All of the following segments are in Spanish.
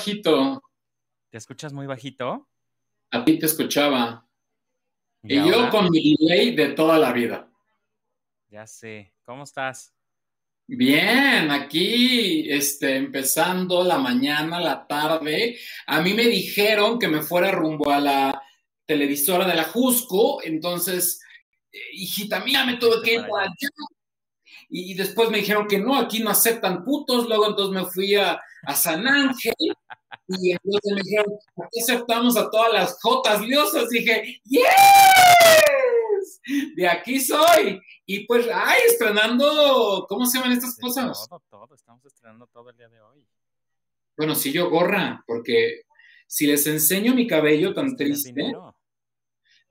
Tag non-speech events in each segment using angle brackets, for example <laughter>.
Bajito. ¿Te escuchas muy bajito? A ti te escuchaba. Y, yo con mi delay de toda la vida. Ya sé. ¿Cómo estás? Bien, aquí este, empezando la mañana, la tarde. A mí me dijeron que me fuera rumbo a la televisora de la Jusco, entonces, eh, hijita mía, me tuve que ir para allá. Y, y después me dijeron que no, aquí no aceptan putos. Luego entonces me fui a, a San Ángel y entonces me dijeron, aquí aceptamos a todas las jotas diosas. Dije, ¡yes! De aquí soy. Y pues, ay, estrenando, ¿cómo se llaman estas De cosas? Todo, todo. Estamos estrenando todo el día de hoy. Bueno, sí, yo gorra, porque si les enseño mi cabello tan ¿Tienes triste, dinero?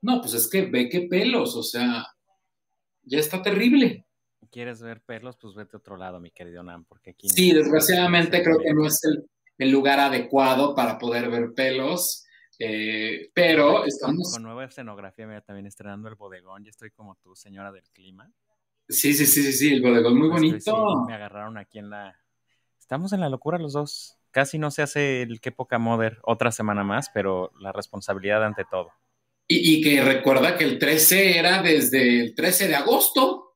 no, pues es que ve qué pelos, o sea, ya está terrible. ¿Quieres ver pelos? Pues vete a otro lado, mi querido Nan, porque aquí Sí, no- desgraciadamente no creo que no es el, el lugar adecuado para poder ver pelos, eh, pero Con- estamos, Con nueva escenografía, mira, también estrenando el bodegón. Ya estoy como tú, señora del clima. sí, sí, sí, sí, sí, el bodegón muy Pues bonito. sí, me agarraron aquí en la. Estamos en la locura los dos. Casi no se hace el qué poca moder otra semana más, pero la responsabilidad ante todo. Y, y que recuerda que el 13 era desde el 13 de agosto.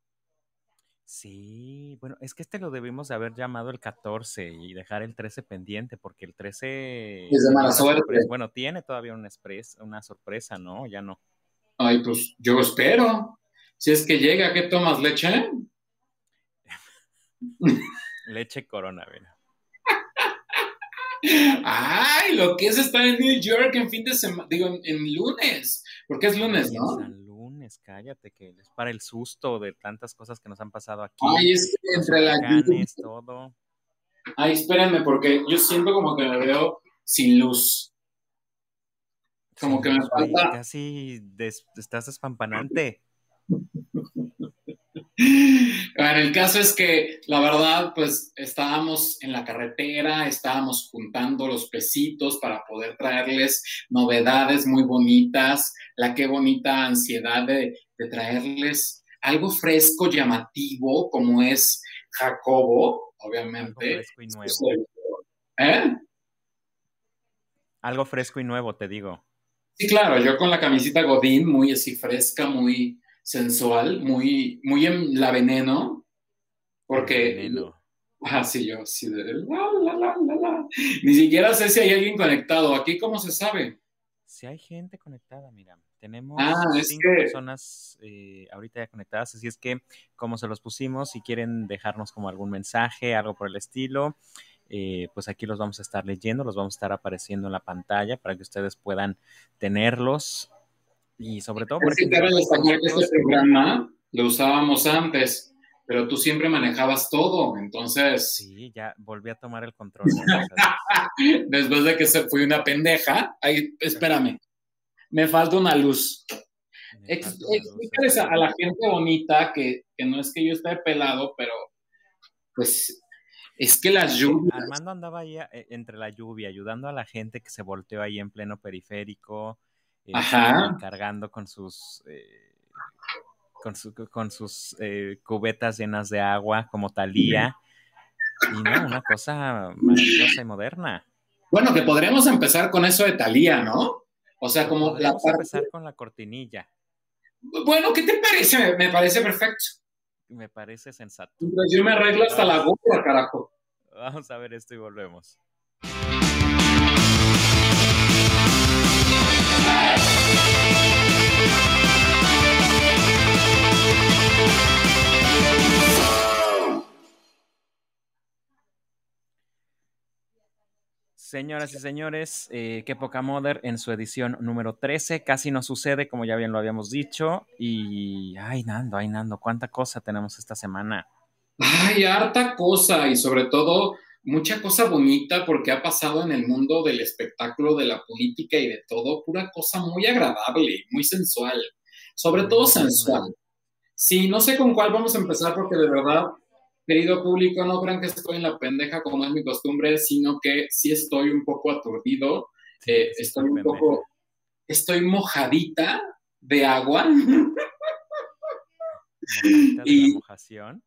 Sí, bueno, es que este lo debimos de haber llamado el 14 y dejar el 13 pendiente, porque el 13 Es de mala suerte. sorpresa. Bueno, tiene todavía una, expres- una sorpresa, ¿no? Ya no. Ay, pues yo espero. Si es que llega, ¿qué tomas leche? <laughs> Leche corona, mira. <laughs> Ay, lo que es estar en New York en fin de semana, digo, en, en lunes, porque es lunes, ¿no? Cállate, que es para el susto de tantas cosas que nos han pasado aquí. Ay, es que los entre la huracanes, todo. Ay, espérenme, porque yo siento como que me veo sin luz. Como que me falta- Casi des- estás espampanante. Bueno, el caso es que la verdad, pues estábamos en la carretera, estábamos juntando los pesitos para poder traerles novedades muy bonitas, la qué bonita ansiedad de, de traerles algo fresco, llamativo, como es Jacobo, Algo obviamente. fresco y nuevo. ¿Eh? Algo fresco y nuevo, te digo. Sí, claro, yo con la camisita Godín, muy así fresca, muy sensual, muy, muy en la veneno, porque... Veneno. Ah, sí, yo de... La, la, la, la, la. Ni siquiera sé si hay alguien conectado. ¿Aquí cómo se sabe? Si hay gente conectada, mira, tenemos Ah, es cinco que- personas eh, ahorita ya conectadas, así es que como se los pusimos, si quieren dejarnos como algún mensaje, algo por el estilo, eh, pues aquí los vamos a estar leyendo, los vamos a estar apareciendo en la pantalla para que ustedes puedan tenerlos y sobre todo... por Es que ejemplo, cabe destacar que este programa lo usábamos antes, pero tú siempre manejabas todo. Entonces, Sí, ya volví a tomar el control. <laughs> después de que se fue una pendeja, ay, espérame, me falta una luz. Ex- explícales a la gente bonita que, que no es que yo esté pelado, pero pues es que las lluvias. Armando andaba ahí eh, entre la lluvia, ayudando a la gente que se volteó ahí en pleno periférico. Eh, Ajá. cargando con sus eh, con, su- con sus eh, cubetas llenas de agua como Talía. Y no, una cosa maravillosa y moderna. Bueno, que podremos empezar con eso de Talía, ¿no? O sea, como la Podríamos parte... empezar con la cortinilla. Bueno, ¿qué te parece? Me, parece perfecto. Me parece sensato. Yo me arreglo hasta la gorra, carajo. Vamos a ver esto y volvemos. Señoras y señores, eh, qué poca Mother en su edición número 13. Casi no sucede, como ya bien lo habíamos dicho. Y, ay, Nando, ay, Nando, cuánta cosa tenemos esta semana. Ay, harta cosa y sobre todo mucha cosa bonita porque ha pasado en el mundo del espectáculo, de la política y de todo, pura cosa muy agradable, muy sensual, sobre todo sensual. Sí, no sé con cuál vamos a empezar porque de verdad, querido público, no crean que estoy en la pendeja como es mi costumbre, sino que sí estoy un poco aturdido, eh, estoy un poco, estoy mojadita de agua. <laughs> De la mojación.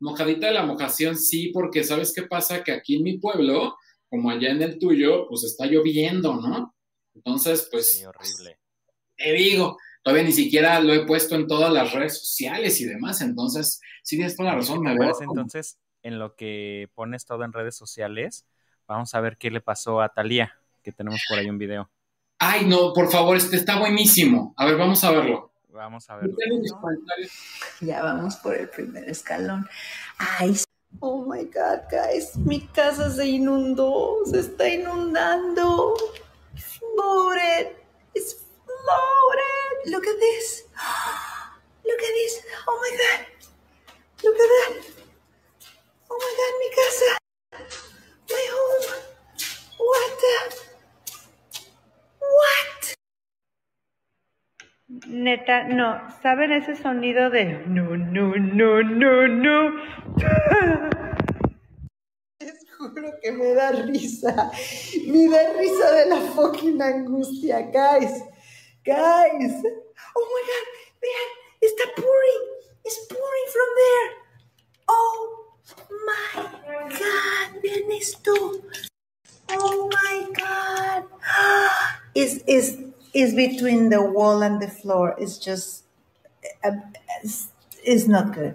Mojadita de la mojación, sí, porque ¿sabes qué pasa? Que aquí en mi pueblo, como allá en el tuyo, pues está lloviendo, ¿no? Entonces, pues, Sí, horrible. te digo, todavía ni siquiera lo he puesto en todas las redes sociales y demás, entonces, sí tienes toda la razón, me ¿Te veo como- entonces, en lo que pones todo en redes sociales, vamos a ver qué le pasó a Talía, que tenemos por ahí un video. Ay, no, por favor, este está buenísimo. A ver, vamos a verlo. Vamos a comentarios. Ya vamos por el primer escalón. Ay, oh my God, guys, mi casa se inundó, se está inundando. Floated, it's floated. Look at this. <gasps> Look at this. Oh my God. Look at that. Oh my God, mi casa. My home. What the? What? Neta, no. ¿Saben ese sonido de no, no, no, no, no? Les juro que me da risa. Me da risa de la fucking angustia, guys. Guys. Oh my god. Vean, está pouring. It's pouring from there. Oh my god. Vean esto. Oh my god. <gasps> Is is is between the wall and the floor. It's just uh, it's, not good.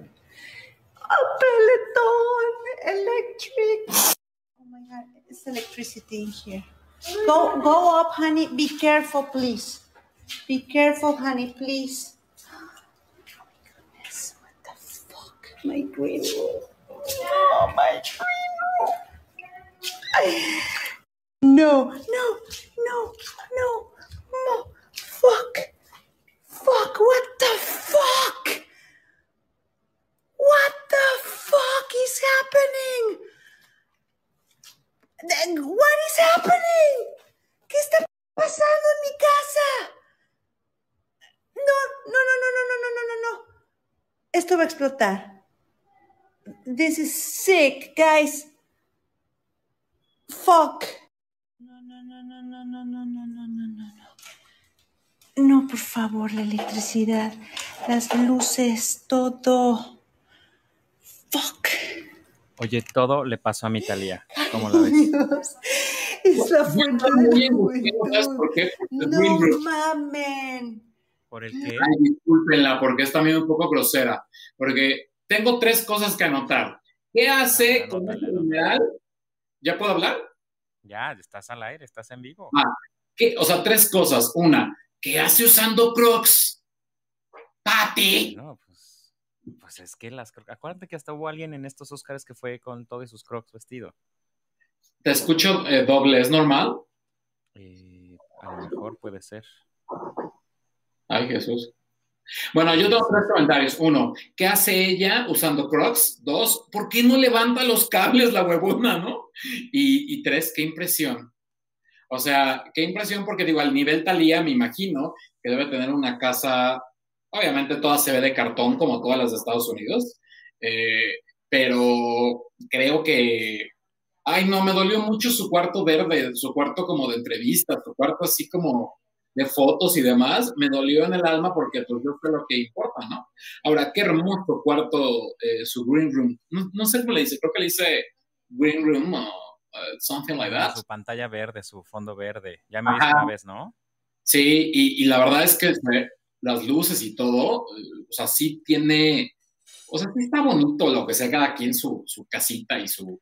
A Peloton electric. Oh my god, it's electricity in here. Go go up, honey. Be careful, please. Be careful, honey, please. Oh my goodness, what the fuck? My green room. Oh my green room. <sighs> No, no, no, no. Fuck. Fuck, what the fuck? What the fuck is happening? What is happening? ¿Qué está pasando en mi casa? No, no, no, no, no, no, no, no, no, no. Esto va a explotar. This is sick, guys. Fuck. No, no, no, no, no, no, no. No, por favor, la electricidad, las luces, todo. Fuck. Oye, todo le pasó a mi Talía. ¿Cómo la ves? Dios, es la fuente de Muy la angustiado, ¿sabes juventud. por qué? No mamen. ¿Por el qué? Ay, discúlpenla, porque es también un poco grosera. Porque tengo tres cosas que anotar. ¿Qué hace con este mineral? ¿Ya puedo hablar? Ya, estás al aire, estás en vivo. Ah. ¿Qué? O sea, tres cosas. Una, ¿qué hace usando Crocs? Pati. No, pues, pues es que las crocs. Acuérdate que hasta hubo alguien en estos Oscars que fue con todos sus crocs vestido. Te escucho eh, doble, ¿es normal? Eh, a lo mejor puede ser. Ay, Jesús. Bueno, yo tengo tres comentarios. Uno, ¿qué hace ella usando Crocs? Dos, ¿por qué no levanta los cables la huevona, no? Y, y tres, qué impresión. O sea, qué impresión porque digo, al nivel Talía me imagino que debe tener una casa, obviamente toda se ve de cartón como todas las de Estados Unidos, eh, pero creo que, ay no, me dolió mucho su cuarto verde, su cuarto como de entrevista, su cuarto así como, de fotos y demás, me dolió en el alma porque pues yo fue lo que importa, ¿no? Ahora, qué hermoso cuarto eh, su green room. No, sé cómo le dice, creo que le dice green room o uh, something like that. Su pantalla verde, su fondo verde. Ya me viste una vez, ¿no? Sí, y, y, la verdad es que las luces y todo, o sea, sí tiene, o sea, sí está bonito lo que sea cada quien su, su casita y su,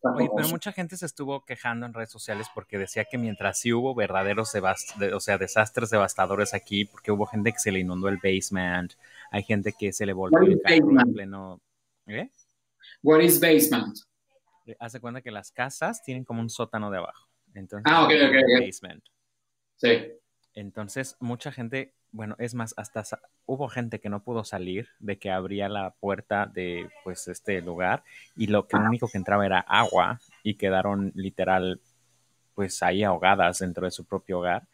Oye, pero mucha gente se estuvo quejando en redes sociales porque decía que mientras sí hubo verdaderos o sea, desastres devastadores aquí, porque hubo gente que se le inundó el basement, hay gente que se le volvió el carro en pleno. ¿Eh? What is basement? Eh, hace cuenta que las casas tienen como un sótano de abajo. Entonces, ah, ok, ok, Basement. Sí. Entonces, mucha gente bueno, es más, hasta hubo gente que no pudo salir de que abría la puerta de pues este lugar y lo que único que entraba era agua y quedaron literal pues ahí ahogadas dentro de su propio hogar.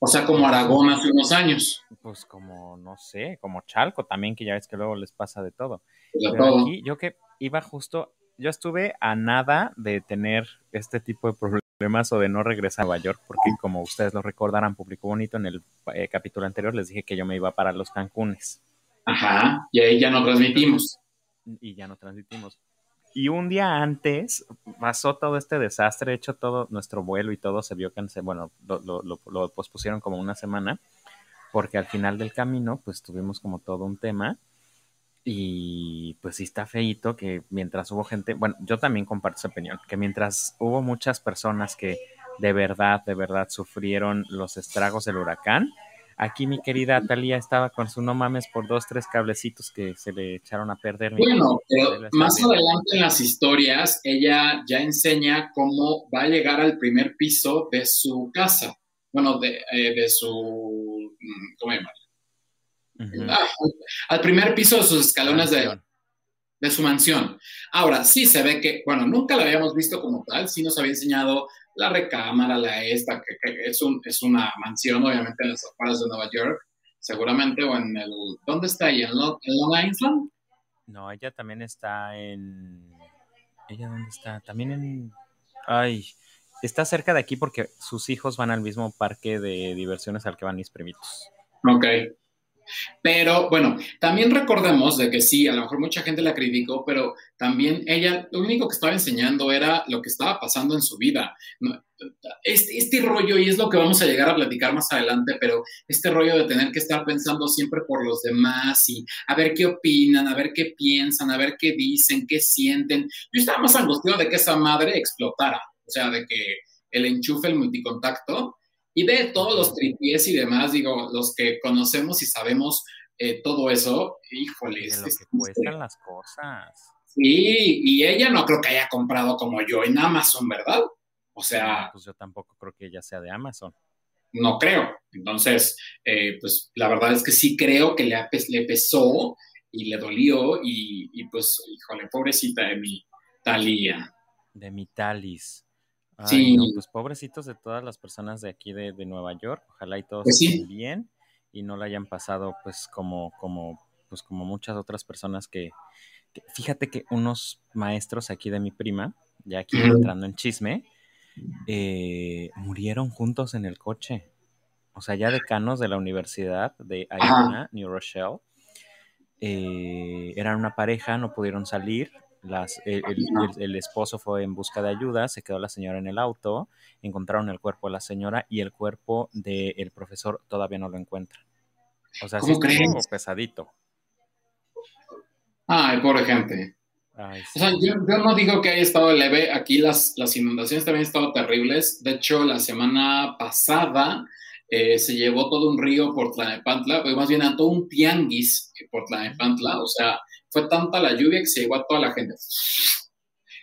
O sea, como Aragón hace unos años. Pues como, no sé, como Chalco también, que ya ves que luego les pasa de todo. Pero aquí yo que iba justo, yo estuve a nada de tener este tipo de problemas o de no regresar a Nueva York, porque como ustedes lo recordarán, publicó bonito en el eh, capítulo anterior, les dije que yo me iba para los Cancunes. Ajá, y ahí ya no transmitimos. Y ya no transmitimos. Y un día antes pasó todo este desastre, hecho todo nuestro vuelo y todo se vio que, bueno, lo, lo, lo pospusieron como una semana, porque al final del camino, pues tuvimos como todo un tema y pues sí está feito que mientras hubo gente, bueno, yo también comparto esa opinión, que mientras hubo muchas personas que de verdad, de verdad sufrieron los estragos del huracán, aquí mi querida Talía estaba con su no mames por dos, tres cablecitos que se le echaron a perder. Bueno, pero más adelante en las historias, ella ya enseña cómo va a llegar al primer piso de su casa, bueno, de, eh, de su, mm, ¿cómo se Ah, al primer piso de sus escalones de, de, su mansión. Ahora, sí se ve que, bueno, nunca la habíamos visto como tal, sí nos había enseñado la recámara, la esta, que, es, un, es una mansión, obviamente, en las afueras de Nueva York, seguramente, o en el, ¿dónde está ella? ¿En, Long, Island? No, ella también está en, ¿ella dónde está? También en, ay, está cerca de aquí porque sus hijos van al mismo parque de diversiones al que van mis primitos. Ok. Pero bueno, también recordemos de que sí, a lo mejor mucha gente la criticó, pero también ella lo único que estaba enseñando era lo que estaba pasando en su vida. Este, este, rollo, y es lo que vamos a llegar a platicar más adelante, pero este rollo de tener que estar pensando siempre por los demás y a ver qué opinan, a ver qué piensan, a ver qué dicen, qué sienten. Yo estaba más angustiado de que esa madre explotara, o sea, de que el enchufe, el multicontacto, y de todos los tripies y demás, digo, los que conocemos y sabemos eh, todo eso, híjole. De lo que cuestan las cosas. Sí, y ella no creo que haya comprado como yo en Amazon, ¿verdad? O sea. pues yo tampoco creo que ella sea de Amazon. No creo. Entonces, eh, pues la verdad es que sí creo que le, le pesó y le dolió y, y, pues, híjole, pobrecita de mi Talía. De mi Talis sí. pues pobrecitos de todas las personas de aquí de, Nueva York. Ojalá y todos pues estén bien y no la hayan pasado, pues, como, como, pues, como muchas otras personas que, fíjate que unos maestros aquí de mi prima, ya aquí entrando en chisme, eh, murieron juntos en el coche. O sea, ya decanos de la Universidad de Iona, New Rochelle. Eh, eran una pareja, no pudieron salir, las, el, esposo fue en busca de ayuda, se quedó la señora en el auto, encontraron el cuerpo de la señora y el cuerpo del profesor todavía no lo encuentran. O sea, sí es pesadito. Ay, pobre gente. O sea, yo, no digo que haya estado leve, aquí las, las inundaciones también han estado terribles. De hecho, la semana pasada eh, se llevó todo un río por Tlanepantla, pues más bien a todo un tianguis por Tlanepantla, o sea, fue tanta la lluvia que se llevó a toda la gente.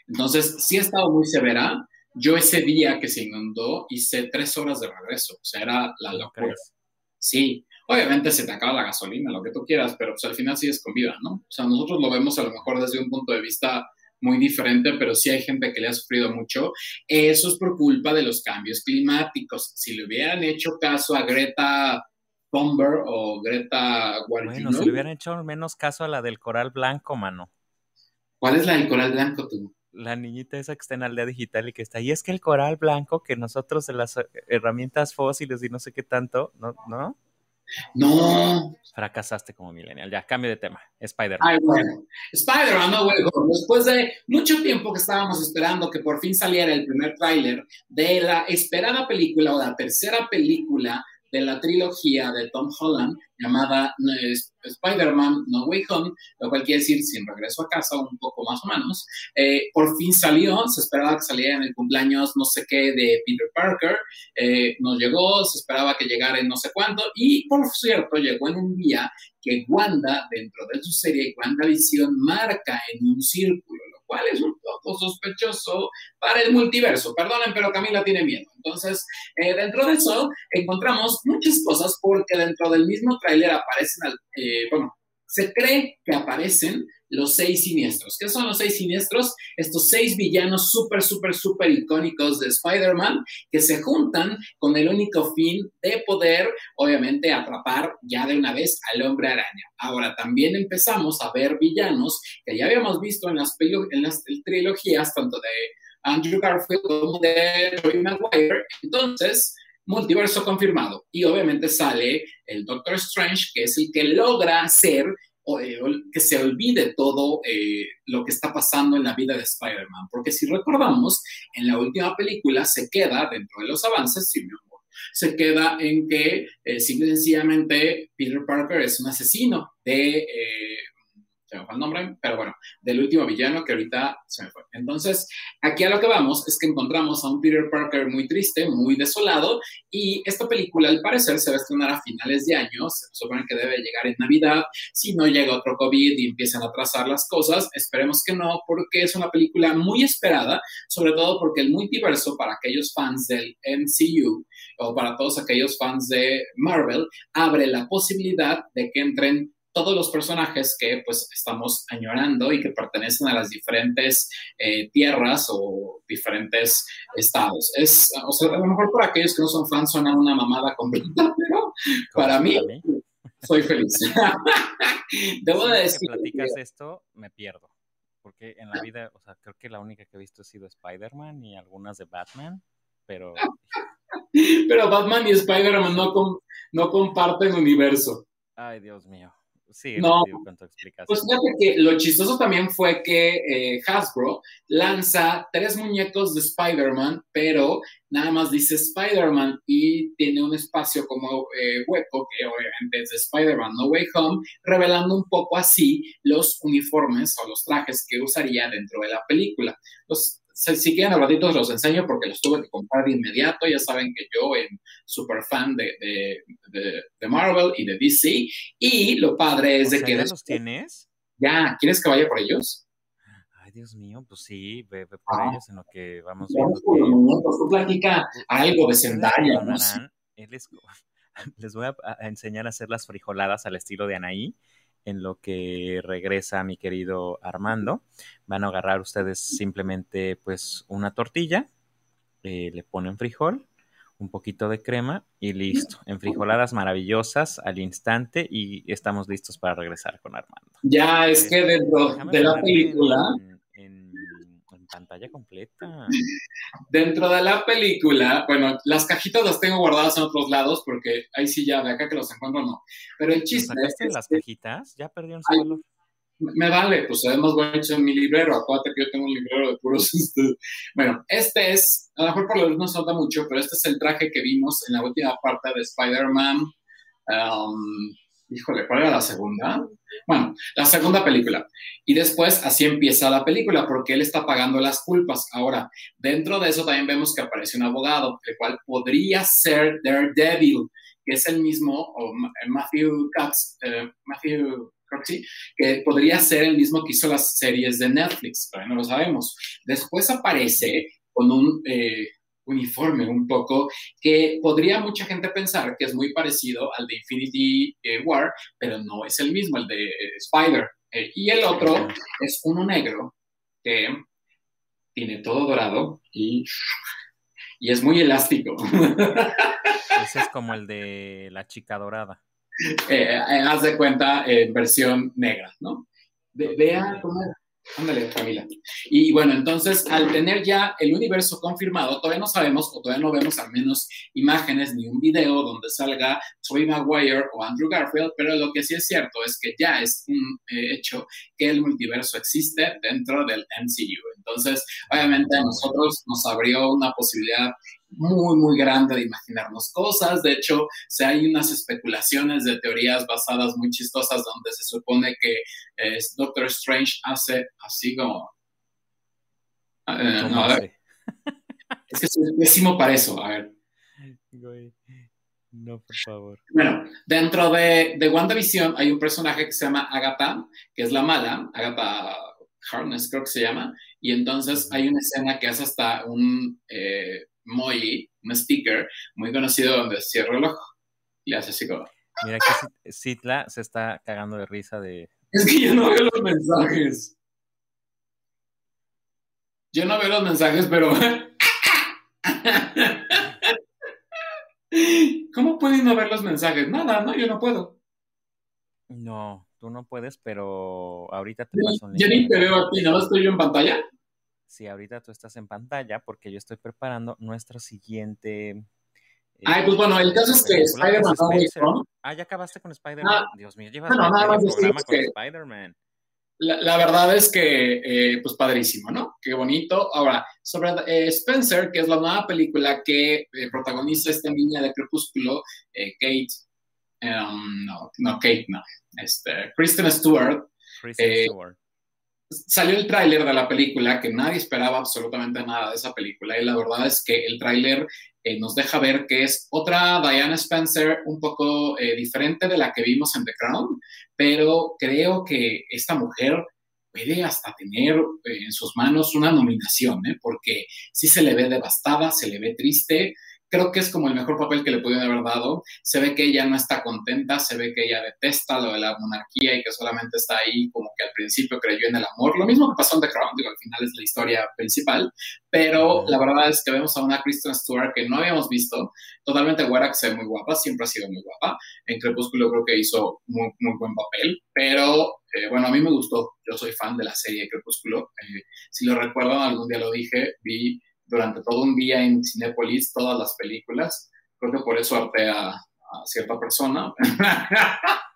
Entonces, sí ha estado muy severa. Yo ese día que se inundó hice tres horas de regreso, o sea, era la locura. Sí, obviamente se te acaba la gasolina, lo que tú quieras, pero pues al final sigues con vida, ¿no? O sea, nosotros lo vemos a lo mejor desde un punto de vista muy diferente, pero sí hay gente que le ha sufrido mucho. Eso es por culpa de los cambios climáticos. Si le hubieran hecho caso a Greta Thunberg o Greta Guardino. Bueno, si le hubieran hecho menos caso a la del coral blanco, mano. ¿Cuál es la del coral blanco tú? la niñita esa que está en aldea digital y que está ahí, es que el coral blanco que nosotros de las herramientas fósiles y no sé qué tanto, ¿no? ¿No? No. Fracasaste como millennial. Ya, cambio de tema. Spider-Man. Bueno. Spider-Man, no, bueno, después de mucho tiempo que estábamos esperando que por fin saliera el primer tráiler de la esperada película o la tercera película de la trilogía de Tom Holland llamada Spider-Man No Way Home, lo cual quiere decir sin regreso a casa, un poco más o menos. Eh, por fin salió, se esperaba que saliera en el cumpleaños no sé qué de Peter Parker, eh, nos llegó, se esperaba que llegara en no sé cuánto, y por cierto, llegó en un día que Wanda, dentro de su serie WandaVision, marca en un círculo cual es un poco sospechoso para el multiverso. Perdonen, pero Camila tiene miedo. Entonces, eh, dentro de eso encontramos muchas cosas porque dentro del mismo tráiler aparecen, eh, bueno, se cree que aparecen los seis siniestros. ¿Qué son los seis siniestros? Estos seis villanos súper, súper, súper icónicos de Spider-Man que se juntan con el único fin de poder, obviamente, atrapar ya de una vez al hombre araña. Ahora, también empezamos a ver villanos que ya habíamos visto en las, en las trilogías, tanto de Andrew Garfield como de Tobey Maguire. Entonces, multiverso confirmado. Y obviamente sale el Doctor Strange, que es el que logra ser eh, que se olvide todo eh, lo que está pasando en la vida de Spider-Man. Porque si recordamos, en la última película se queda, dentro de los avances, amor, se queda en que eh, simple y sencillamente Peter Parker es un asesino de se me fue el nombre, pero bueno, del último villano que ahorita se me fue. Entonces, aquí a lo que vamos es que encontramos a un Peter Parker muy triste, muy desolado, y esta película al parecer se va a estrenar a finales de año, se supone que debe llegar en Navidad, si no llega otro COVID y empiezan a trazar las cosas, esperemos que no, porque es una película muy esperada, sobre todo porque el multiverso para aquellos fans del MCU o para todos aquellos fans de Marvel abre la posibilidad de que entren todos los personajes que pues estamos añorando y que pertenecen a las diferentes eh, tierras o diferentes estados. Es, o sea, a lo mejor para aquellos que no son fans suena una mamada completa, <laughs> pero para mí, soy feliz. <laughs> Debo de decir... que platicas esto, me pierdo. Porque en la vida, o sea, creo que la única que he visto ha sido Spider-Man y algunas de Batman, pero... <laughs> pero Batman y Spider-Man no, no comparten universo. Ay, Dios mío. Sí, no, pues fíjate que lo chistoso también fue que eh, Hasbro lanza tres muñecos de Spider-Man, pero nada más dice Spider-Man y tiene un espacio como eh, hueco, que obviamente es de Spider-Man No Way Home, revelando un poco así los uniformes o los trajes que usaría dentro de la película. Los si quieren al ratito los enseño porque los tuve que comprar de inmediato. Ya saben que yo en super fan de, de, Marvel y de DC. Y lo padre es de que... ¿Ya los tienes? Ya, ¿quieres que vaya por ellos? Ay, Dios mío, pues sí, ve, por ah. ellos en lo que vamos viendo. Que... Tú platica algo de Zendaya, ¿no? Les, <laughs> les voy a, a enseñar a hacer las frijoladas al estilo de Anaí en lo que regresa mi querido Armando. Van a agarrar ustedes simplemente pues una tortilla, eh, le ponen frijol, un poquito de crema y listo. En frijoladas maravillosas al instante y estamos listos para regresar con Armando. Ya, es que dentro de la película pantalla completa. <laughs> Dentro de la película, bueno, las cajitas las tengo guardadas en otros lados porque ahí sí ya, de acá que los encuentro no. Pero el chiste es que las cajitas? Ya perdieron su valor. Me vale, pues además voy a echar mi librero. Acuérdate que yo tengo un librero de puros. <laughs> Este, bueno, este es, a lo mejor por lo menos no se nota mucho, pero este es el traje que vimos en la última parte de Spider-Man. Um, híjole, ¿cuál era la segunda? Bueno, la segunda película. Y después así empieza la película, porque él está pagando las culpas. Ahora, dentro de eso también vemos que aparece un abogado, el cual podría ser Daredevil, que es el mismo, o Matthew Cox, eh, Matthew que podría ser el mismo que hizo las series de Netflix, todavía no lo sabemos. Después aparece con un... Eh, uniforme un poco, que podría mucha gente pensar que es muy parecido al de Infinity eh, War, pero no es el mismo, el de Spider. Eh, y el otro es uno negro que tiene todo dorado y, y es muy elástico. <laughs> Ese es como el de la chica dorada. Eh, haz de cuenta, en versión negra, ¿no? vea cómo Ándale, Camila. Y bueno, entonces, al tener ya el universo confirmado, todavía no sabemos o todavía no vemos al menos imágenes ni un video donde salga Tobey Maguire o Andrew Garfield, pero lo que sí es cierto es que ya es un eh, hecho que el multiverso existe dentro del MCU. Entonces, obviamente a nosotros nos abrió una posibilidad muy, muy grande de imaginarnos cosas. De hecho, se hay unas especulaciones de teorías basadas muy chistosas donde se supone que eh, Doctor Strange hace así como... Eh, no, a ver. <laughs> Es que soy pésimo para eso, a ver. No, por favor. Bueno, dentro de, de WandaVision hay un personaje que se llama Agatha, que es la mala, Agatha Harness creo que se llama, y entonces hay una escena que hace hasta un... Eh, muy, un sticker muy conocido donde cierra el ojo y le hace así como. Mira que Citla se está cagando de risa de. Es que yo no veo los mensajes. Yo no veo los mensajes, pero. <laughs> ¿Cómo pueden no ver los mensajes? Nada, no, yo no puedo. No, tú no puedes, pero ahorita te paso un Yo ni te veo a ti, ¿no? ¿Estoy yo en pantalla? Si ahorita tú estás en pantalla, porque yo estoy preparando nuestro siguiente. Ay, pues bueno, el caso es que Spider-Man no Ah, ya acabaste con Spider-Man. Ah, Dios mío, llevas no, nada más programa con Spider-Man. La, verdad es que, eh, pues padrísimo, ¿no? Qué bonito. Ahora, sobre eh, Spencer, que es la nueva película que eh, protagoniza esta niña de Crepúsculo, Kate, um, no, no, Kate, no, este, Kristen Stewart. Kristen Stewart salió el tráiler de la película, que nadie esperaba absolutamente nada de esa película, y la verdad es que el tráiler eh, nos deja ver que es otra Diana Spencer un poco eh, diferente de la que vimos en The Crown, pero creo que esta mujer puede hasta tener eh, en sus manos una nominación, porque sí se le ve devastada, se le ve triste, creo que es como el mejor papel que le pudieron haber dado. Se ve que ella no está contenta, se ve que ella detesta lo de la monarquía y que solamente está ahí como que al principio creyó en el amor. Lo mismo que pasó en The Crown, digo, al final es la historia principal, pero la verdad es que vemos a una Kristen Stewart que no habíamos visto, totalmente güera, que se ve muy guapa, siempre ha sido muy guapa. En Crepúsculo creo que hizo muy, muy buen papel, pero eh, bueno, a mí me gustó. Yo soy fan de la serie Crepúsculo. Eh, si lo recuerdan, algún día lo dije, vi durante todo un día en Cinepolis todas las películas. Creo que por eso harté a, cierta persona. <laughs>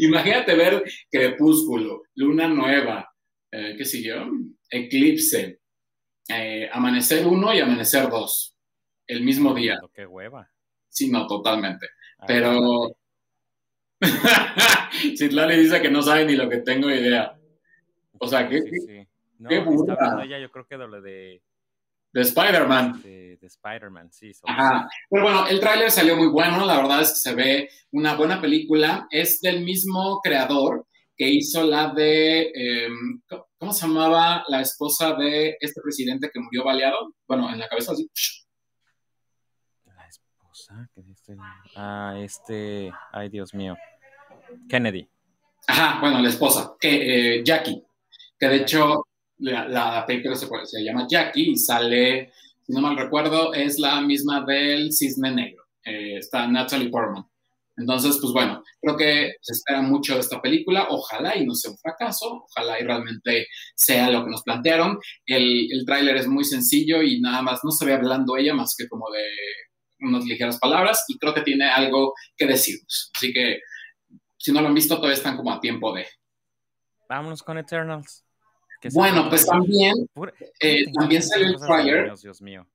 Imagínate ver Crepúsculo, Luna Nueva, eh, ¿qué siguió? Eclipse, eh, Amanecer 1 y Amanecer 2, el mismo día. Qué hueva. Sí, no, totalmente. Ah, Pero... <laughs> Citlali dice que no sabe ni lo que tengo idea. O sea, que... No, Qué está ella, yo creo que de de... De Spider-Man. De, Spider-Man, sí. Ajá. Pero bueno, el tráiler salió muy bueno, la verdad es que se ve una buena película. Es del mismo creador que hizo la de, em, ¿cómo se llamaba la esposa de este presidente que murió baleado? Bueno, en la cabeza así. La esposa, que este, ah, este, ay Dios mío, Kennedy. Ajá, bueno, la esposa, que eh, Jackie, que de hecho la, película se, llama Jackie y sale, si no mal recuerdo, es la misma del Cisne Negro. Eh, está Natalie Portman. Entonces, pues bueno, creo que se espera mucho de esta película. Ojalá y no sea un fracaso. Ojalá y realmente sea lo que nos plantearon. El, el tráiler es muy sencillo y nada más no se ve hablando ella más que como de unas ligeras palabras y creo que tiene algo que decirnos. Así que si no lo han visto, todavía están como a tiempo de. Vámonos con Eternals. Bueno, pues también, eh, también salió el trailer. Dios mío.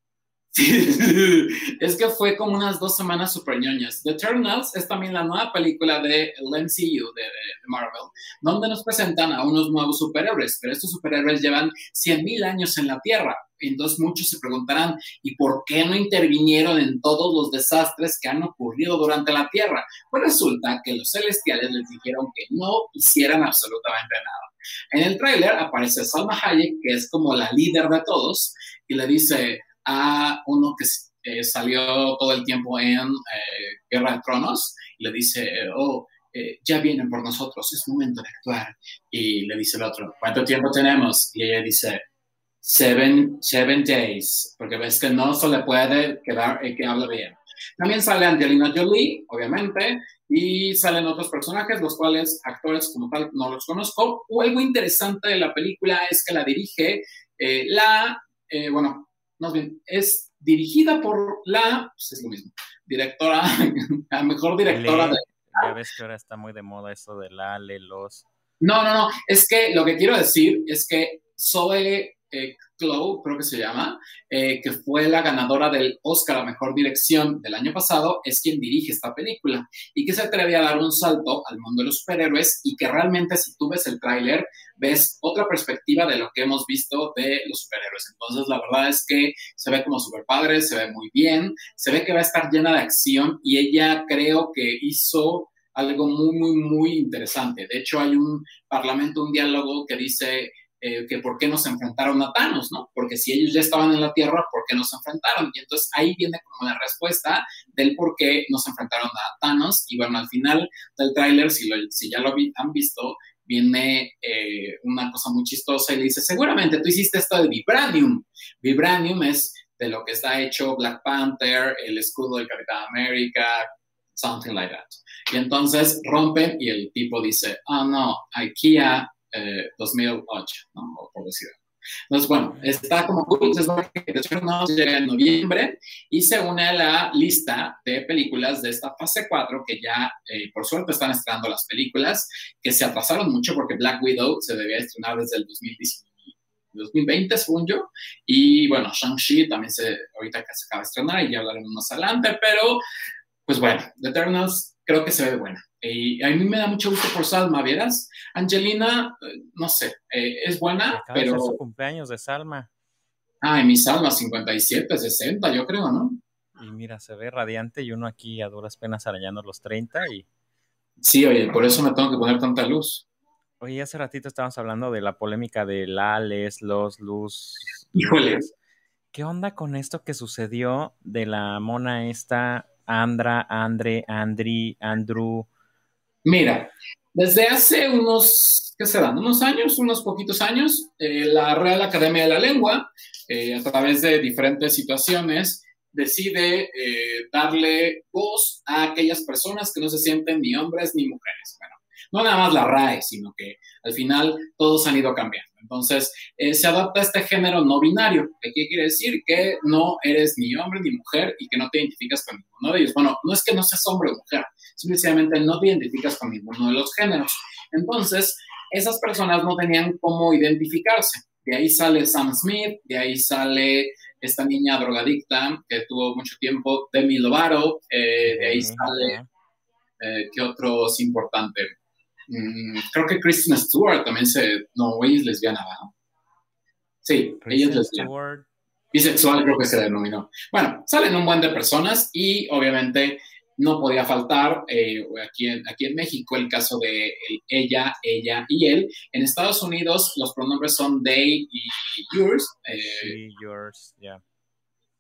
<laughs> es que fue como unas dos semanas super ñoñas. The Eternals es también la nueva película de MCU, de, Marvel, donde nos presentan a unos nuevos superhéroes, pero estos superhéroes llevan 100.000 años en la Tierra. Entonces muchos se preguntarán, ¿y por qué no intervinieron en todos los desastres que han ocurrido durante la Tierra? Pues resulta que los celestiales les dijeron que no hicieran absolutamente nada. En el tráiler aparece Salma Hayek, que es como la líder de todos, y le dice a uno que eh, salió todo el tiempo en eh, Guerra de Tronos, y le dice, oh, eh, ya vienen por nosotros, es momento de actuar. Y le dice el otro, ¿cuánto tiempo tenemos? Y ella dice, seven, seven days, porque ves que no se le puede quedar el que habla bien. También sale Angelina Jolie, obviamente, y salen otros personajes, los cuales actores como tal no los conozco. O algo interesante de la película es que la dirige eh, la, eh, bueno, más bien, es dirigida por la, pues es lo mismo, directora, <laughs> la mejor directora de... Ya ves que ahora está muy de moda eso de la, le, los... No, no, no, es que lo que quiero decir es que Zoe eh, creo que se llama, eh, que fue la ganadora del Oscar a Mejor Dirección del año pasado, es quien dirige esta película y que se atreve a dar un salto al mundo de los superhéroes y que realmente si tú ves el tráiler ves otra perspectiva de lo que hemos visto de los superhéroes. Entonces la verdad es que se ve como super padre, se ve muy bien, se ve que va a estar llena de acción y ella creo que hizo algo muy, muy, muy interesante. De hecho, hay un parlamento, un diálogo que dice eh, que por qué nos enfrentaron a Thanos, ¿no? Porque si ellos ya estaban en la Tierra, ¿por qué nos enfrentaron? Y entonces ahí viene como la respuesta del por qué nos enfrentaron a Thanos. Y bueno, al final del tráiler, si, ya lo han visto, viene eh, una cosa muy chistosa y le dice, seguramente tú hiciste esto de Vibranium. Vibranium es de lo que está hecho Black Panther, el escudo del Capitán América, something like that. Y entonces rompen y el tipo dice, oh no, IKEA 2008, eh, ¿no? por decirlo. Entonces, bueno, está como. Entonces, llega en noviembre y se une a la lista de películas de esta fase 4 que ya, eh, por suerte, están estrenando las películas que se atrasaron mucho porque Black Widow se debía estrenar desde el 2020, según yo. Y bueno, Shang-Chi también se, ahorita que se acaba de estrenar y ya hablaremos más adelante, pero pues bueno, The Eternals creo que se ve buena. Y a mí me da mucho gusto por Salma, ¿vieras? Angelina, eh, no sé, eh, es buena, pero... Es su cumpleaños de Salma. Ah, en mi Salma, 57, 60, yo creo, ¿no? Y mira, se ve radiante y uno aquí a duras penas arañando los 30 y... Sí, oye, por eso me tengo que poner tanta luz. Oye, hace ratito estábamos hablando de la polémica de Lales, los Luz... Híjoles. ¿Qué onda con esto que sucedió de la mona esta, Andra, Andre, Andri, Andrew, Mira, desde hace unos, ¿qué serán? Unos años, unos poquitos años, eh, la Real Academia de la Lengua, eh, a través de diferentes situaciones, decide eh, darle voz a aquellas personas que no se sienten ni hombres ni mujeres. Bueno, no nada más la RAE, sino que al final todos han ido cambiando. Entonces, se adapta a este género no binario, que quiere decir que no eres ni hombre ni mujer y que no te identificas con ninguno de ellos. Bueno, no es que no seas hombre o mujer, simplemente no te identificas con ninguno de los géneros. Entonces, esas personas no tenían cómo identificarse. De ahí sale Sam Smith, de ahí sale esta niña drogadicta que tuvo mucho tiempo, Demi Lovato, eh, de ahí sale, eh, ¿qué otro es importante? Mm, creo que Kristen Stewart también se, no, ella es lesbiana, ¿verdad? Sí, ella es lesbiana. Bisexual creo que se denominó. Bueno, salen un buen de personas y obviamente no podía faltar eh, aquí, en, aquí en México el caso de ella, ella y él. En Estados Unidos los pronombres son they y yours. Eh, yours, yeah.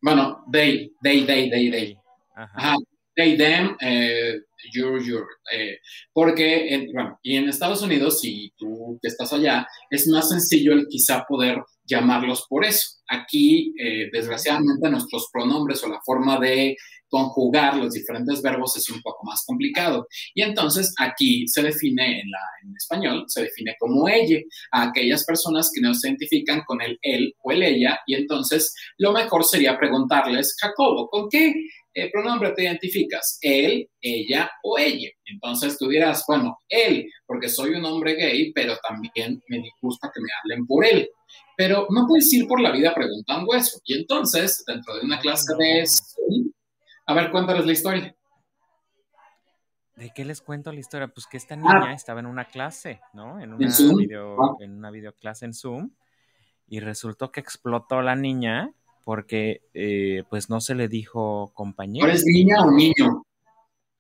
Bueno, they, they, they, they, they. Ajá. They, them, eh, your, your. Eh, porque, bueno, y en Estados Unidos, si tú que estás allá, es más sencillo el quizá poder llamarlos por eso. Aquí, desgraciadamente, nuestros pronombres o la forma de conjugar los diferentes verbos es un poco más complicado. Y entonces aquí se define en, en español, se define como ella, a aquellas personas que no se identifican con el él o el ella. Y entonces lo mejor sería preguntarles, Jacobo, ¿con qué eh, pronombre te identificas? ¿Él, ella o ella? Entonces tú dirás, bueno, él, porque soy un hombre gay, pero también me gusta que me hablen por él. Pero no puedes ir por la vida preguntando eso. Y entonces, dentro de una clase de a ver, cuéntales la historia. ¿De qué les cuento la historia? Pues que esta niña ah. estaba en una clase, ¿no? En una, video, ah. en una videoclase en Zoom. Y resultó que explotó la niña porque eh, pues no se le dijo compañero. ¿Es niña o niño?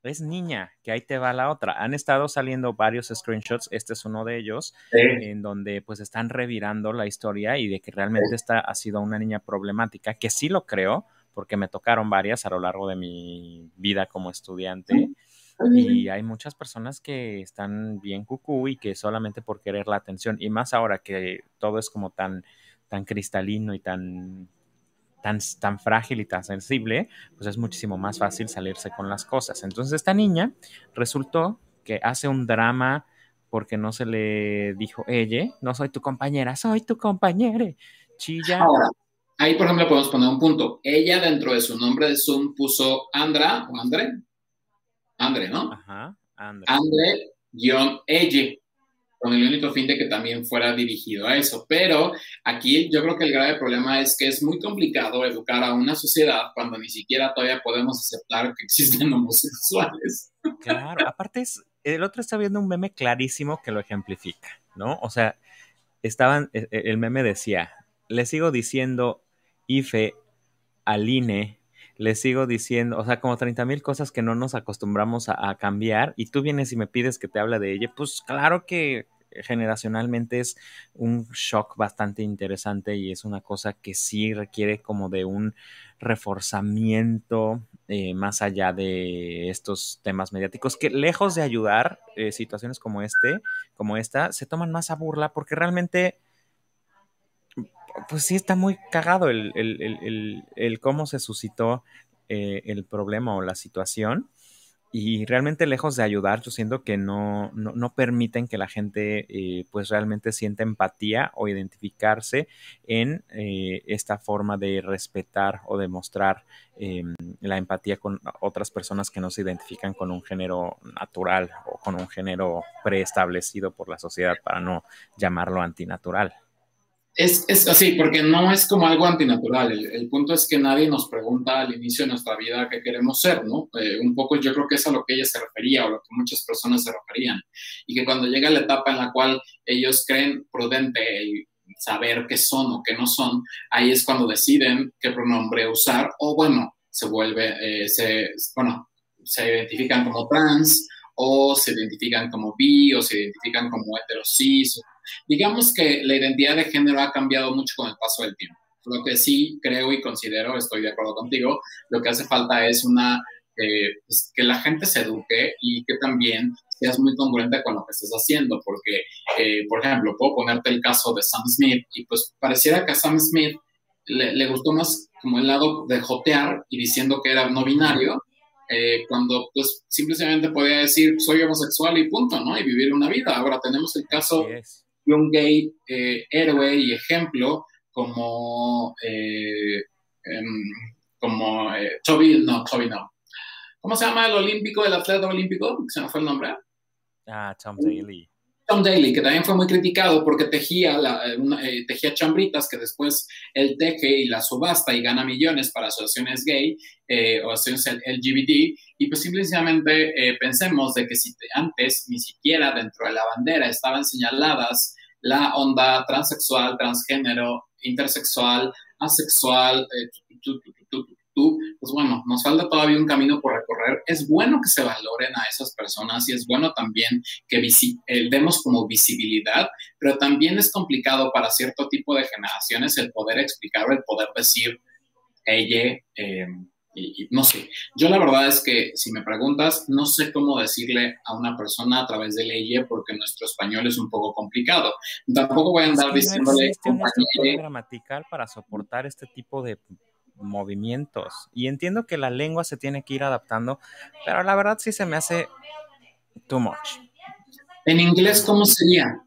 Es niña, que ahí te va la otra. Han estado saliendo varios screenshots, este es uno de ellos, en donde pues están revirando la historia y de que realmente esta ha sido una niña problemática, que sí lo creo, porque me tocaron varias a lo largo de mi vida como estudiante. Y hay muchas personas que están bien cucú y que solamente por querer la atención, y más ahora que todo es como tan, tan cristalino y tan, tan, tan frágil y tan sensible, pues es muchísimo más fácil salirse con las cosas. Entonces esta niña resultó que hace un drama porque no se le dijo ella, no soy tu compañera, soy tu compañera. Chilla. Ahora, ahí por ejemplo podemos poner un punto. Ella dentro de su nombre de Zoom puso Andra o Andre. Andre, ¿no? Ajá, Andre. Andre guion ella con el único fin de que también fuera dirigido a eso. Pero aquí yo creo que el grave problema es que es muy complicado educar a una sociedad cuando ni siquiera todavía podemos aceptar que existen <laughs> homosexuales. Claro, aparte es, el otro está viendo un meme clarísimo que lo ejemplifica, ¿no? O sea, estaban, e, e, el meme decía, le sigo diciendo IFE, Aline, le sigo diciendo, o sea, como 30 mil cosas que no nos acostumbramos a, a, cambiar y tú vienes y me pides que te hable de ella, pues claro que generacionalmente es un shock bastante interesante y es una cosa que sí requiere como de un reforzamiento eh, más allá de estos temas mediáticos que lejos de ayudar eh, situaciones como este, como esta, se toman más a burla porque realmente pues sí está muy cagado el, el, el, el cómo se suscitó eh, el problema o la situación y realmente lejos de ayudar, yo siento que no, no, no permiten que la gente eh, pues realmente sienta empatía o identificarse en eh, esta forma de respetar o demostrar eh, la empatía con otras personas que no se identifican con un género natural o con un género preestablecido por la sociedad para no llamarlo antinatural. Es, es, así, porque no es como algo antinatural. El, punto es que nadie nos pregunta al inicio de nuestra vida qué queremos ser, ¿no? Eh, un poco yo creo que es a lo que ella se refería o lo que muchas personas se referían. Y que cuando llega la etapa en la cual ellos creen prudente saber qué son o qué no son, ahí es cuando deciden qué pronombre usar o, bueno, se vuelve, eh, se, bueno, se identifican como trans o se identifican como bi o se identifican como heterosis Digamos que la identidad de género ha cambiado mucho con el paso del tiempo. Lo que sí creo y considero, estoy de acuerdo contigo, lo que hace falta es una, eh, pues, que la gente se eduque y que también seas muy congruente con lo que estás haciendo, porque, eh, por ejemplo, puedo ponerte el caso de Sam Smith y pues pareciera que a Sam Smith le, le gustó más como el lado de jotear y diciendo que era no binario, eh, cuando pues simplemente podía decir soy homosexual y punto, ¿no? Y vivir una vida. Ahora tenemos el caso de un gay eh, héroe y ejemplo como, eh, em, como eh, Toby, no, Toby no. ¿Cómo se llama el olímpico, el atleta olímpico? Se me fue el nombre. Ah, Tom Daly. Tom Daly, que también fue muy criticado porque tejía, la, eh, eh, tejía chambritas que después él teje y la subasta y gana millones para asociaciones gay eh, o asociaciones LGBT. Y pues simplemente eh, pensemos de que si antes ni siquiera dentro de la bandera estaban señaladas la onda transexual, transgénero, intersexual, asexual, tu, tu, tú, pues bueno, nos falta todavía un camino por recorrer. Es bueno que se valoren a esas personas y es bueno también que eh, demos como visibilidad, pero también es complicado para cierto tipo de generaciones el poder explicar o el poder decir ella. Eh, y, y, no sé, yo la verdad es que si me preguntas, no sé cómo decirle a una persona a través de ley porque nuestro español es un poco complicado. Tampoco voy a andar es que no diciéndole... gramatical para soportar este tipo de movimientos. Y entiendo que la lengua se tiene que ir adaptando, pero la verdad sí se me hace too much. ¿En inglés cómo sería?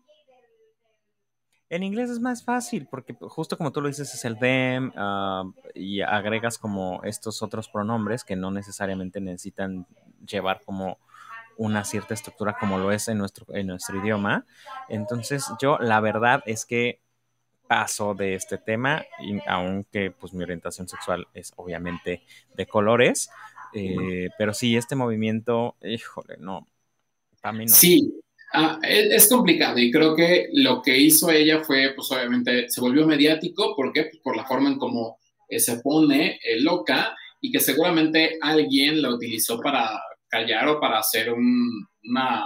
En inglés es más fácil porque justo como tú lo dices es el them uh, y agregas como estos otros pronombres que no necesariamente necesitan llevar como una cierta estructura como lo es en nuestro, en nuestro idioma. Entonces yo la verdad es que paso de este tema, y aunque pues mi orientación sexual es obviamente de colores, eh, pero sí, este movimiento, híjole, no, también no. Sí, ah, es, es, complicado y creo que lo que hizo ella fue, pues obviamente, se volvió mediático, ¿por qué? Por la forma en cómo eh, se pone eh, loca y que seguramente alguien la utilizó para callar o para hacer un, una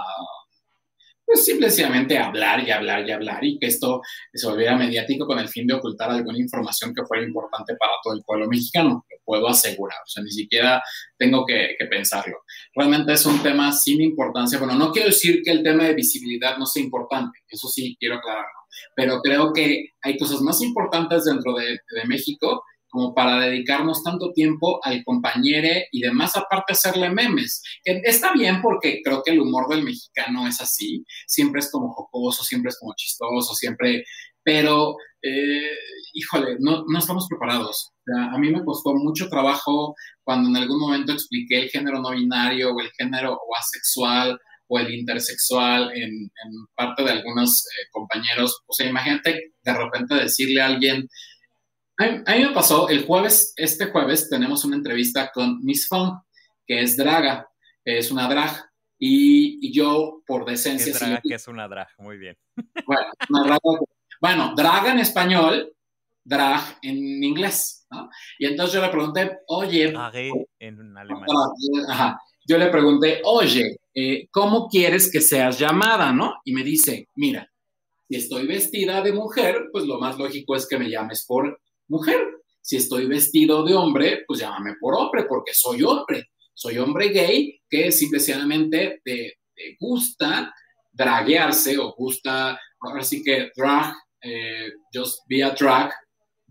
pues simplemente hablar y hablar y hablar y que esto se volviera mediático con el fin de ocultar alguna información que fuera importante para todo el pueblo mexicano, lo puedo asegurar, o sea, ni siquiera tengo que, pensarlo. Realmente es un tema sin importancia, bueno, no quiero decir que el tema de visibilidad no sea importante, eso sí quiero aclararlo, pero creo que hay cosas más importantes dentro de, de México como para dedicarnos tanto tiempo al compañero y demás, aparte hacerle memes. Que está bien porque creo que el humor del mexicano es así, siempre es como jocoso, siempre es como chistoso, siempre, pero, eh, híjole, no, no estamos preparados. a mí me costó mucho trabajo cuando en algún momento expliqué el género no binario o el género o asexual o el intersexual en, parte de algunos eh, compañeros. O sea, imagínate de repente decirle a alguien, a mí, me pasó el jueves, este jueves tenemos una entrevista con Miss Fong, que es draga, es una drag, y, yo por decencia... Es draga, que es una drag, muy bien. <laughs> Bueno, una draga, bueno, drag en español, drag en inglés, ¿no? Y entonces yo le pregunté, oye... en alemán. Ajá, yo le pregunté, oye, eh, ¿cómo quieres que seas llamada, no? Y me dice, mira, si estoy vestida de mujer, pues lo más lógico es que me llames por mujer. Si estoy vestido de hombre, pues llámame por hombre, porque soy hombre. Soy hombre gay que simplemente te, gusta draguearse o gusta, ahora sí que drag, eh, just be a drag,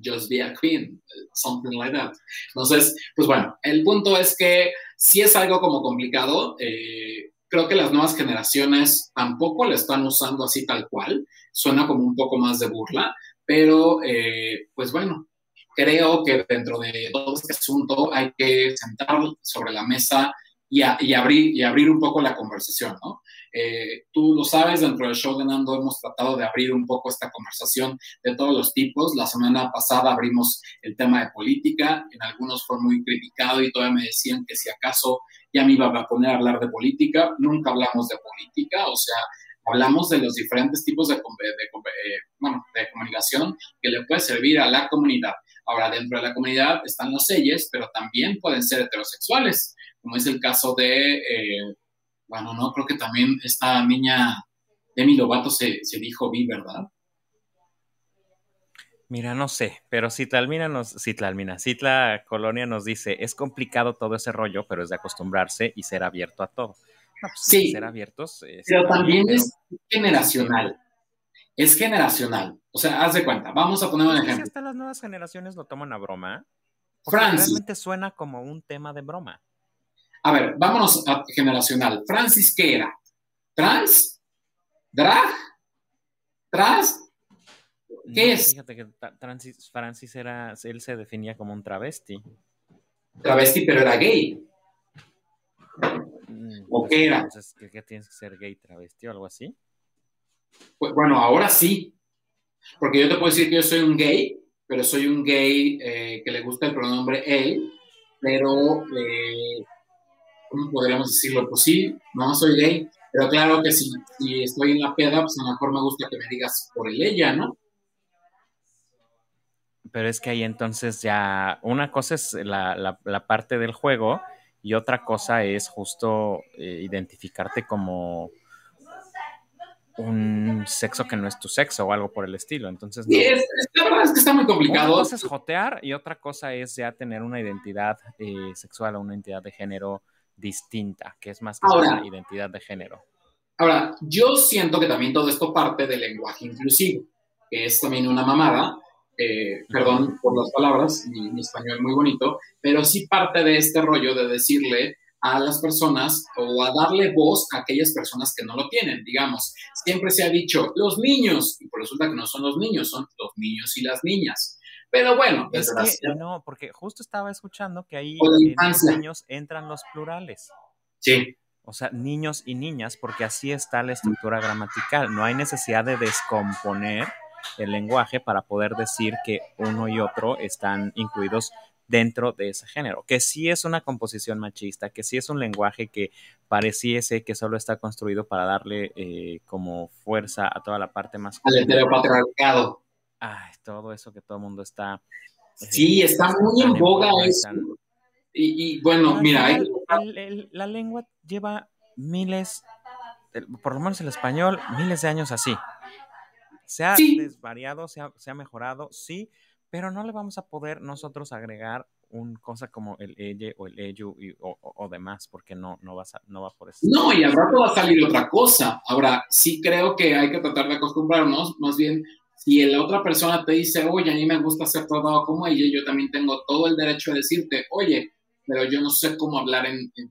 just be a queen, something like that. Entonces, pues bueno, el punto es que si es algo como complicado. Eh, creo que las nuevas generaciones tampoco lo están usando así tal cual. Suena como un poco más de burla, pero eh, pues bueno, creo que dentro de todo este asunto hay que sentar sobre la mesa y, abrir, y abrir un poco la conversación, ¿no? Eh, tú lo sabes, dentro del show de Nando hemos tratado de abrir un poco esta conversación de todos los tipos. La semana pasada abrimos el tema de política, en algunos fue muy criticado y todavía me decían que si acaso ya me iba a poner a hablar de política. Nunca hablamos de política, o sea, hablamos de los diferentes tipos de, de, eh, bueno, de comunicación que le puede servir a la comunidad. Ahora, dentro de la comunidad están los selles, pero también pueden ser heterosexuales, como es el caso de, eh, bueno, no, creo que también esta niña Demi Lovato se, se dijo vi, ¿verdad? Mira, no sé, pero Citlalmina nos, Citlalmina, Citla Colonia nos dice, es complicado todo ese rollo, pero es de acostumbrarse y ser abierto a todo. Pues, sí, ser abiertos. pero también es generacional. Es generacional. O sea, haz de cuenta. Vamos a poner un ejemplo. Si hasta las nuevas generaciones lo toman a broma. Francis. Realmente suena como un tema de broma. A ver, vámonos a generacional. Francis, ¿qué era? ¿Trans? ¿Drag? ¿Trans? ¿Qué es? Fíjate que Francis, Francis era, él se definía como un travesti. Travesti, pero era gay. ¿O qué era? Entonces, ¿qué, tienes que ser gay travesti o algo así? Pues, bueno, ahora sí. Porque yo te puedo decir que yo soy un gay, pero soy un gay eh, que le gusta el pronombre él, pero, eh, ¿cómo podríamos decirlo? Pues sí, no soy gay, pero claro que si, si estoy en la peda, pues a lo mejor me gusta que me digas por el ella, ¿no? Pero es que ahí entonces ya, una cosa es la, la parte del juego y otra cosa es justo eh, identificarte como un sexo que no es tu sexo o algo por el estilo. Entonces, es, la verdad es que está muy complicado. Una cosa es jotear y otra cosa es ya tener una identidad eh, sexual o una identidad de género distinta, que es más que una identidad de género. Ahora, yo siento que también todo esto parte del lenguaje inclusivo, que es también una mamada, eh, perdón por las palabras, mi, español muy bonito, pero sí parte de este rollo de decirle a las personas o a darle voz a aquellas personas que no lo tienen. Digamos, siempre se ha dicho los niños, y por resulta que no son los niños, son los niños y las niñas. Pero bueno, es que, no, porque justo estaba escuchando que ahí en los niños entran los plurales. Sí. O sea, niños y niñas, porque así está la estructura gramatical. No hay necesidad de descomponer el lenguaje para poder decir que uno y otro están incluidos dentro de ese género, que sí es una composición machista, que sí es un lenguaje que pareciese que solo está construido para darle eh, como fuerza a toda la parte más... Al heteropatriarcado. Ay, todo eso que todo el mundo está... Eh, sí, está muy en boga eso. Y, bueno, mira... la lengua lleva miles, por lo menos el español, miles de años así. Se ha desvariado, se ha, mejorado, sí, pero no le vamos a poder nosotros agregar un cosa como el ella o el ello o, demás, porque no, no, va no va por eso. No, y al rato va a salir otra cosa. Ahora, sí creo que hay que tratar de acostumbrarnos, más bien si la otra persona te dice, oye, a mí me gusta ser tratado como ella, yo también tengo todo el derecho de decirte, oye, pero yo no sé cómo hablar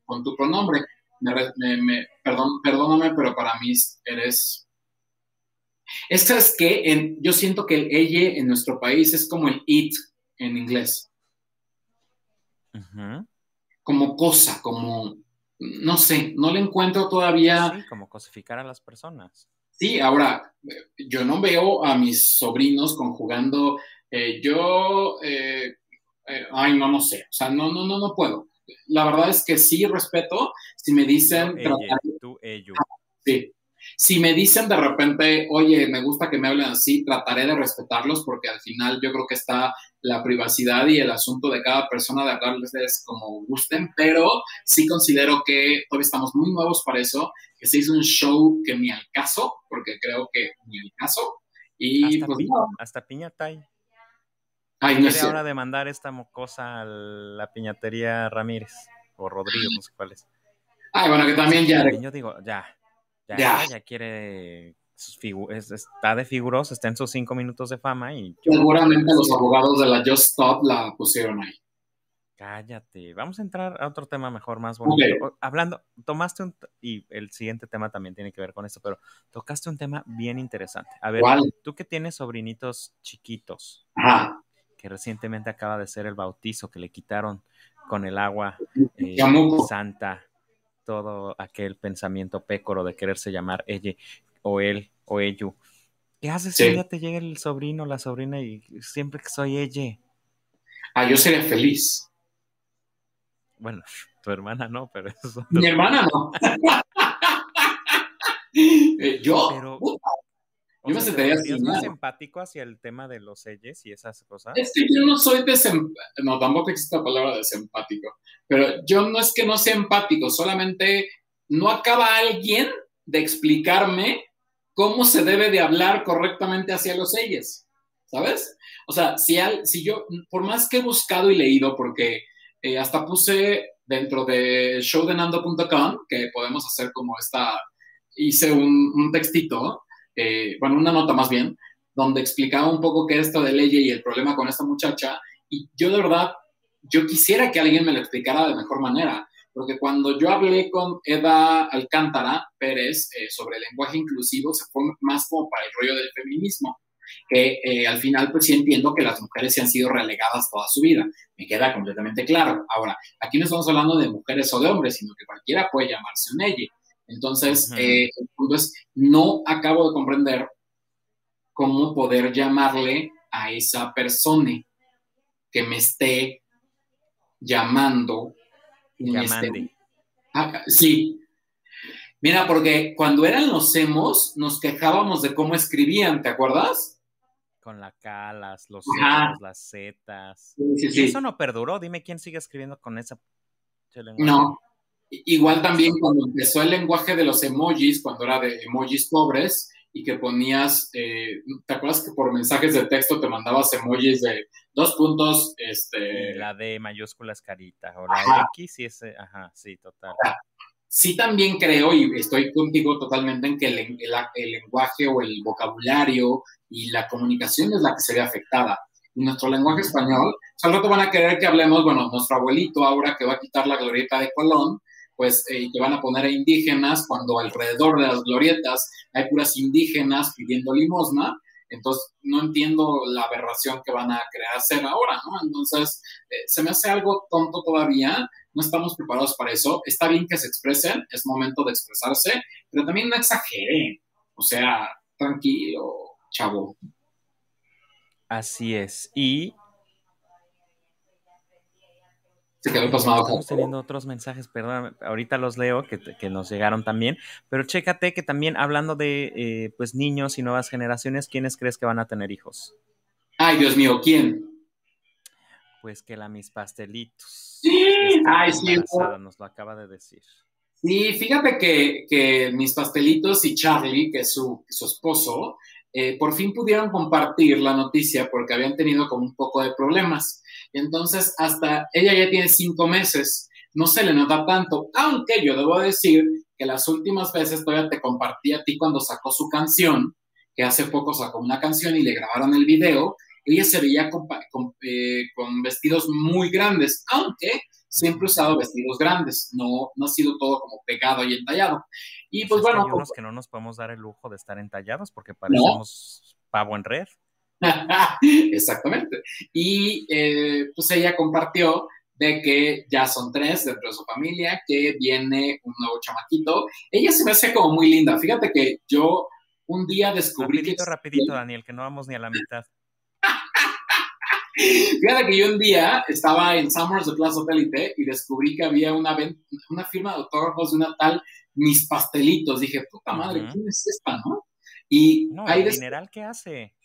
con tu pronombre. Me, perdón, perdóname, pero para mí eres... Esta es que yo siento que el ella en nuestro país es como el it en inglés. Como cosa, como, no sé, no le encuentro todavía... Sí, como cosificar a las personas. Sí, ahora, yo no veo a mis sobrinos conjugando, eh, yo, eh, eh, ay, no, no sé, o sea, no, no, no, no puedo. La verdad es que sí respeto si me dicen... tú, ello. Sí, si me dicen de repente, oye, me gusta que me hablen así, trataré de respetarlos porque al final yo creo que está la privacidad y el asunto de cada persona de hablarles como gusten, pero sí considero que todavía estamos muy nuevos para eso, que se hizo un show que ni al caso, porque creo que ni al caso. Y hasta, pues, hasta Piñatay. Ay, no ahora demandar esta mocosa a la piñatería Ramírez o Rodrigo, no sé cuál es. Ay, bueno, que también ya. Yo digo, ya, ya, ya, quiere, está de figuros, está en sus cinco minutos de fama y... Seguramente los abogados de la Just Stop la pusieron ahí. Cállate, vamos a entrar a otro tema mejor, más bonito. Hablando, tomaste un, y el siguiente tema también tiene que ver con esto, pero tocaste un tema bien interesante. A ver, tú que tienes sobrinitos chiquitos, que recientemente acaba de ser el bautizo, que le quitaron con el agua eh, santa todo aquel pensamiento pécoro de quererse llamar ella o él o ello. ¿Qué haces si ya te llega el sobrino, la sobrina y siempre que soy ella? Ah, yo sería feliz. Bueno, <laughs> tu hermana no, pero eso Mi hermana no. <laughs> <laughs> Eh, yo, pero, yo me sentiría así. más empático hacia el tema de los selles y esas cosas? Es que yo no soy desempático. No, tampoco existe la palabra desempático. Pero yo no es que no sea empático, solamente no acaba alguien de explicarme cómo se debe de hablar correctamente hacia los selles. ¿Sabes? O sea, si, al, si yo, por más que he buscado y leído, porque eh, hasta puse dentro de showdenando.com, que podemos hacer como esta, hice un, un textito eh, bueno, una nota más bien, donde explicaba un poco qué es esto de ley y el problema con esta muchacha. Y yo de verdad, yo quisiera que alguien me lo explicara de mejor manera, porque cuando yo hablé con Eva Alcántara Pérez eh, sobre el lenguaje inclusivo, se fue más como para el rollo del feminismo, que eh, al final pues sí entiendo que las mujeres se han sido relegadas toda su vida, me queda completamente claro. Ahora, aquí no estamos hablando de mujeres o de hombres, sino que cualquiera puede llamarse un ella. Entonces, eh, no acabo de comprender cómo poder llamarle a esa persona que me esté llamando. Este ah, sí. Mira, porque cuando eran los emos, nos quejábamos de cómo escribían, ¿te acuerdas? Con la K, las, los Emos, las Zetas. Sí, Eso no perduró. Dime quién sigue escribiendo con esa. No, Igual también cuando empezó el lenguaje de los emojis, cuando era de emojis pobres, y que ponías, eh, ¿te acuerdas que por mensajes de texto te mandabas emojis de dos puntos? Este... La D mayúsculas carita, o la X y ese, ajá, sí, total. Sí también creo, y estoy contigo totalmente, en que el, el, lenguaje o el vocabulario y la comunicación es la que se ve afectada. Y nuestro lenguaje español, al rato van a querer que hablemos, bueno, nuestro abuelito ahora que va a quitar la glorieta de Colón, pues, eh, que van a poner a indígenas cuando alrededor de las glorietas hay puras indígenas pidiendo limosna. Entonces, no entiendo la aberración que van a crear hacer ahora, ¿no? Entonces, eh, se me hace algo tonto todavía, no estamos preparados para eso. Está bien que se expresen, es momento de expresarse, pero también no exageren. O sea, tranquilo, chavo. Así es. Y Estamos teniendo otros mensajes, perdón, ahorita los leo que, nos llegaron también, pero chécate que también hablando de eh, pues niños y nuevas generaciones, ¿quiénes crees que van a tener hijos? Ay, Dios mío, ¿quién? Pues que la mis pastelitos. Sí, ay, sí. Nos lo acaba de decir. Sí, fíjate que, mis pastelitos y Charlie, que es su, su esposo, eh, por fin pudieron compartir la noticia porque habían tenido como un poco de problemas. Entonces, hasta ella ya tiene cinco meses, no se le nota tanto, aunque yo debo decir que las últimas veces todavía te compartí a ti cuando sacó su canción, que hace poco sacó una canción y le grabaron el video, ella se veía con, eh, con, vestidos muy grandes, aunque siempre ha usado vestidos grandes, no, no ha sido todo como pegado y entallado. Y pues, bueno. Hay unos que no nos podemos dar el lujo de estar entallados porque parecemos pavo en red. <laughs> Exactamente. Y eh, pues ella compartió de que ya son tres dentro de su familia, que viene un nuevo chamaquito. Ella se me hace como muy linda. Fíjate que yo un día descubrí rapidito, Rapidito, Daniel, que no vamos ni a la mitad. <laughs> Fíjate que yo un día estaba en Summers de Plaza Satélite y descubrí que había una, una firma de autógrafos de una tal Mis Pastelitos. Dije, puta madre, ¿quién es esta, no? Y no, el mineral qué hace.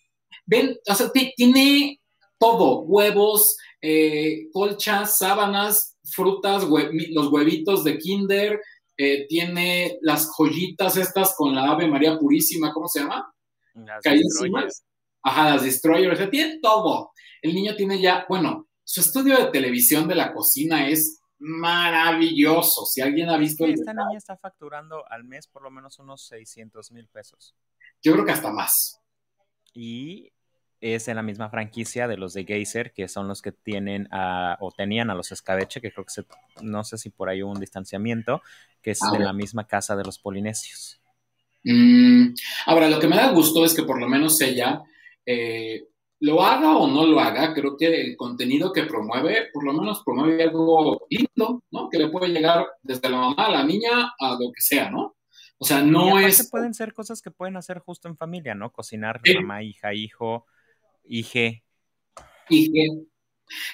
Ven, o sea, tiene todo, huevos, eh, colchas, sábanas, frutas, los huevitos de Kinder, eh, tiene las joyitas estas con la Ave María Purísima, ¿cómo se llama? Las. Ajá, las destroyers, o sea, tiene todo. El niño tiene ya, bueno, su estudio de televisión de la cocina es maravilloso. Si alguien ha visto... esta niña está facturando al mes por lo menos unos 600 mil pesos. Yo creo que hasta más. Y es en la misma franquicia de los de Geyser, que son los que tienen a, o tenían a los escabeche, que creo que se, no sé si por ahí hubo un distanciamiento, que es en la misma casa de los polinesios. Mm, ahora, lo que me da gusto es que por lo menos ella, eh, lo haga o no lo haga, creo que el contenido que promueve, por lo menos promueve algo lindo, ¿no? Que le puede llegar desde la mamá a la niña a lo que sea, ¿no? O sea, no es... pueden ser cosas que pueden hacer justo en familia, ¿no? Cocinar mamá, hija, hijo, IG. IG.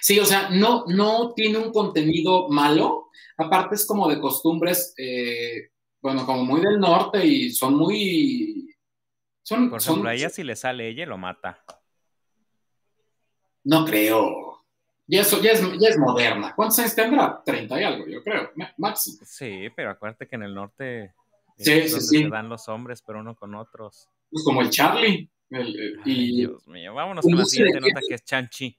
Sí, o sea, no, no tiene un contenido malo. Aparte es como de costumbres, eh, bueno, como muy del norte y son muy... Son, Por ejemplo, a ella si le sale ella lo mata. No creo. Y eso ya es, ya es moderna. ¿Cuántos años tendrá? 30 y algo, yo creo, máximo. Sí, pero acuérdate que en el norte sí, es donde se dan los hombres, pero uno con otros. Pues como el Charlie. Dios mío, vámonos con la siguiente nota que es Chanchi.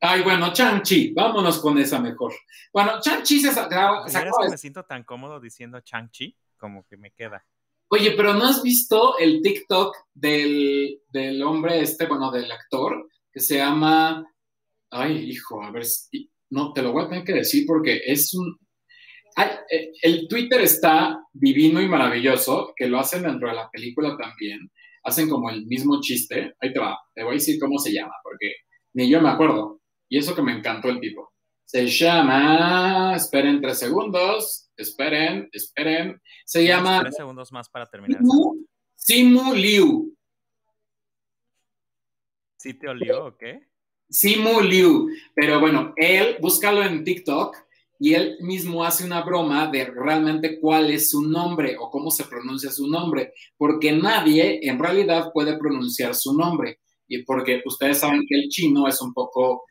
Ay, bueno, Chanchi, vámonos con esa mejor. Bueno, Chanchi se sacó. que me siento tan cómodo diciendo Chanchi, como que me queda. Oye, pero ¿no has visto el TikTok del, del hombre este, bueno, del actor, que se llama. Ay, hijo, a ver si. No, te lo voy a tener que decir porque es un. Eh, el Twitter está divino y maravilloso, que lo hacen dentro de la película también hacen como el mismo chiste. Ahí te va, te voy a decir cómo se llama, porque ni yo me acuerdo. Y eso que me encantó el tipo. Se llama, esperen tres segundos, esperen, esperen. Se llama... Tres segundos más para terminar. Simu, Liu. ¿Sí te olió o qué? Simu Liu. Pero bueno, él, búscalo en TikTok y él mismo hace una broma de realmente cuál es su nombre o cómo se pronuncia su nombre, porque nadie en realidad puede pronunciar su nombre, y porque ustedes saben que el chino es un poco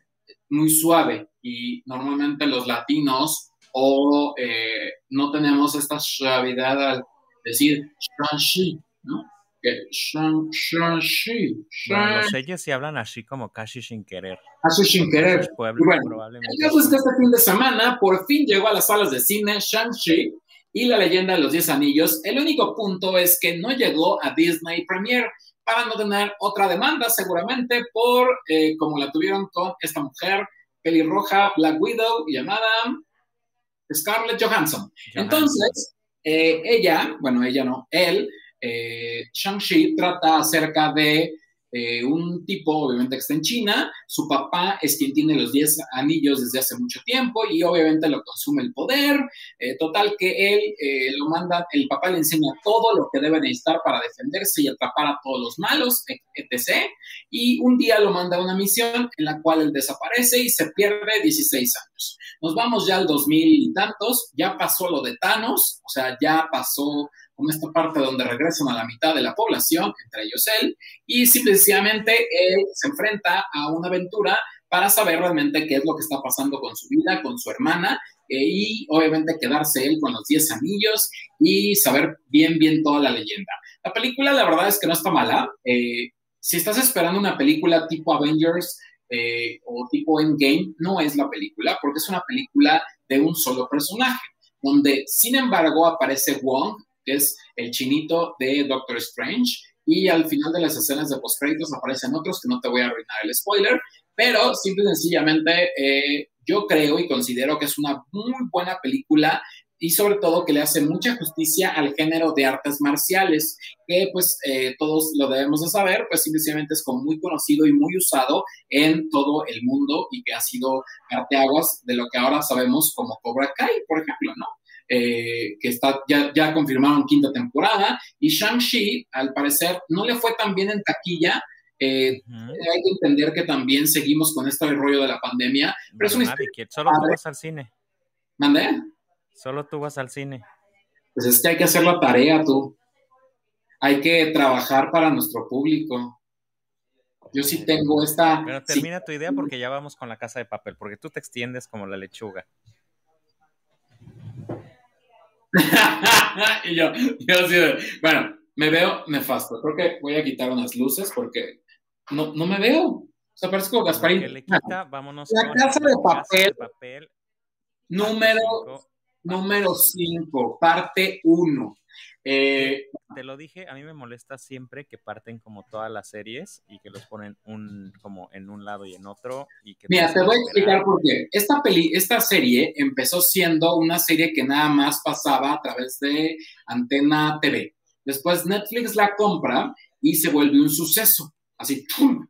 muy suave y normalmente los latinos o eh, no tenemos esta suavidad al decir ¿no? Los ellos sí hablan así como casi sin querer. Así sin querer. bueno, el caso es que este fin de semana por fin llegó a las salas de cine Shang-Chi y la leyenda de los Diez Anillos. El único punto es que no llegó a Disney Premiere para no tener otra demanda seguramente por, eh, como la tuvieron con esta mujer pelirroja Black Widow llamada Scarlett Johansson. Entonces, eh, ella, bueno, ella no, él eh, Shang-Chi trata acerca de eh, un tipo, obviamente, que está en China. Su papá es quien tiene los 10 anillos desde hace mucho tiempo y obviamente lo consume el poder. Eh, total que él lo manda, el papá le enseña todo lo que debe necesitar para defenderse y atrapar a todos los malos, etc. Y un día lo manda a una misión en la cual él desaparece y se pierde 16 años. Nos vamos ya al 2000 y tantos, ya pasó lo de Thanos, o sea, ya pasó con esta parte donde regresan a la mitad de la población, entre ellos él, y simplemente él se enfrenta a una aventura para saber realmente qué es lo que está pasando con su vida, con su hermana, eh, y obviamente quedarse él con los 10 anillos y saber bien, bien toda la leyenda. La película, la verdad es que no está mala. Eh, si estás esperando una película tipo Avengers eh, o tipo Endgame, no es la película, porque es una película de un solo personaje, donde sin embargo aparece Wong, que es el chinito de Doctor Strange, y al final de las escenas de postcréditos aparecen otros que no te voy a arruinar el spoiler, pero simple y sencillamente eh, yo creo y considero que es una muy buena película y sobre todo que le hace mucha justicia al género de artes marciales, que pues eh, todos lo debemos de saber, pues simplemente es como muy conocido y muy usado en todo el mundo y que ha sido arteaguas de lo que ahora sabemos como Cobra Kai, por ejemplo, ¿no? Eh, que está, ya, ya confirmaron quinta temporada, y Shang-Chi, al parecer, no le fue tan bien en taquilla. Eh, hay que entender que también seguimos con este rollo de la pandemia. Pero es una Solo tú vas al cine. ¿Mandé? Solo tú vas al cine. Pues es que hay que hacer la tarea, tú. Hay que trabajar para nuestro público. Yo sí tengo esta. Pero termina tu idea porque ya vamos con la casa de papel, porque tú te extiendes como la lechuga. <laughs> y yo, yo sí, bueno, me veo nefasto. Creo que voy a quitar unas luces porque no, no me veo. O sea, parezco Gasparín. Que le quita, vámonos la casa de papel, papel número, número 5, parte 1. Eh, te lo dije, a mí me molesta siempre que parten como todas las series y que los ponen un, como en un lado y en otro. Y que Mira, te voy a explicar por qué. Esta, peli, esta serie empezó siendo una serie que nada más pasaba a través de Antena TV. Después Netflix la compra y se vuelve un suceso. Así,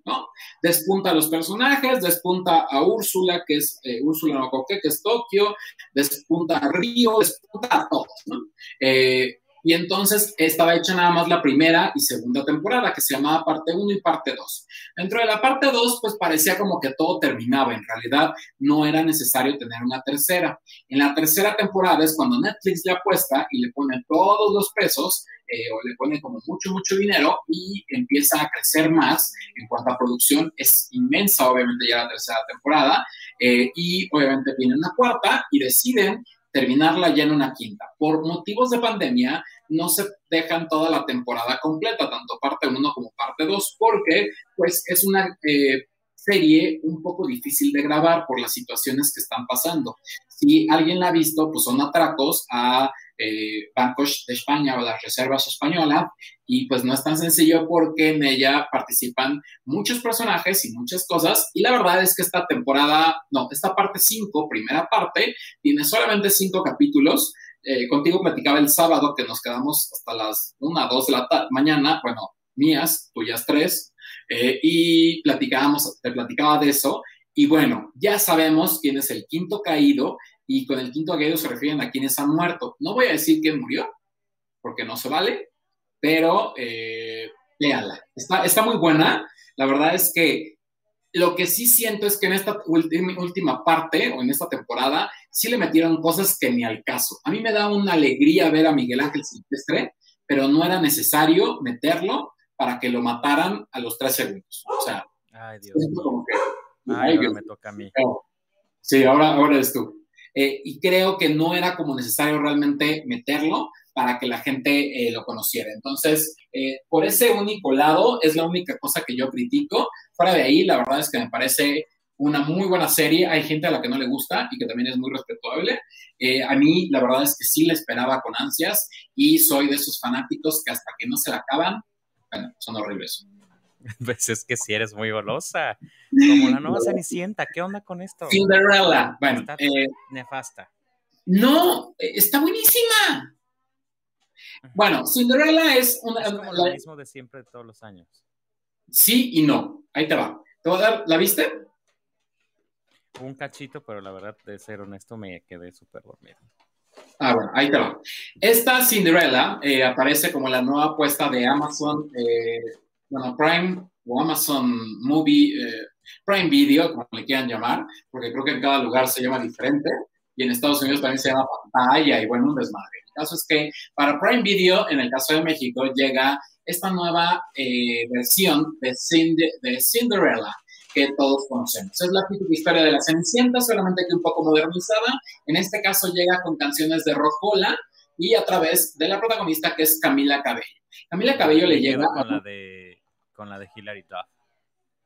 ¿no? Despunta a los personajes, despunta a Úrsula, que es eh, Úrsula no que es Tokio, despunta a Río, despunta a todos, ¿no? Eh, y entonces estaba hecha nada más la primera y segunda temporada, que se llamaba parte 1 y parte 2. Dentro de la parte 2, pues parecía como que todo terminaba. En realidad, no era necesario tener una tercera. En la tercera temporada es cuando Netflix le apuesta y le pone todos los pesos, eh, o le pone como mucho, mucho dinero y empieza a crecer más. En cuanto a producción, es inmensa, obviamente, ya la tercera temporada. Eh, y obviamente viene una cuarta y deciden terminarla ya en una quinta. Por motivos de pandemia, no se dejan toda la temporada completa, tanto parte 1 como parte 2, porque pues es una eh, serie un poco difícil de grabar por las situaciones que están pasando. Si alguien la ha visto, pues son atracos a eh, bancos de España o las reservas españolas y pues no es tan sencillo porque en ella participan muchos personajes y muchas cosas y la verdad es que esta temporada, no, esta parte 5, primera parte, tiene solamente 5 capítulos. Eh, contigo platicaba el sábado que nos quedamos hasta las 1, 2 de la mañana, bueno, mías, tuyas 3, eh, y platicábamos, te platicaba de eso. Y bueno, ya sabemos quién es el quinto caído y con el quinto caído se refieren a quienes han muerto. No voy a decir quién murió, porque no se vale, pero eh, léala. Está, está muy buena. La verdad es que lo que sí siento es que en esta última parte o en esta temporada sí le metieron cosas que ni al caso. A mí me da una alegría ver a Miguel Ángel Silvestre, pero no era necesario meterlo para que lo mataran a los tres segundos. O sea, ay, Dios. Como que, ay, me toca a mí. Sí, ahora, ahora eres tú. Eh, y creo que no era como necesario realmente meterlo para que la gente eh, lo conociera. Entonces, eh, por ese único lado es la única cosa que yo critico. Fuera de ahí, la verdad es que me parece una muy buena serie. Hay gente a la que no le gusta y que también es muy respetable. a mí, la verdad es que sí la esperaba con ansias y soy de esos fanáticos que hasta que no se la acaban, bueno, son horribles. <laughs> Pues es que si eres muy golosa. Como la nueva Cenicienta, ¿qué onda con esto? Cinderella. Bueno, está eh, nefasta. No, eh, está buenísima. Bueno, Cinderella es una. Es como lo mismo de siempre de todos los años. Sí y no. Ahí te va. Te voy a dar, ¿la viste? Un cachito, pero la verdad, de ser honesto, me quedé súper dormido. Ah, bueno, ahí te va. Esta Cinderella eh, aparece como la nueva apuesta de Amazon bueno, Prime o Amazon Movie, eh, Prime Video, como le quieran llamar, porque creo que en cada lugar se llama diferente, y en Estados Unidos también se llama pantalla y bueno, un desmadre. El caso es que para Prime Video, en el caso de México, llega esta nueva eh, versión de, de Cinderella que todos conocemos. Es la típica historia de la Cenicienta, solamente que un poco modernizada. En este caso llega con canciones de Rocola y a través de la protagonista que es Camila Cabello. Camila Cabello le llega... Con la de con la de Hilary Duff.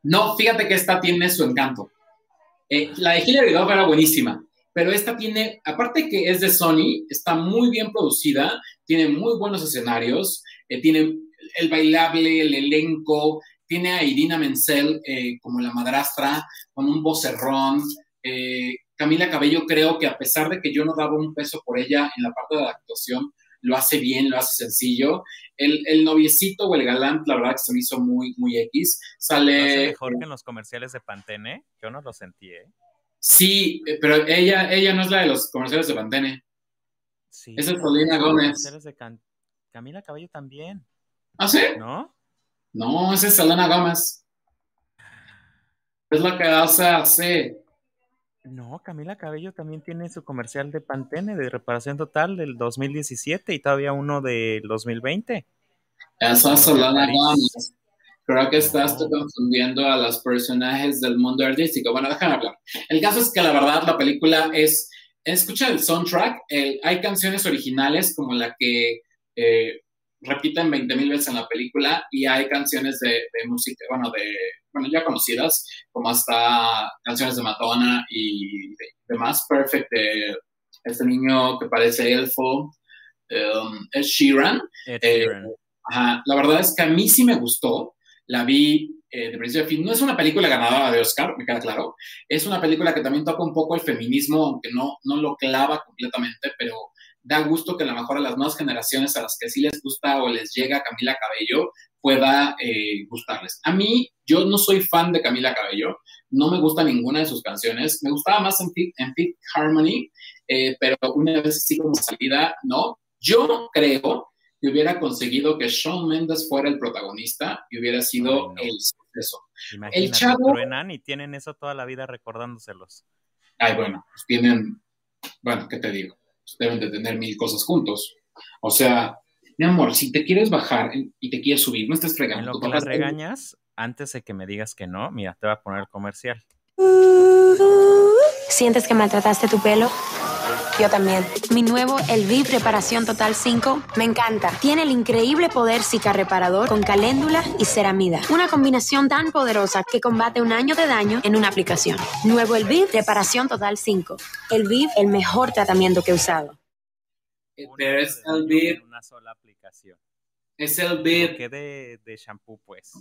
No, fíjate que esta tiene su encanto. Eh, la de Hilary Duff era buenísima, pero esta tiene, aparte que es de Sony, está muy bien producida, tiene muy buenos escenarios, eh, tiene el bailable, el elenco, tiene a Irina Menzel eh, como la madrastra, con un vocerrón. Eh, Camila Cabello creo que a pesar de que yo no daba un peso por ella en la parte de la actuación, lo hace bien, lo hace sencillo. El, el noviecito o el galán, la verdad que se me hizo muy, muy X. Sale... mejor que en los comerciales de Pantene? Yo no lo sentí, ¿eh? Sí, eh, pero ella, ella no es la de los comerciales de Pantene. Sí. Esa es Paulina Gómez. De Camila Cabello también. ¿Ah, sí? ¿No? No, esa es Selena Gómez. Es la que hace así. No, Camila Cabello también tiene su comercial de Pantene de reparación total del 2017 y todavía uno del 2020. Esa es Selena Gómez. Creo que estás confundiendo a los personajes del mundo artístico. Bueno, déjame hablar. El caso es que la verdad la película es, escucha el soundtrack, hay canciones originales como la que eh, repiten 20 mil veces en la película y hay canciones de, música, bueno, de, bueno, ya conocidas, como hasta canciones de Madonna y demás, Perfect, de este niño que parece elfo, um, es Sheeran. Eh, la verdad es que a mí sí me gustó, la vi eh, de principio a fin. No es una película ganadora de Oscar, me queda claro. Es una película que también toca un poco el feminismo, aunque no, no lo clava completamente, pero da gusto que a lo mejor a las nuevas generaciones a las que sí les gusta o les llega Camila Cabello pueda eh, gustarles. A mí, yo no soy fan de Camila Cabello, no me gusta ninguna de sus canciones, me gustaba más en Fit, Harmony, eh, pero una vez así como salida, no. Yo creo que hubiera conseguido que Shawn Mendes fuera el protagonista y hubiera sido el suceso. el chavo... y tienen eso toda la vida recordándoselos. Ay, bueno, pues tienen, bueno, ¿qué te digo? Deben de tener mil cosas juntos. O sea, mi amor, si te quieres bajar y te quieres subir, no estés fregando. En lo que las regañas, antes de que me digas que no, mira, te voy a poner el comercial. ¿Sientes que maltrataste tu pelo? Yo también. Mi nuevo Elviv Reparación Total 5 me encanta. Tiene el increíble poder reparador con caléndula y ceramida. Una combinación tan poderosa que combate un año de daño en una aplicación. Nuevo Elviv Reparación Total 5. Elviv, el mejor tratamiento que he usado. Pero es Elviv. Una sola aplicación. Es Elviv. Que de, de shampoo, pues.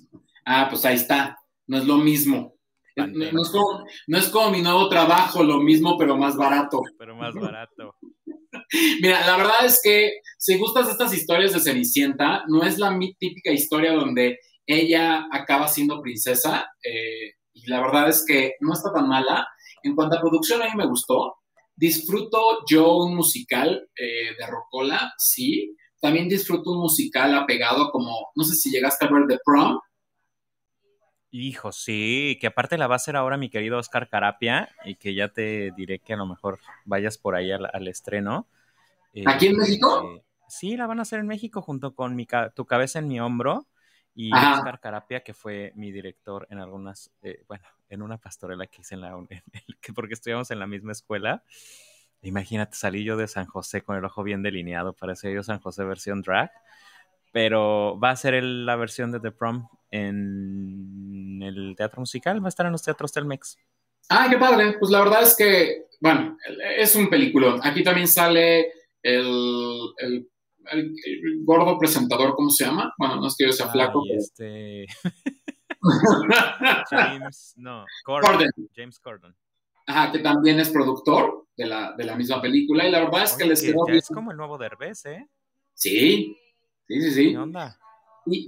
Ah, pues ahí está. No es lo mismo. No, es como, mi nuevo trabajo, lo mismo, pero más barato. Pero más barato. <laughs> Mira, la verdad es que si gustas estas historias de Cenicienta, no es la típica historia donde ella acaba siendo princesa. Eh, y la verdad es que no está tan mala. En cuanto a producción, a mí me gustó. Disfruto yo un musical eh, de Rocola, sí. También disfruto un musical apegado como, no sé si llegaste a ver The Prom, Hijo, sí, que aparte la va a hacer ahora mi querido Oscar Carapia y que ya te diré que a lo mejor vayas por ahí al, estreno. ¿Aquí en México? Eh, sí, la van a hacer en México junto con mi, Tu cabeza en mi hombro y Oscar Carapia, que fue mi director en algunas, eh, bueno, en una pastorela que hice en la, <laughs> porque estudiamos en la misma escuela. Imagínate, salí yo de San José con el ojo bien delineado, parecía yo San José versión drag pero va a ser la versión de The Prom en el teatro musical, va a estar en los teatros Telmex. Ah, qué padre. Pues la verdad es que, bueno, es un peliculón. Aquí también sale el, el, gordo presentador, ¿cómo se llama? Bueno, no es que yo sea flaco. Este... <laughs> James, no, Corden, James Corden. Ajá, que también es productor de la, de la misma película y la verdad es que les quedó... Es como el nuevo Derbez, ¿eh? Sí, Sí, sí, sí. ¿Qué onda?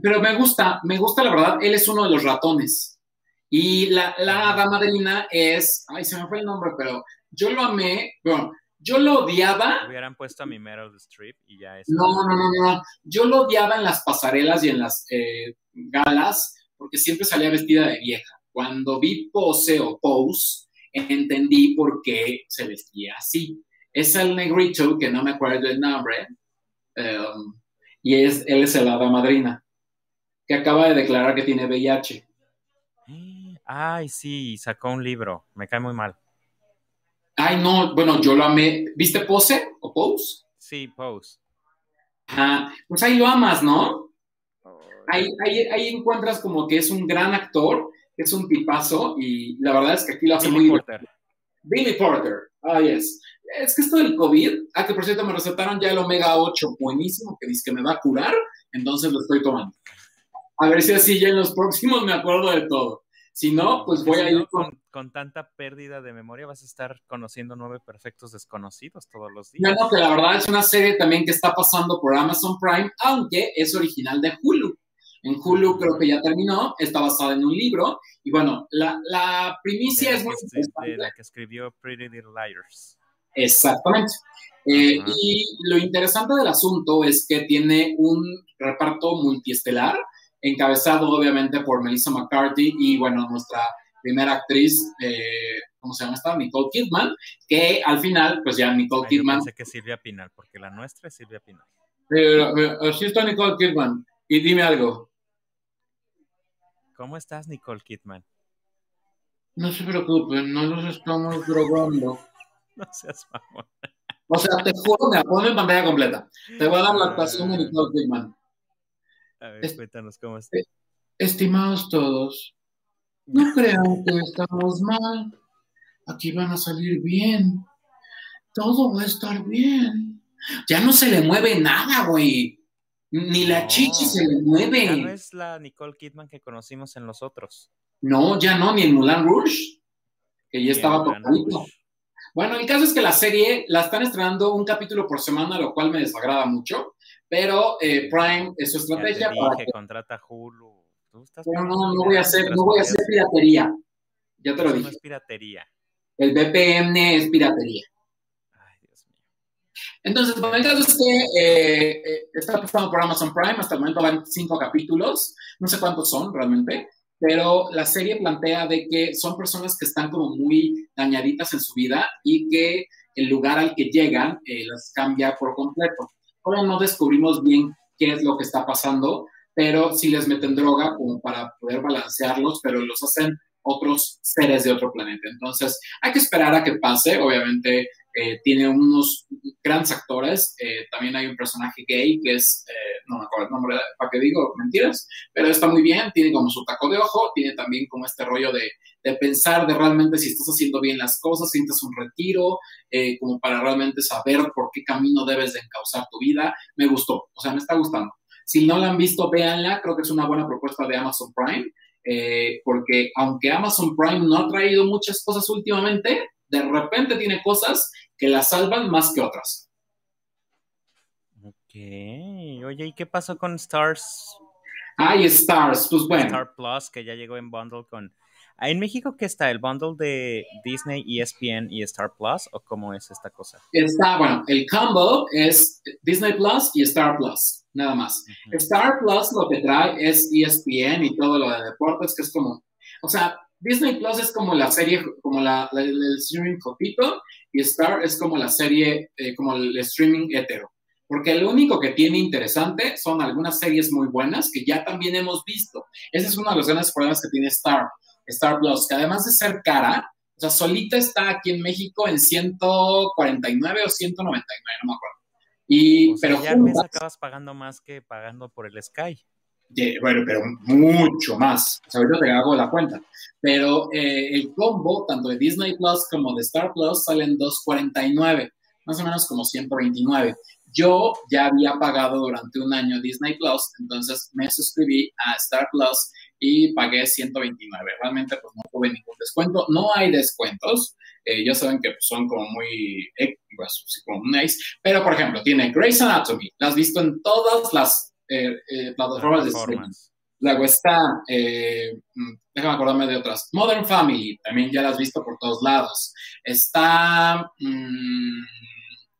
pero me gusta, me gusta la verdad, él es uno de los ratones. Y la, la dama de Lina es, ay, se me fue el nombre, pero yo lo amé, bueno, yo lo odiaba. Hubieran puesto a mi Meryl Streep y ya es. No, no, no, no, yo lo odiaba en las pasarelas y en las eh, galas, porque siempre salía vestida de vieja. Cuando vi Pose o Pose, entendí por qué se vestía así. Es el negrito, que no me acuerdo el nombre, um, y es, él es el hada madrina, que acaba de declarar que tiene VIH. Ay, sí, sacó un libro, me cae muy mal. Ay, no, bueno, yo lo amé. ¿Viste Pose o Pose? Sí, Pose. Ah, pues ahí lo amas, ¿no? Ahí, ahí, encuentras como que es un gran actor, es un tipazo y la verdad es que aquí lo hace muy Porter. Billy Porter, ah, yes es que esto del COVID, ah, que por cierto me recetaron ya el omega 8, buenísimo, que dice que me va a curar, entonces lo estoy tomando. A ver si así ya en los próximos me acuerdo de todo. Si no, pues voy a ir con, con, tanta pérdida de memoria vas a estar conociendo nueve perfectos desconocidos todos los días. No, no, que la verdad es una serie también que está pasando por Amazon Prime, aunque es original de Hulu. En Hulu creo que ya terminó, está basada en un libro. Y bueno, la, la primicia es muy De la que escribió Pretty Little Liars. Exactamente. Eh, y lo interesante del asunto es que tiene un reparto multiestelar, encabezado obviamente por Melissa McCarthy y bueno, nuestra primera actriz, eh, ¿cómo se llama esta? Nicole Kidman, que al final, pues ya Nicole Kidman... Yo que Silvia Pinal, porque la nuestra es Silvia Pinal. Eh, así está Nicole Kidman. Y dime algo. ¿Cómo estás, Nicole Kidman? No se preocupen, no nos estamos drogando. <laughs> no seas mamón. O sea, te juro, me pongo en pantalla completa. Te voy a dar la actuación de Nicole Kidman. A ver, cuéntanos cómo está. Estimados todos, no crean que estamos mal. Aquí van a salir bien. Todo va a estar bien. Ya no se le mueve nada, güey. Ni la chichi se le mueve. Ya no es la Nicole Kidman que conocimos en los otros. No, ya no, ni en Mulan Rouge, que ya estaba tocadito. Bueno, el caso es que la serie la están estrenando un capítulo por semana, lo cual me desagrada mucho, pero eh, Prime es su estrategia. para que... contrata Hulu. no, no, no voy a hacer, no voy a hacer piratería. Ya te lo dije. No es piratería. El VPN es piratería. Entonces, bueno, el caso es que eh, eh, está pasando por Amazon Prime, hasta el momento van cinco capítulos, no sé cuántos son realmente, pero la serie plantea de que son personas que están como muy dañaditas en su vida y que el lugar al que llegan eh, las cambia por completo. Ahora no descubrimos bien qué es lo que está pasando, pero sí les meten droga como para poder balancearlos, pero los hacen otros seres de otro planeta. Entonces, hay que esperar a que pase. Obviamente, eh, tiene unos grandes actores. Eh, también hay un personaje gay que es, eh, no me acuerdo el nombre, para qué digo mentiras, pero está muy bien. Tiene como su taco de ojo, tiene también como este rollo de, de pensar de realmente si estás haciendo bien las cosas, sientes un retiro, como para realmente saber por qué camino debes de encauzar tu vida. Me gustó, o sea, me está gustando. Si no la han visto, véanla. Creo que es una buena propuesta de Amazon Prime. porque aunque Amazon Prime no ha traído muchas cosas últimamente, de repente tiene cosas que la salvan más que otras. Ok, oye, ¿y qué pasó con Stars? Ay, Stars, pues bueno. Star Plus, que ya llegó en bundle con... Ah, ¿En México qué está? ¿El bundle de Disney, ESPN y Star Plus? ¿O cómo es esta cosa? Está, bueno, el combo es Disney Plus y Star Plus, nada más. Star Plus lo que trae es ESPN y todo lo de deportes, que es como, o sea, Disney Plus es como la serie, como la, el streaming copito, y Star es como la serie, eh, como el streaming hetero. Porque lo único que tiene interesante son algunas series muy buenas que ya también hemos visto. Ese es uno de los grandes problemas que tiene Star, Star Plus, que además de ser cara, o sea, solita está aquí en México en 149 o 199, no me acuerdo. Y, pero ya juntas, acabas pagando más que pagando por el Sky bueno, pero mucho más. O sea, ahorita te hago la cuenta. Pero eh, el combo, tanto de Disney Plus como de Star Plus, salen 249, más o menos como 129. Yo ya había pagado durante un año Disney Plus, entonces me suscribí a Star Plus y pagué 129. Realmente pues no tuve ningún descuento. No hay descuentos. Eh, ya saben que pues, son como muy, eh, pues, como nice. Pero, por ejemplo, tiene Grey's Anatomy. La has visto en todas las eh, eh, plataformas de streaming. Luego está, eh, mm, déjame acordarme de otras. Modern Family, también ya la has visto por todos lados. Está mm,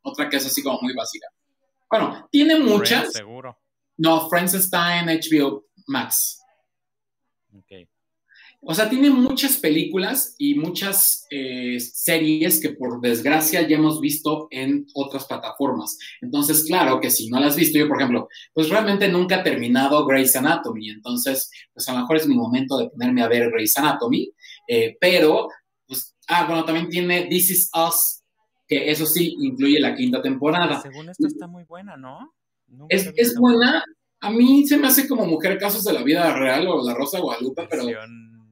otra que es así como muy básica. Bueno, tiene muchas. seguro. No, Friends está en HBO Max. Ok. O sea, tiene muchas películas y muchas eh, series que por desgracia ya hemos visto en otras plataformas. Entonces, claro que si no las has visto, yo por ejemplo, pues realmente nunca he terminado Grey's Anatomy. Entonces, pues a lo mejor es mi momento de ponerme a ver Grey's Anatomy. Eh, pero, pues, ah, bueno, también tiene This Is Us, que eso sí incluye la quinta temporada. Según esto está muy buena, ¿no? es, es buena. A mí se me hace como Mujer Casos de la Vida Real o La Rosa Guadalupe, pero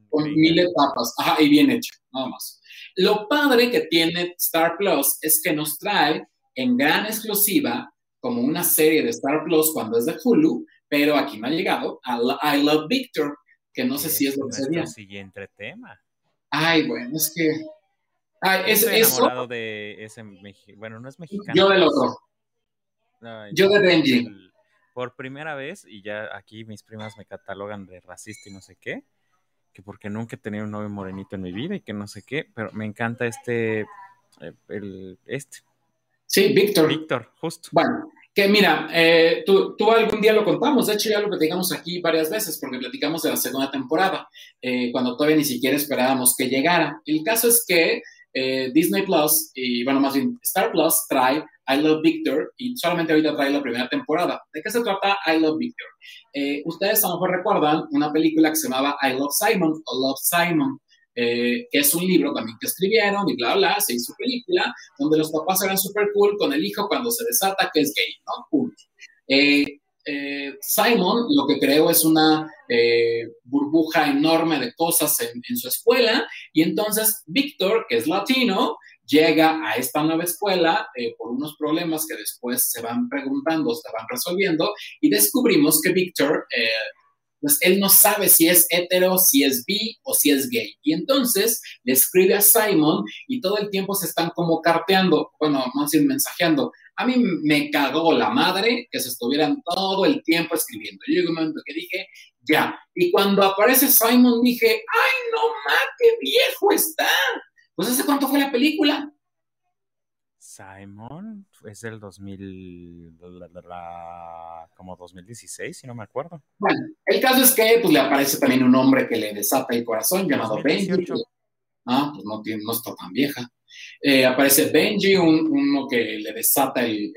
con mil etapas, ajá, y bien hecho, nada más. Lo padre que tiene Star Plus es que nos trae en gran exclusiva como una serie de Star Plus cuando es de Hulu, pero aquí no ha llegado, a I Love Victor, que no sé si es lo que sería. siguiente tema. Ay, bueno, es que... Ay, es, Estoy enamorado de ese bueno, no es mexicano. Yo del otro. yo de Benji. por primera vez, y ya aquí mis primas me catalogan de racista y no sé qué, que porque nunca he tenido un novio morenito en mi vida y que no sé qué, pero me encanta este, eh, el, este. Sí, Víctor. Víctor, justo. Bueno, que mira, eh, tú, tú, algún día lo contamos, de hecho ya lo platicamos aquí varias veces, porque platicamos de la segunda temporada, eh, cuando todavía ni siquiera esperábamos que llegara. El caso es que eh, Disney Plus, y bueno, más bien Star Plus, trae I Love Victor, y solamente ahorita trae la primera temporada. ¿De qué se trata I Love Victor? ustedes a lo mejor recuerdan una película que se llamaba I Love Simon o Love Simon. Eh, que es un libro también que escribieron y bla, bla, se hizo película, donde los papás eran súper cool con el hijo cuando se desata que es gay, ¿no? Eh, eh, Simon lo que creo es una burbuja enorme de cosas en, su escuela y entonces Víctor, que es latino, llega a esta nueva escuela por unos problemas que después se van preguntando, se van resolviendo y descubrimos que Víctor pues él no sabe si es hetero, si es bi o si es gay. Y entonces le escribe a Simon y todo el tiempo se están como carteando, bueno, más bien mensajeando. A mí me cagó la madre que se estuvieran todo el tiempo escribiendo. Yo llegó un momento que dije, ya. Y cuando aparece Simon dije, ay, no mames, qué viejo está. Pues ¿hace cuánto fue la película? Simon es del 2000, como 2016, si no me acuerdo. Bueno, el caso es que pues, le aparece también un hombre que le desata el corazón llamado Benji. Ah, pues no, no está tan vieja. Eh, aparece Benji, uno que le desata el,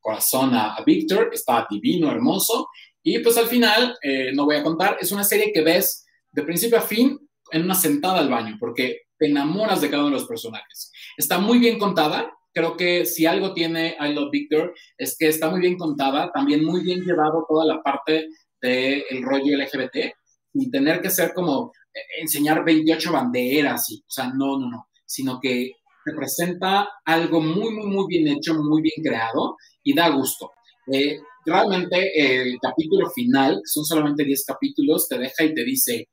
corazón a, a, Victor, está divino, hermoso. Y pues al final, eh, no voy a contar, es una serie que ves de principio a fin en una sentada al baño, porque te enamoras de cada uno de los personajes. Está muy bien contada, creo que si algo tiene I Love Victor es que está muy bien contada, también muy bien llevado toda la parte del rollo LGBT, sin tener que ser como eh, enseñar 28 banderas, y, o sea, no, no, no, sino que representa algo muy, muy, muy bien hecho, muy bien creado y da gusto. Eh, realmente el capítulo final, que son solamente 10 capítulos, te deja y te dice,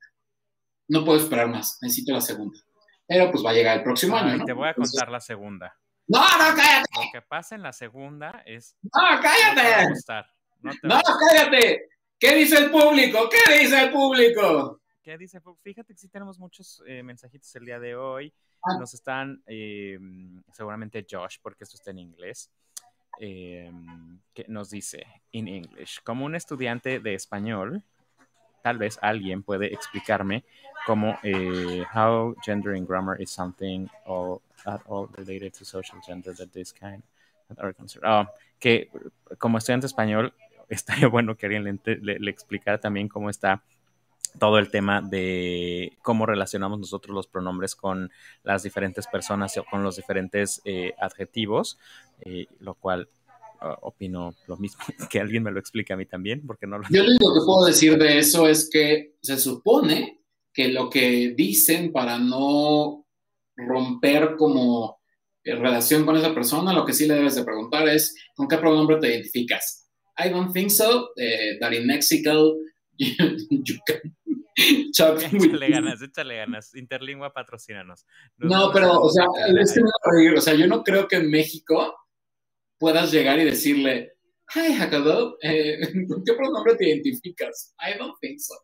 no puedo esperar más, necesito la segunda. Pero pues va a llegar el próximo año. ¿no? Te voy a contar la segunda. No, no, cállate. Lo que pasa en la segunda es. No, cállate. No, cállate. ¿Qué dice el público? ¿Qué dice el público? ¿Qué dice? Fíjate que sí tenemos muchos eh, mensajitos el día de hoy. Ah. Nos están, eh, seguramente Josh, porque esto está en inglés, eh, que nos dice, in English, como un estudiante de español, tal vez alguien puede explicarme cómo how gender in grammar is something at all related to social gender that this kind are considered. Oh, que como estudiante español <laughs> estaría bueno que alguien le, explicara también cómo está todo el tema de cómo relacionamos nosotros los pronombres con las diferentes personas o con los diferentes eh, adjetivos, eh, lo cual uh, opino lo mismo, <laughs> que alguien me lo explique a mí también, porque no lo... Yo lo único que puedo decir de eso es que se supone que lo que dicen para no romper como eh, relación con esa persona, lo que sí le debes de preguntar es, ¿con qué pronombre te identificas? I don't think so, eh, that in Mexico <laughs> you, can <laughs> Échale ganas, échale ganas. Interlingua, patrocínanos. No, pero, o sea, es que me O sea, yo no creo que en México puedas llegar y decirle, Hi, Jacobo, eh, <laughs> ¿con qué pronombre te identificas? I don't think so.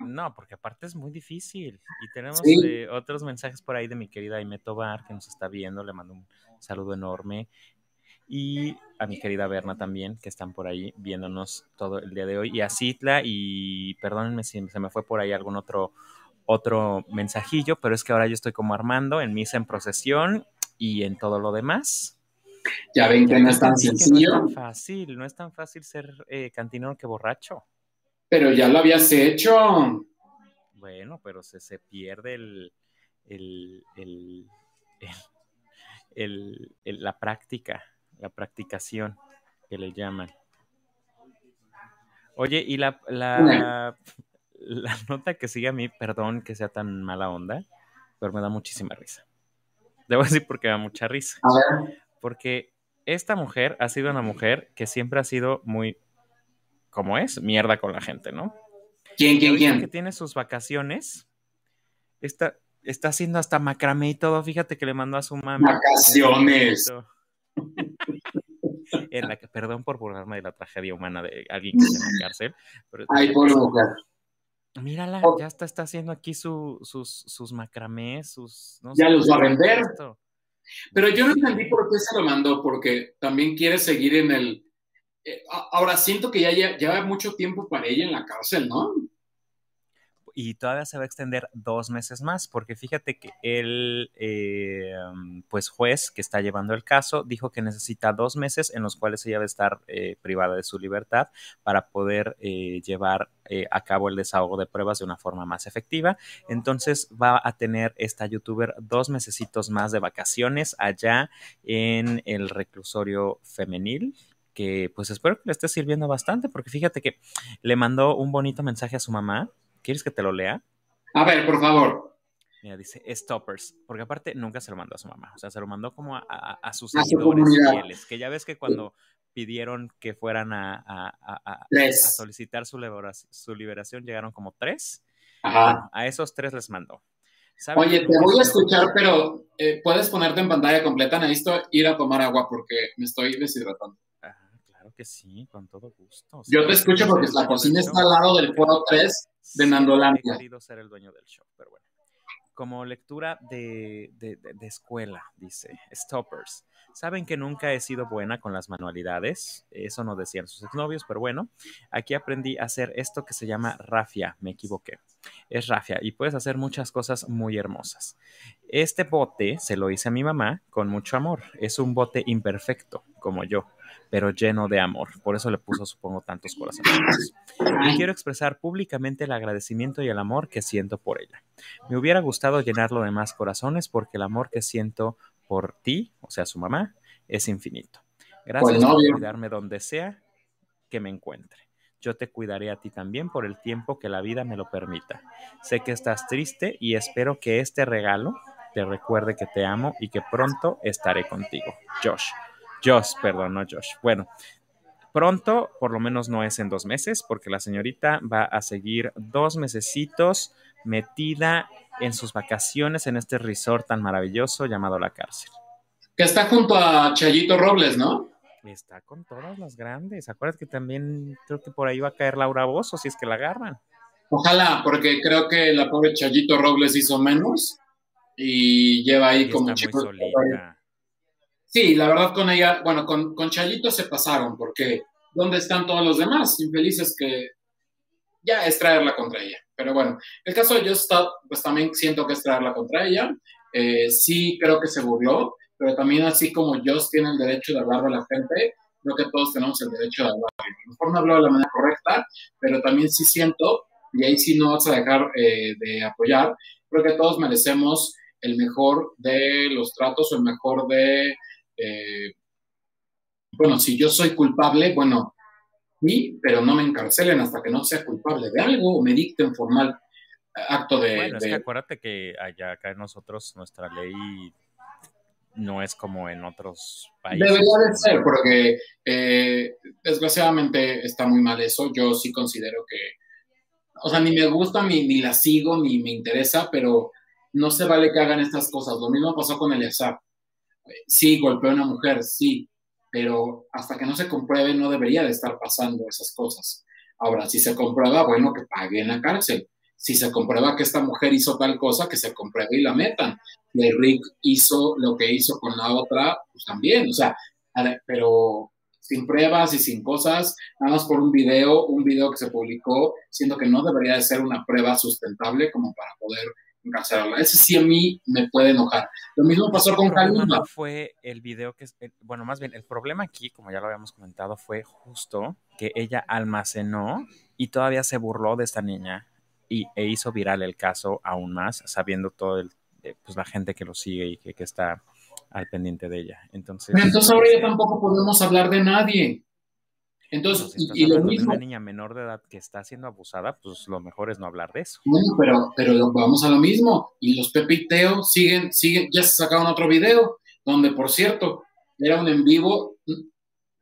No, porque aparte es muy difícil. Y tenemos eh, otros mensajes por ahí de mi querida Aime Tobar, que nos está viendo. Le mando un saludo enorme. Y a mi querida Berna también, que están por ahí viéndonos todo el día de hoy. Y a Citla, y perdónenme si se me fue por ahí algún otro, otro mensajillo, pero es que ahora yo estoy como Armando en misa en procesión y en todo lo demás. Ya ven que no es tan sencillo. No es tan fácil, no es tan fácil ser eh, cantinero que borracho. Pero ya lo habías hecho. Bueno, pero se, se pierde el, el, el, la práctica, la practicación que le llaman. Oye, y la, la, la, nota que sigue a mí, perdón que sea tan mala onda, pero me da muchísima risa. Debo decir porque me da mucha risa. A ver. Porque esta mujer ha sido una mujer que siempre ha sido muy, como es, mierda con la gente, ¿no? ¿Quién, quién, quién? Que tiene sus vacaciones, está, está haciendo hasta macramé y todo. Fíjate que le mandó a su mamá. Vacaciones. <laughs> En la que, perdón por burlarme de la tragedia humana de alguien que está en la cárcel. Pero, Ay, pobre mujer. Mírala, Oh. ya está, está haciendo aquí su, sus, sus macramés, sus... no Ya sé, los va a vender. esto. Pero yo no entendí por qué se lo mandó, porque también quiere seguir en el... eh, ahora siento que ya lle- lleva mucho tiempo para ella en la cárcel, ¿no? Y todavía se va a extender dos meses más, porque fíjate que el eh, pues juez que está llevando el caso dijo que necesita dos meses en los cuales ella va a estar eh, privada de su libertad para poder eh, llevar eh, a cabo el desahogo de pruebas de una forma más efectiva. Entonces va a tener esta youtuber dos mesecitos más de vacaciones allá en el reclusorio femenil que pues espero que le esté sirviendo bastante, porque fíjate que le mandó un bonito mensaje a su mamá ¿Quieres que te lo lea? A ver, por favor. Mira, dice Stoppers, porque aparte nunca se lo mandó a su mamá, o sea, se lo mandó como a, a, a sus A seguidores fieles, que ya ves que cuando pidieron que fueran a, solicitar su, libera- su liberación, llegaron como tres, Ajá. a esos tres les mandó. ¿Saben Oye, te voy a escuchar, pero eh, puedes ponerte en pantalla completa. Necesito ir a tomar agua porque me estoy deshidratando. Que sí, con todo gusto. Yo te escucho porque la cocina está al lado del foro 3 de Nandolandia. He querido ser el dueño del show, pero bueno. Como lectura de, de- de- de escuela, dice Stoppers. Saben que nunca he sido buena con las manualidades. Eso no decían sus exnovios, pero bueno. Aquí aprendí a hacer esto que se llama rafia. Me equivoqué. Es rafia y puedes hacer muchas cosas muy hermosas. Este bote se lo hice a mi mamá con mucho amor. Es un bote imperfecto, como yo, pero lleno de amor. Por eso le puso, supongo, tantos corazones. Y quiero expresar públicamente el agradecimiento y el amor que siento por ella. Me hubiera gustado llenarlo de más corazones porque el amor que siento por ti, o sea, su mamá, es infinito. Gracias Pues, por cuidarme donde sea que me encuentre. Yo te cuidaré a ti también por el tiempo que la vida me lo permita. Sé que estás triste y espero que este regalo te recuerde que te amo y que pronto estaré contigo. Josh. Josh, perdón, no Josh. Bueno, pronto, por lo menos no es en dos meses, porque la señorita va a seguir dos mesecitos metida en sus vacaciones en este resort tan maravilloso llamado La Cárcel. Que está junto a Chayito Robles, ¿no? Está con todas las grandes. Acuérdate que también creo que por ahí va a caer Laura Bozo si es que la agarran. Ojalá, porque creo que la pobre Chayito Robles hizo menos y lleva ahí Y como está muy chicos. solita. Sí, la verdad con ella, bueno, con, con Chayito se pasaron, porque ¿dónde están todos los demás? Infelices que ya es traerla contra ella. Pero bueno, el caso de Just Stop, pues también siento que es traerla contra ella. Eh, sí creo que se burló, pero también así como Just tiene el derecho de hablar de la gente, creo que todos tenemos el derecho de hablar. A lo mejor no habló de la manera correcta, pero también sí siento, y ahí sí no vas a dejar eh, de apoyar, creo que todos merecemos el mejor de los tratos o el mejor de... eh, bueno, si yo soy culpable, bueno, sí, pero no me encarcelen hasta que no sea culpable de algo o me dicten formal acto de... Bueno, es que acuérdate que allá acá en nosotros nuestra ley no es como en otros países. Debería de ser, porque eh, desgraciadamente está muy mal eso. Yo sí considero que, o sea, ni me gusta, ni, ni la sigo, ni me interesa, pero no se vale que hagan estas cosas. Lo mismo pasó con Eleazar. Sí, golpeó a una mujer, sí, pero hasta que no se compruebe no debería de estar pasando esas cosas. Ahora, si se comprueba, bueno, que pague en la cárcel. Si se comprueba que esta mujer hizo tal cosa, que se compruebe y la metan. El Rick hizo lo que hizo con la otra, pues también, o sea, pero sin pruebas y sin cosas, nada más por un video, un video que se publicó, siendo que no debería de ser una prueba sustentable como para poder encarcelarla. Ese sí a mí me puede enojar. Lo mismo pasó con Kalimba. no fue el video que, bueno, más bien el problema aquí, como ya lo habíamos comentado, fue justo que ella almacenó y todavía se burló de esta niña y, e hizo viral el caso aún más, sabiendo todo el, eh, pues la gente que lo sigue y que, que está al pendiente de ella. Entonces, Pero entonces ahora ya tampoco podemos hablar de nadie. Entonces, si estás y, y lo mismo, una niña menor de edad que está siendo abusada, pues lo mejor es no hablar de eso. Bueno, pero, pero vamos a lo mismo. Y los Pepe y Teo siguen, siguen, ya se sacaron otro video, donde por cierto, era un en vivo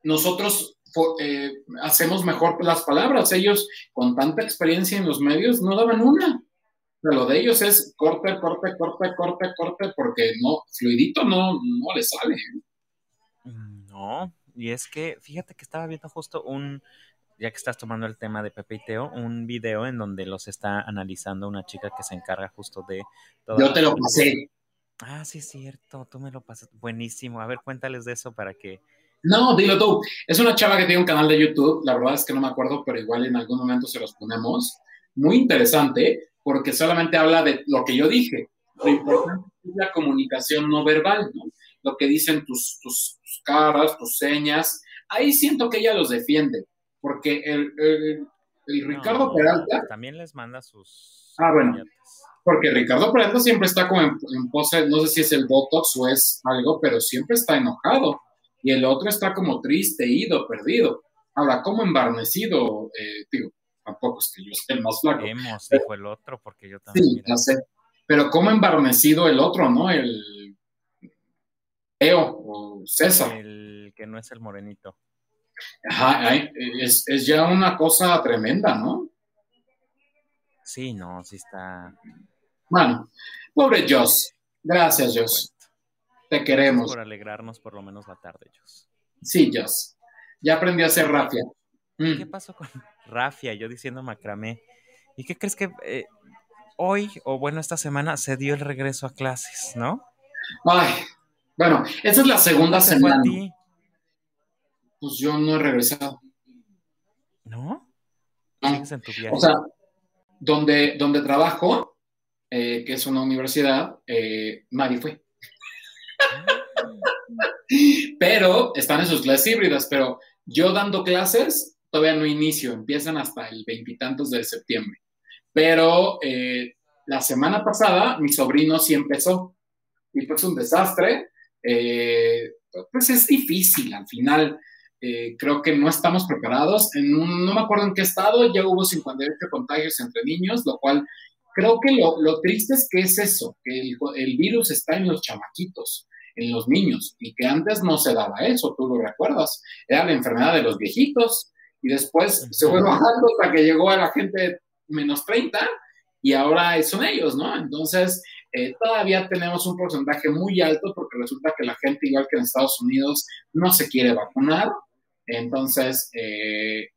nosotros eh, hacemos mejor las palabras. Ellos, con tanta experiencia en los medios, no daban una. Pero lo de ellos es corte, corte, corte, corte, corte, porque no, fluidito no, no le sale. No, y es que fíjate que estaba viendo justo un, ya que estás tomando el tema de Pepe y Teo, un video en donde los está analizando una chica que se encarga justo de... Yo te lo pasé. Ah, sí, es cierto, tú me lo pasas. Buenísimo. A ver, cuéntales de eso para que... No, dilo tú. Es una chava que tiene un canal de YouTube, la verdad es que no me acuerdo, pero igual en algún momento se los ponemos. Muy interesante, porque solamente habla de lo que yo dije. Lo importante es la comunicación no verbal, ¿no? Lo que dicen tus, tus, caras, tus señas. Ahí siento que ella los defiende, porque el, Ricardo Peralta... También les manda sus... Ah, bueno. Porque Ricardo Peralta siempre está como en, pose, no sé si es el Botox o es algo, pero siempre está enojado. Y el otro está como triste, ido, perdido. Ahora, como embarnecido, eh, digo, tampoco es que yo esté más flaco. Hemos, dijo el otro, porque yo también. Sí, ya sé. Pero como embarnecido el otro, ¿no? El Eo o César. El que no es el morenito. Ajá, es, es ya una cosa tremenda, ¿no? Sí, no, sí está. Bueno, pobre Joss. Gracias, Joss. Te queremos. Por alegrarnos por lo menos la tarde, Joss. Sí, Joss. Ya aprendí a hacer rafia. Mm. ¿Qué pasó con rafia? Yo diciendo macramé. ¿Y qué crees que eh, hoy, o bueno, esta semana, se dio el regreso a clases, ¿no? Ay, bueno, esa es la segunda semana. Pues yo no he regresado. ¿No? ¿Sigues en tu viaje? O sea, donde, donde trabajo, eh, que es una universidad, eh, nadie fue. <laughs> pero están en sus clases híbridas, pero yo dando clases todavía no inicio, empiezan hasta el veintitantos de septiembre. Pero eh, la semana pasada mi sobrino sí empezó y pues un desastre. Pues es difícil al final. creo que no estamos preparados. En no me acuerdo en qué estado, ya hubo 58 contagios entre niños, lo cual creo que lo, triste es que es eso, que el, virus está en los chamaquitos, en los niños, y que antes no se daba eso, tú lo recuerdas, era la enfermedad de los viejitos, y después se fue bajando hasta que llegó a la gente menos 30, y ahora son ellos, ¿no? Entonces, eh, todavía tenemos un porcentaje muy alto porque resulta que la gente, igual que en Estados Unidos, no se quiere vacunar. Entonces, eh,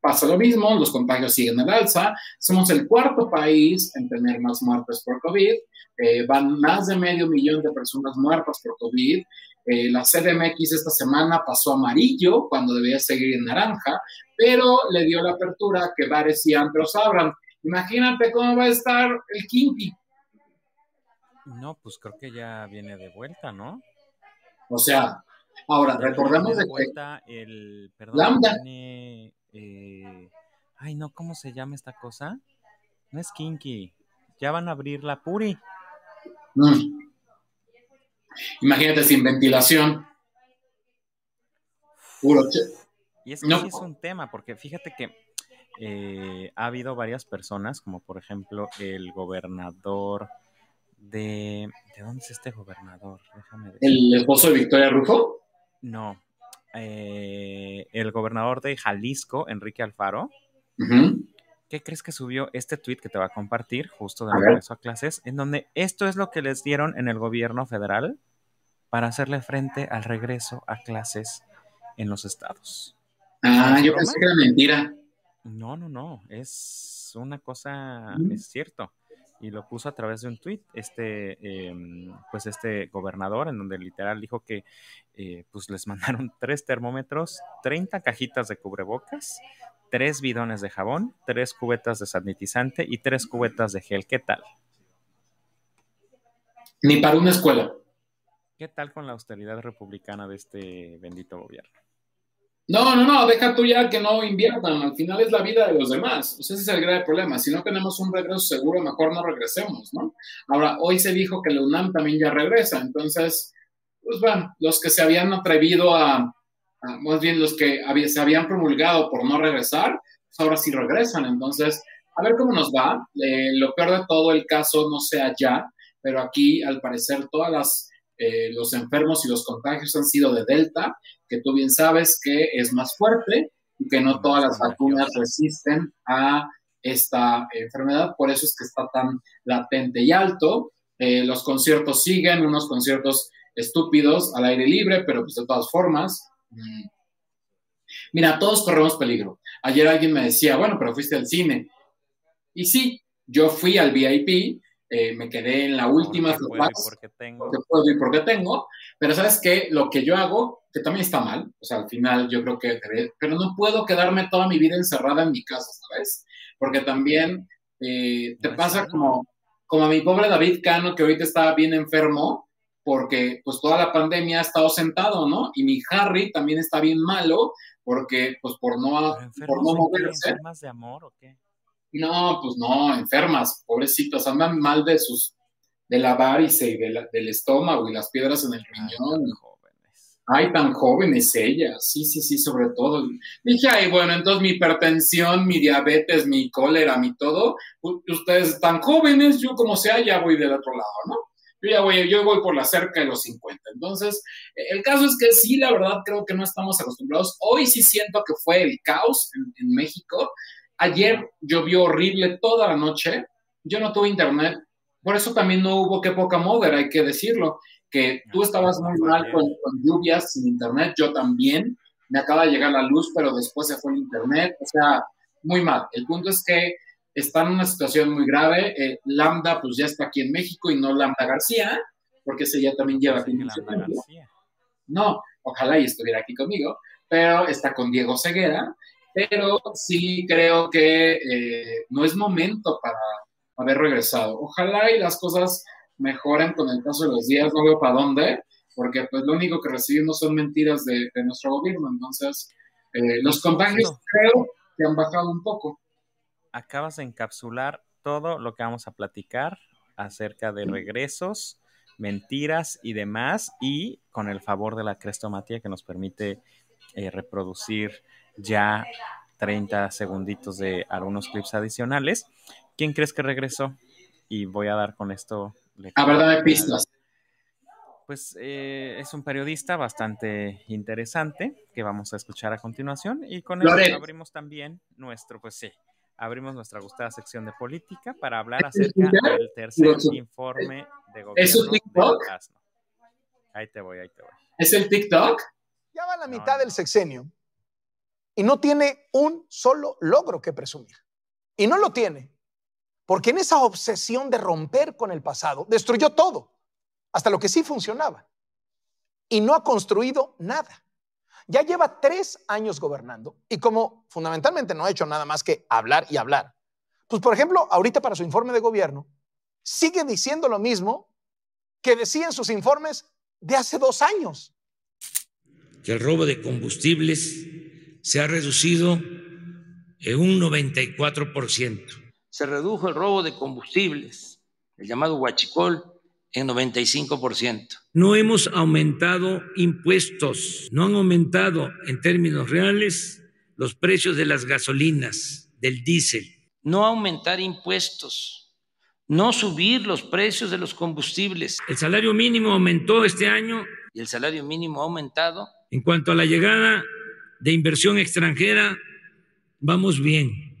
pasa lo mismo, los contagios siguen al alza, somos el cuarto país en tener más muertes por COVID, eh, van más de medio millón de personas muertas por COVID, la CDMX esta semana pasó amarillo cuando debía seguir en naranja, pero le dio la apertura que bares y antros abran. Imagínate cómo va a estar el Kinky. No, pues creo que ya viene de vuelta, ¿no? O sea, ahora recordemos de, vuelta el perdón, eh, ay, no, ¿cómo se llama esta cosa? No es Kinky. Ya van a abrir la Puri. Mm. Imagínate sin ventilación. Puro y es que sí es un tema, porque fíjate que eh, ha habido varias personas, como por ejemplo el gobernador de... ¿De dónde es este gobernador? Déjame ¿El esposo de Victoria Rufo? No, eh, el gobernador de Jalisco, Enrique Alfaro. ¿Qué crees que subió este tweet que te va a compartir justo de regreso a clases? En donde esto es lo que les dieron en el gobierno federal para hacerle frente al regreso a clases en los estados. Ah, yo pensé que era mentira. No, no, no, es una cosa, es cierto y lo puso a través de un tweet este em, pues este gobernador en donde literal dijo que eh, pues les <laughs> mandaron tres termómetros 30 cajitas de cubrebocas tres bidones de jabón tres cubetas de sanitizante y tres cubetas de gel. Qué tal ni para una escuela. Qué tal con la austeridad republicana de este bendito gobierno no, no, no, deja tú ya que no inviertan, al final es la vida de los demás. ese es el grave problema. Si no tenemos un regreso seguro, mejor no regresemos, ¿no? Ahora, hoy se dijo que la UNAM también ya regresa, entonces, pues bueno, los que se habían atrevido a, más bien los que se habían promulgado por no regresar, pues ahora sí regresan. Entonces, a ver cómo nos va. Eh, lo peor de todo, el caso no sea ya, pero aquí, al parecer, todas las eh, los enfermos y los contagios han sido de Delta, que tú bien sabes que es más fuerte y que no todas las vacunas resisten a esta enfermedad, por eso es que está tan latente y alto. Eh, los conciertos siguen, unos conciertos estúpidos al aire libre, pero pues de todas formas, mm, mira, todos corremos peligro. Ayer alguien me decía, bueno, pero fuiste al cine. Y sí, yo fui al VIP, eh, me quedé en la última porque puedo y porque tengo. porque puedo y porque tengo, pero sabes que lo que yo hago, que también está mal, o sea, al final yo creo que, pero no puedo quedarme toda mi vida encerrada en mi casa, ¿sabes? Porque también eh, te pasa como, como a mi pobre David Cano, que ahorita estaba bien enfermo, porque pues toda la pandemia ha estado sentado, ¿no? Y mi Harry también está bien malo, porque pues por no, por no moverse. ¿Enfermas de amor o qué? No, pues no, enfermas, pobrecitos, andan mal de sus, de la varice y de la, del estómago y las piedras en el riñón. Ay, tan jóvenes ellas, sí, sí, sí, sobre todo. Dije, ay, bueno, entonces mi hipertensión, mi diabetes, mi cólera, mi todo, ustedes están jóvenes, yo como sea, ya voy del otro lado, ¿no? Yo ya voy, yo voy por la cerca de los 50. Entonces, el caso es que sí, la verdad, creo que no estamos acostumbrados. Hoy sí siento que fue el caos en, en México. Ayer llovió horrible toda la noche. Yo no tuve internet. Por eso también no hubo que poca mover, hay que decirlo. Que tú estabas muy mal con, con, lluvias sin internet, yo también. Me acaba de llegar la luz, pero después se fue el internet. O sea, muy mal. El punto es que está en una situación muy grave. Eh, Lambda, pues ya está aquí en México y no Lambda García, porque ese ya también lleva aquí tiempo. No, ojalá y estuviera aquí conmigo, pero está con Diego Ceguera pero sí creo que eh, no es momento para haber regresado. Ojalá y las cosas mejoren con el paso de los días, no veo para dónde, porque pues lo único que recibimos son mentiras de, de nuestro gobierno, entonces eh, los contagios creo que han bajado un poco. Acabas de encapsular todo lo que vamos a platicar acerca de regresos, mentiras y demás, y con el favor de la crestomatía que nos permite eh, reproducir ya 30 segunditos de algunos clips adicionales. ¿Quién crees que regresó? Y voy a dar con esto. A ver, dame pistas. Pues eh, es un periodista bastante interesante que vamos a escuchar a continuación. Y con eso abrimos también nuestro, pues sí, abrimos nuestra gustada sección de política para hablar acerca del tercer informe de gobierno. ¿Es un TikTok? Ahí te voy, ahí te voy. ¿Es el TikTok? Ya va la mitad no, del sexenio y no tiene un solo logro que presumir. Y no lo tiene porque en esa obsesión de romper con el pasado destruyó todo, hasta lo que sí funcionaba. Y no ha construido nada. Ya lleva tres años gobernando y como fundamentalmente no ha hecho nada más que hablar y hablar, pues por ejemplo, ahorita para su informe de gobierno, sigue diciendo lo mismo que decía en sus informes de hace dos años. Que el robo de combustibles se ha reducido en un 94%. Se redujo el robo de combustibles, el llamado huachicol, en 95%. No hemos aumentado impuestos, no han aumentado en términos reales los precios de las gasolinas, del diésel. No aumentar impuestos, no subir los precios de los combustibles. El salario mínimo aumentó este año. Y el salario mínimo ha aumentado. En cuanto a la llegada de inversión extranjera, vamos bien.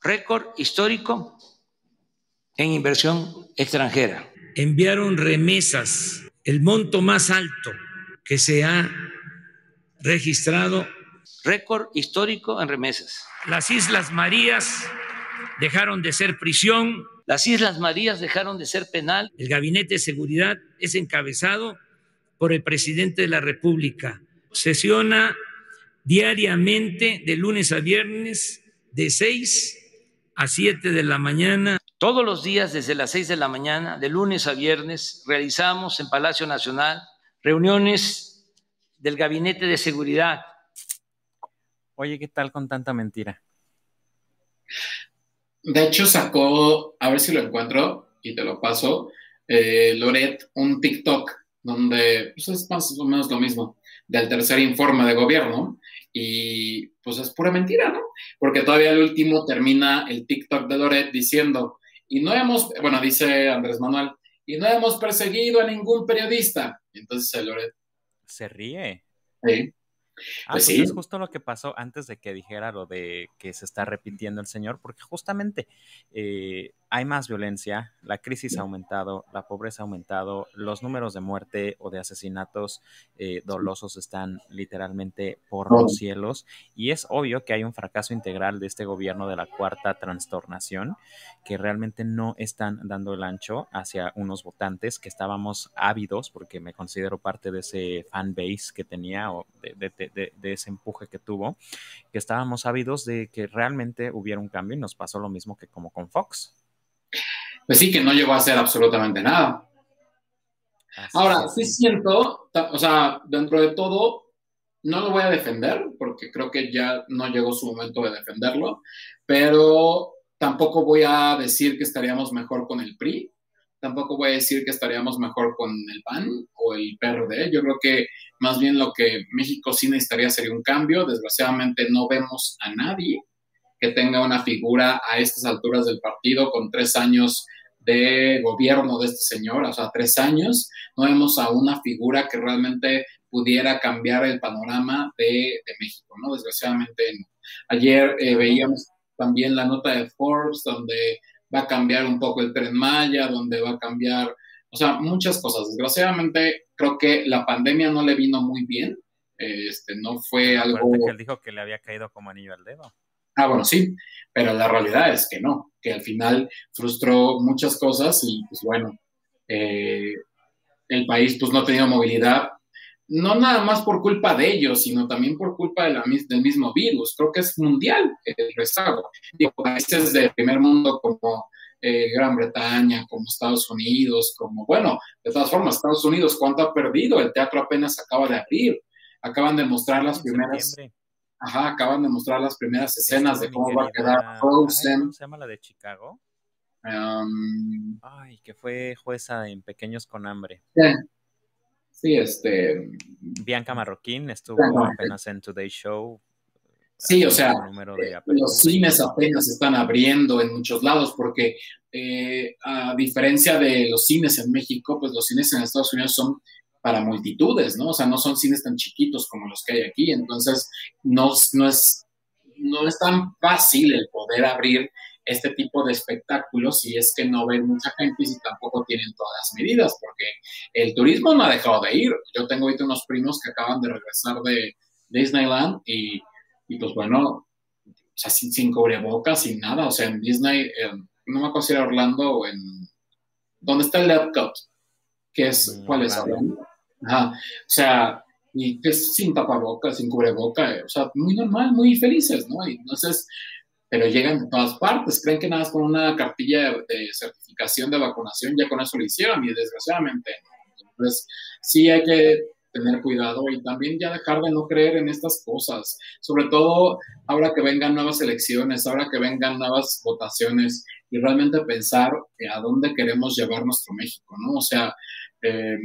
Récord histórico en inversión extranjera. Enviaron remesas, el monto más alto que se ha registrado. Récord histórico en remesas. Las Islas Marías dejaron de ser prisión. Las Islas Marías dejaron de ser penal. El Gabinete de Seguridad es encabezado por el presidente de la República. Sesiona diariamente de lunes a viernes de 6 a 7 de la mañana. Todos los días desde las 6 de la mañana, de lunes a viernes, realizamos en Palacio Nacional reuniones del Gabinete de Seguridad. Oye, ¿qué tal con tanta mentira? De hecho, sacó, a ver si lo encuentro y te lo paso, eh, Loret, un TikTok donde pues, es más o menos lo mismo, del tercer informe de gobierno, y pues es pura mentira, ¿no? Porque todavía el último termina el TikTok de Loret diciendo, y no hemos, bueno, dice Andrés Manuel, y no hemos perseguido a ningún periodista. Y entonces el Loret se ríe. Sí. Ah, Pues pues sí. es justo lo que pasó antes de que dijera lo de que se está arrepintiendo el señor, porque justamente eh, hay más violencia, la crisis ha aumentado, la pobreza ha aumentado, los números de muerte o de asesinatos eh, dolosos están literalmente por los cielos y es obvio que hay un fracaso integral de este gobierno de la cuarta trastornación que realmente no están dando el ancho hacia unos votantes que estábamos ávidos, porque me considero parte de ese fan base que tenía o de- de- de- de ese empuje que tuvo, que estábamos ávidos de que realmente hubiera un cambio y nos pasó lo mismo que como con Fox. Pues sí, que no llegó a hacer absolutamente nada. Así Ahora, sí siento, o sea, dentro de todo, no lo voy a defender, porque creo que ya no llegó su momento de defenderlo, pero tampoco voy a decir que estaríamos mejor con el PRI, tampoco voy a decir que estaríamos mejor con el PAN o el PRD. Yo creo que más bien lo que México sí necesitaría sería un cambio. Desgraciadamente no vemos a nadie que tenga una figura a estas alturas del partido con tres años de gobierno de este señor, o sea, tres años, no vemos a una figura que realmente pudiera cambiar el panorama de, de México, ¿no? Desgraciadamente no. Ayer eh, veíamos también la nota de Forbes donde va a cambiar un poco el tren Maya, donde va a cambiar, o sea, muchas cosas. Desgraciadamente creo que la pandemia no le vino muy bien, este, no fue algo... Que él dijo que le había caído como anillo al dedo. Ah, bueno, sí, pero la realidad es que no, que al final frustró muchas cosas y pues bueno, eh, el país pues no ha tenido movilidad, no nada más por culpa de ellos, sino también por culpa de la, mis- del mismo virus. Creo que es mundial el rezago. Digo, países del primer mundo como eh, Gran Bretaña, como Estados Unidos, como, bueno, de todas formas, Estados Unidos, ¿cuánto ha perdido? El teatro apenas acaba de abrir. Acaban de mostrar las primeras septiembre. Ajá, acaban de mostrar las primeras escenas de cómo va a quedar Frozen. ¿Cómo se llama la de Chicago? Um, Ay, que fue jueza en Pequeños con Hambre. sí, este. Bianca Marroquín estuvo Bianca apenas en Today Show. Sí, o sea, eh, los cines apenas están abriendo en muchos lados porque, eh, a diferencia de los cines en México, pues los cines en Estados Unidos son para multitudes, ¿no? O sea, no son cines tan chiquitos como los que hay aquí. Entonces, no, no, es, no es tan fácil el poder abrir este tipo de espectáculos si es que no ven mucha gente y si tampoco tienen todas las medidas, porque el turismo no ha dejado de ir. Yo tengo ahorita unos primos que acaban de regresar de Disneyland y, y pues bueno, o sea, sin, sin cubrebocas, sin nada, o sea, en Disney, no me acuerdo si era Orlando o en... ¿Dónde está el Epcot? Que es, ¿cuál es? Orlando. Ajá, o sea, y que es sin tapabocas, sin cubreboca, eh, o sea, muy normal, muy felices, ¿no? Y entonces, pero llegan de todas partes, creen que nada más con una cartilla de, de certificación de vacunación ya con eso lo hicieron y desgraciadamente. Entonces, sí hay que tener cuidado y también ya dejar de no creer en estas cosas, sobre todo ahora que vengan nuevas elecciones, ahora que vengan nuevas votaciones y realmente pensar a dónde queremos llevar nuestro México, ¿no? O sea, eh,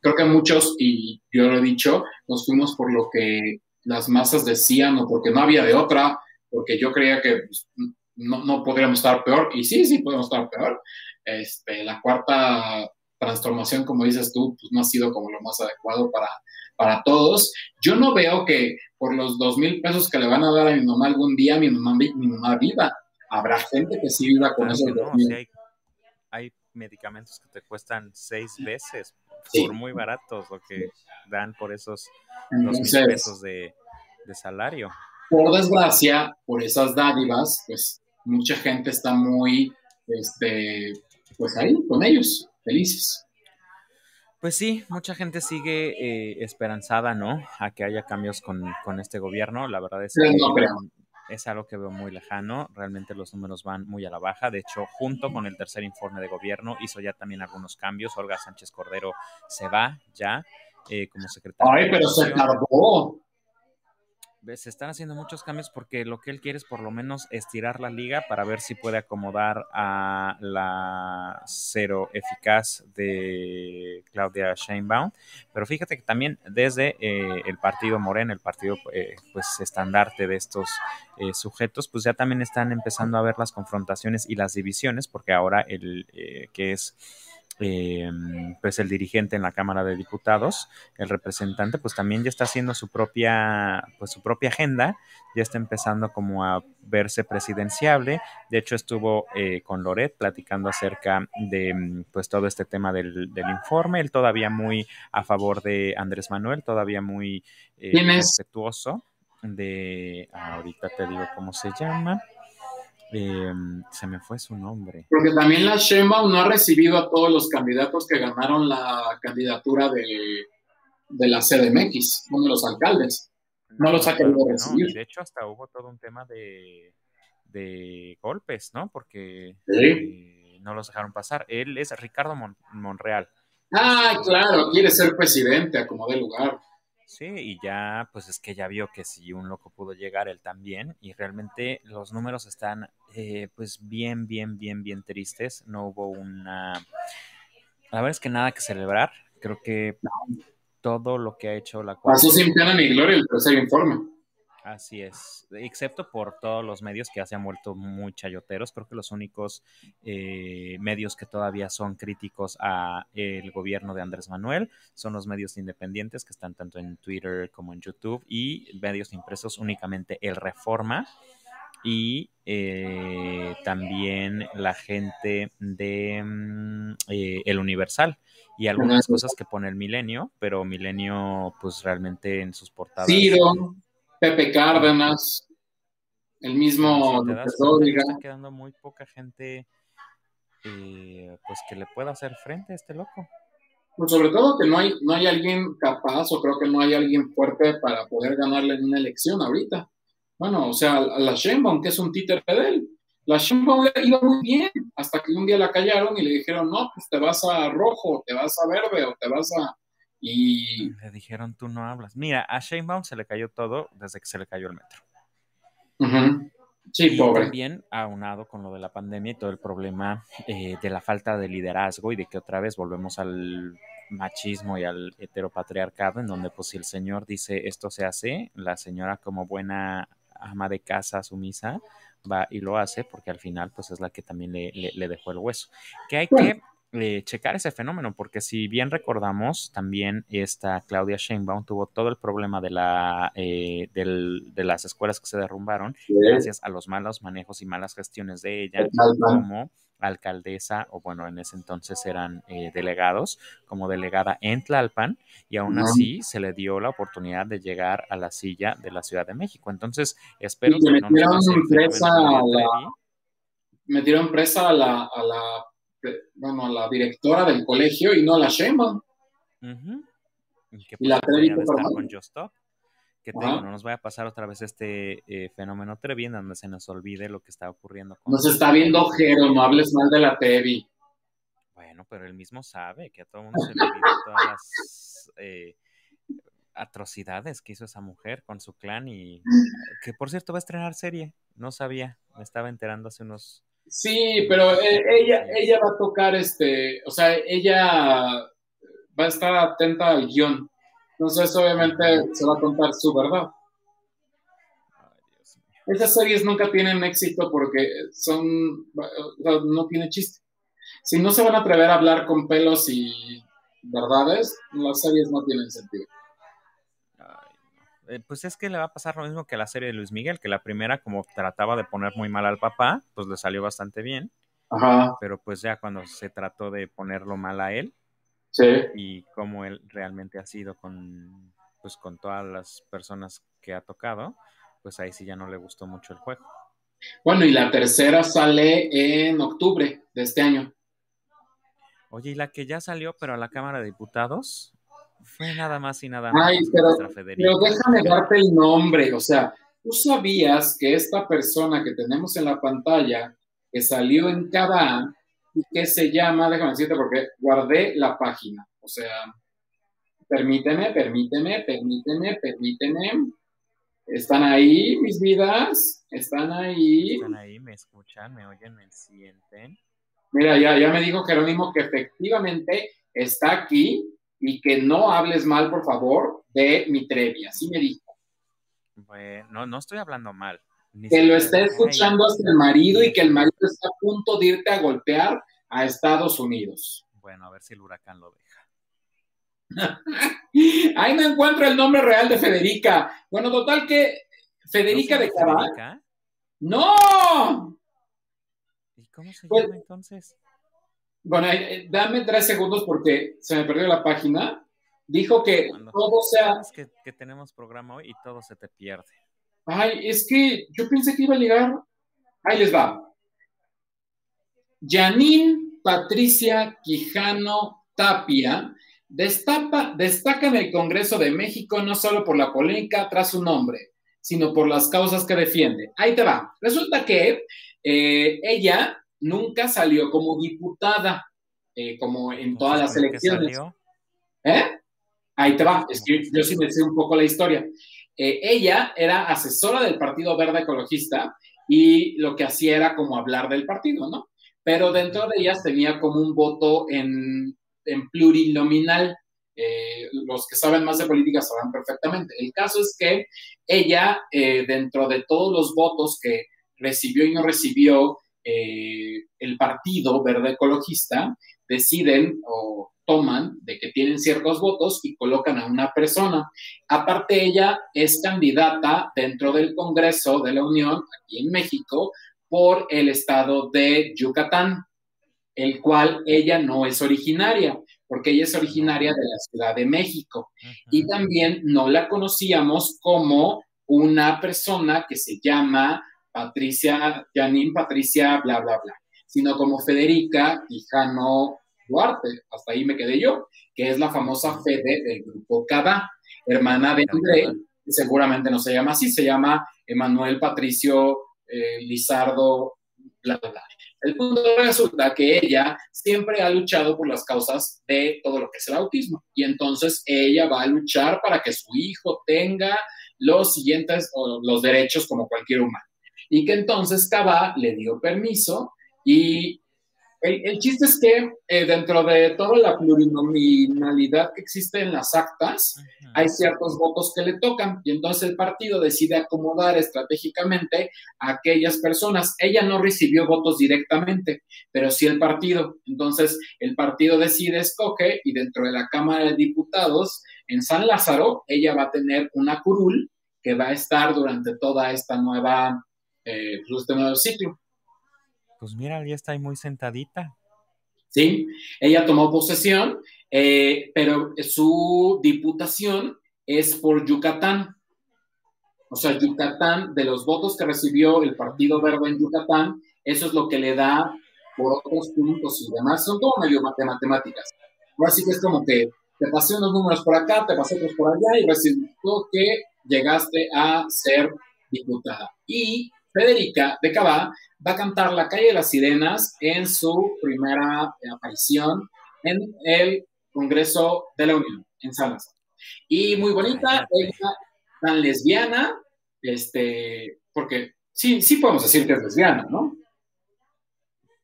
creo que muchos, y yo lo he dicho, nos fuimos por lo que las masas decían o porque no había de otra, porque yo creía que pues, no, no podríamos estar peor, y sí, sí podemos estar peor. Este, la cuarta transformación, como dices tú, pues no ha sido como lo más adecuado para, para todos. Yo no veo que por los dos mil pesos que le van a dar a mi mamá algún día, mi mamá, mi mamá viva. Habrá gente que sí viva con Claro esos no, sea, hay, hay medicamentos que te cuestan seis veces Sí. por muy baratos lo que dan por esos dos mil Entonces, pesos de, de salario. por desgracia, por esas dádivas, pues mucha gente está muy, este, pues ahí con ellos, felices. Pues sí, mucha gente sigue eh, esperanzada, ¿no? A que haya cambios con, con este gobierno. La verdad es que no. Es algo que veo muy lejano. Realmente los números van muy a la baja. De hecho, junto con el tercer informe de gobierno, hizo ya también algunos cambios. Olga Sánchez Cordero se va ya eh, como secretaria. Ay, de pero se tardó. Se están haciendo muchos cambios porque lo que él quiere es por lo menos estirar la liga para ver si puede acomodar a la cero eficaz de Claudia Sheinbaum. Pero fíjate que también desde eh, el partido Morena, el partido eh, pues estandarte de estos eh, sujetos, pues ya también están empezando a ver las confrontaciones y las divisiones, porque ahora el que es eh, pues el dirigente en la Cámara de Diputados, el representante, pues también ya está haciendo su propia, pues su propia agenda, ya está empezando como a verse presidenciable. De hecho, estuvo eh, con Loret platicando acerca de pues todo este tema del, del, informe, él todavía muy a favor de Andrés Manuel, todavía muy eh, respetuoso de, ahorita te digo cómo se llama. Eh, se me fue su nombre. Porque también la Sheinbaum no ha recibido a todos los candidatos que ganaron la candidatura de, de la CDMX, uno de los alcaldes. No, los ha querido recibir. de hecho, hasta hubo todo un tema de, de golpes, ¿no? Porque ¿Sí? eh, no los dejaron pasar. Él es Ricardo Mon Monreal. Ah, claro, quiere ser presidente a como de lugar. Sí, y ya, pues es que ya vio que si un loco pudo llegar, él también, y realmente los números están, eh, pues bien, bien, bien, bien tristes. No hubo una, la verdad es que nada que celebrar. Creo que todo lo que ha hecho la Pasó sin pena ni gloria el tercer informe. Así es, excepto por todos los medios que ya se han vuelto muy chayoteros, creo que los únicos eh, medios que todavía son críticos a el gobierno de Andrés Manuel son los medios independientes que están tanto en Twitter como en YouTube y medios impresos únicamente el Reforma y eh, también la gente de mm, eh, El Universal y algunas cosas que pone el Milenio, pero Milenio pues realmente en sus portadas... Pepe Cárdenas, el mismo Dóriga. Está quedando muy poca gente eh, pues que le pueda hacer frente a este loco. Pues sobre todo que no hay, no hay alguien capaz o creo que no hay alguien fuerte para poder ganarle en una elección ahorita. Bueno, o sea, la Sheinbaum, que es un títere de él. La Sheinbaum iba muy bien hasta que un día la callaron y le dijeron, no, pues te vas a rojo, te vas a verde o te vas a y le dijeron tú no hablas. Mira, a Sheinbaum se le cayó todo desde que se le cayó el metro. Uh -huh. Sí, y pobre. También aunado con lo de la pandemia y todo el problema eh, de la falta de liderazgo y de que otra vez volvemos al machismo y al heteropatriarcado, en donde pues si el señor dice esto se hace, la señora como buena ama de casa sumisa va y lo hace porque al final pues es la que también le, le, le dejó el hueso. Que hay que eh, checar ese fenómeno, porque si bien recordamos, también esta Claudia Sheinbaum tuvo todo el problema de, la, eh, del, de las escuelas que se derrumbaron Sí. gracias a los malos manejos y malas gestiones de ella como alcaldesa, o bueno, en ese entonces eran eh, delegados, como delegada en Tlalpan, y aún así se le dio la oportunidad de llegar a la silla de la Ciudad de México. Entonces, espero Y que no metieron fenómeno presa a la-. Metieron presa a la, a la, bueno, a la directora del colegio y no a la Sheinbaum. Ujú. Y que la Trevi con. Just Stop. Que te Ajá. digo, no nos vaya a pasar otra vez este eh, fenómeno Trevi donde se nos olvide lo que está ocurriendo con Nos está viendo Jero, no hables mal de la Tevi. Bueno, pero él mismo sabe que a todo el mundo se le olvidó todas las eh, atrocidades que hizo esa mujer con su clan y que por cierto va a estrenar serie. No sabía, me estaba enterando hace unos... Sí, pero eh, ella, ella va a tocar este, o sea, ella va a estar atenta al guion. Entonces, obviamente, se va a contar su verdad. Esas series nunca tienen éxito porque son, no tiene chiste. Si no se van a atrever a hablar con pelos y verdades, las series no tienen sentido. Eh, pues es que le va a pasar lo mismo que a la serie de Luis Miguel, que la primera como trataba de poner muy mal al papá, pues le salió bastante bien, Ajá, pero pues ya cuando se trató de ponerlo mal a él sí. y cómo él realmente ha sido con pues con todas las personas que ha tocado, pues ahí sí ya no le gustó mucho el juego. Bueno, y la tercera sale en octubre de este año. Oye, y la que ya salió, pero a la Cámara de Diputados, fue nada más y nada menos Ay, pero, déjame darte el nombre. O sea, ¿tú sabías que esta persona que tenemos en la pantalla, que salió en cada y que se llama, déjame decirte porque guardé la página. O sea, permíteme, permíteme, permíteme, permíteme. Están ahí, mis vidas. Están ahí. Están ahí, me escuchan, me oyen, me sienten. Mira, ya, ya me dijo Jerónimo que efectivamente está aquí y que no hables mal, por favor, de mi Trevi. Así me dijo. Bueno, no, no estoy hablando mal. Ni Que lo está de, "Ay, escuchando hasta el marido y que el marido está a punto de irte a golpear a Estados Unidos. Bueno, a ver si el huracán lo deja. <laughs> Ahí no encuentro el nombre real de Federica. Bueno, total que Federica de Cabal. ¡No! ¿Y cómo se Pues- llama entonces? Bueno, eh, dame tres segundos porque se me perdió la página. Dijo que Cuando- todo sea. Que tenemos programa hoy y todo se te pierde. Ay, es que yo pensé que iba a llegar. Ahí les va. Janine Patricia Quijano Tapia destapa, destaca en el Congreso de México no solo por la polémica tras su nombre, sino por las causas que defiende. Ahí te va. Resulta que eh, ella nunca salió como diputada, eh, como en todas las Entonces, ¿con qué elecciones. salió? ¿Eh? Ahí te va, es que yo sí me sé un poco la historia. Eh, ella era asesora del Partido Verde Ecologista y lo que hacía era como hablar del partido, ¿no? Pero dentro de ellas tenía como un voto en, en plurinominal. Eh, los que saben más de política saben perfectamente. El caso es que ella, eh, dentro de todos los votos que recibió y no recibió eh, el Partido Verde Ecologista, deciden o toman de que tienen ciertos votos y colocan a una persona. Aparte, ella es candidata dentro del Congreso de la Unión, aquí en México, por el estado de Yucatán, el cual ella no es originaria, porque ella es originaria de la Ciudad de México. Y también no la conocíamos como una persona que se llama Patricia, Janine Patricia, bla, bla, bla, sino como Federica Quijano Duarte, hasta ahí me quedé yo, que es la famosa Fede del grupo Cada, hermana de André, que seguramente no se llama así, se llama Emanuel Patricio eh, Lizardo, bla, bla, bla. El punto resulta que ella siempre ha luchado por las causas de todo lo que es el autismo. Y entonces ella va a luchar para que su hijo tenga los siguientes o los derechos como cualquier humano. Y que entonces Cabá le dio permiso y el, el chiste es que eh, dentro de toda la plurinominalidad que existe en las actas, hay ciertos votos que le tocan y entonces el partido decide acomodar estratégicamente a aquellas personas. Ella no recibió votos directamente, pero sí el partido. Entonces el partido decide, escoge y dentro de la Cámara de Diputados en San Lázaro, ella va a tener una curul que va a estar durante toda esta nueva, eh, pues, este nuevo ciclo. Pues mira, ya está ahí muy sentadita. ¿sí? Ella tomó posesión, eh, pero su diputación es por Yucatán. O sea, Yucatán, de los votos que recibió el Partido Verde en Yucatán, eso es lo que le da por otros puntos y demás. Son todo medio de matemáticas. Ahora sí que es como que te pasé unos números por acá, te pasé otros por allá y resultó que llegaste a ser diputada. Y Federica de Cabá va a cantar La calle de las sirenas en su primera aparición en el Congreso de la Unión, en Lázaro. Y muy bonita, ella tan lesbiana, este, porque sí, sí podemos decir que es lesbiana, ¿no?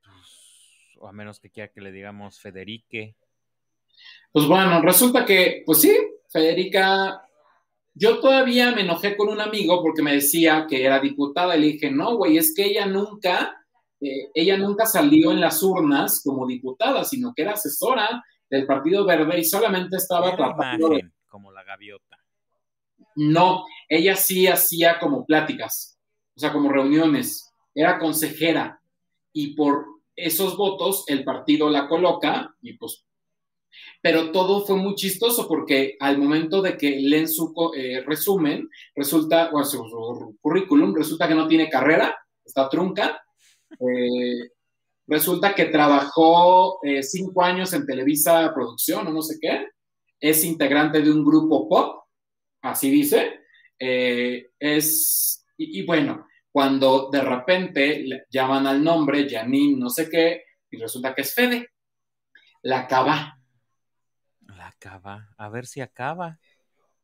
Pues, o a menos que quiera que le digamos Federique. Pues bueno, resulta que, pues sí, Federica, yo todavía me enojé con un amigo porque me decía que era diputada y le dije, no, güey, es que ella nunca, eh, ella nunca salió en las urnas como diputada, sino que era asesora del Partido Verde y solamente estaba Era tratando de... como la gaviota. No, ella sí hacía como pláticas, o sea, como reuniones, era consejera y por esos votos el partido la coloca y pues pero todo fue muy chistoso porque al momento de que leen su eh, resumen, resulta, o su, currículum, resulta que no tiene carrera, está trunca. Eh, resulta que trabajó eh, cinco años en Televisa Producción o no sé qué. Es integrante de un grupo pop, así dice. Es, y, bueno, cuando de repente llaman al nombre, Janine, no sé qué, y resulta que es Fede, la acaba la acaba. A ver si acaba.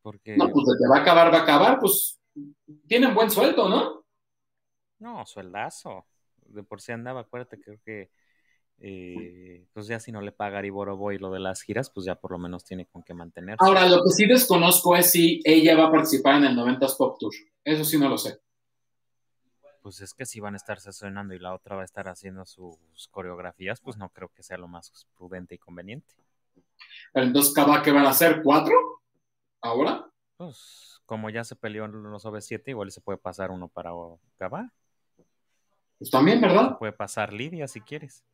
Porque... No, pues que va a acabar, va a acabar, pues tienen buen sueldo, ¿no? No, sueldazo. De por sí andaba, acuérdate, creo que eh, pues ya si no le paga Ariborobo y lo de las giras, pues ya por lo menos tiene con qué mantenerse. Ahora, lo que sí desconozco es si ella va a participar en el 90s Pop Tour. Eso sí no lo sé. Pues es que si van a estar sesionando y la otra va a estar haciendo sus coreografías, pues no creo que sea lo más prudente y conveniente. Entonces, ¿cada qué van a hacer? ¿Cuatro? ¿Ahora? Pues como ya se peleó en los OV7, igual se puede pasar uno para Gaba. Pues también, ¿verdad? puede pasar Lidia si quieres.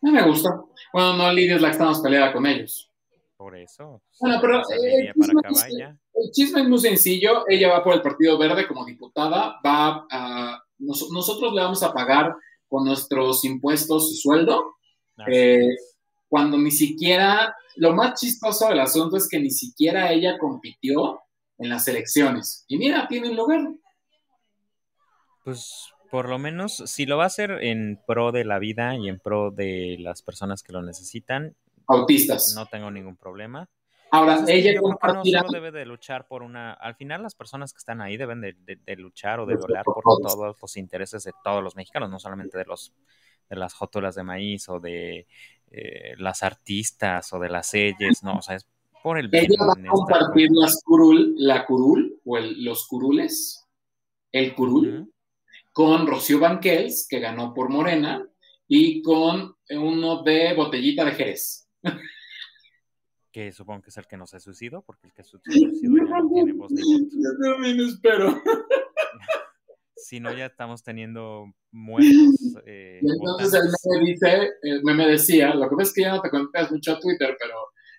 No me gusta. Bueno, no, Lidia es la que estamos peleada con ellos. Por eso. Bueno, pero eh, el, chisme para el, chisme es muy sencillo. Ella va por el Partido Verde como diputada. Va a, nosotros le vamos a pagar con nuestros impuestos su sueldo. Eh, cuando ni siquiera, lo más chistoso del asunto es que ni siquiera ella compitió en las elecciones. Y mira, tiene un lugar. Pues por lo menos, si lo va a hacer en pro de la vida y en pro de las personas que lo necesitan, autistas. No tengo ningún problema. Ahora, ella compartirá... no debe de luchar por una... Al final las personas que están ahí deben de, luchar o de volar por todos los intereses de todos los mexicanos, no solamente de los de las jótulas de maíz o de eh, las artistas o de las selles, no, o sea, es por el bien. Ella va a compartir las curul, la curul o los curules, el curul, con Rocío Banquels, que ganó por Morena, y con uno de botellita de Jerez que supongo que es el que no se suicidó, porque el que se suicidó ya no tiene voz ni voto. <laughs> Yo también espero. Si no, ya estamos teniendo muertos. <laughs> Eh, y entonces el meme, dice, el meme decía, lo que pasa es que ya no te conectas mucho a Twitter, pero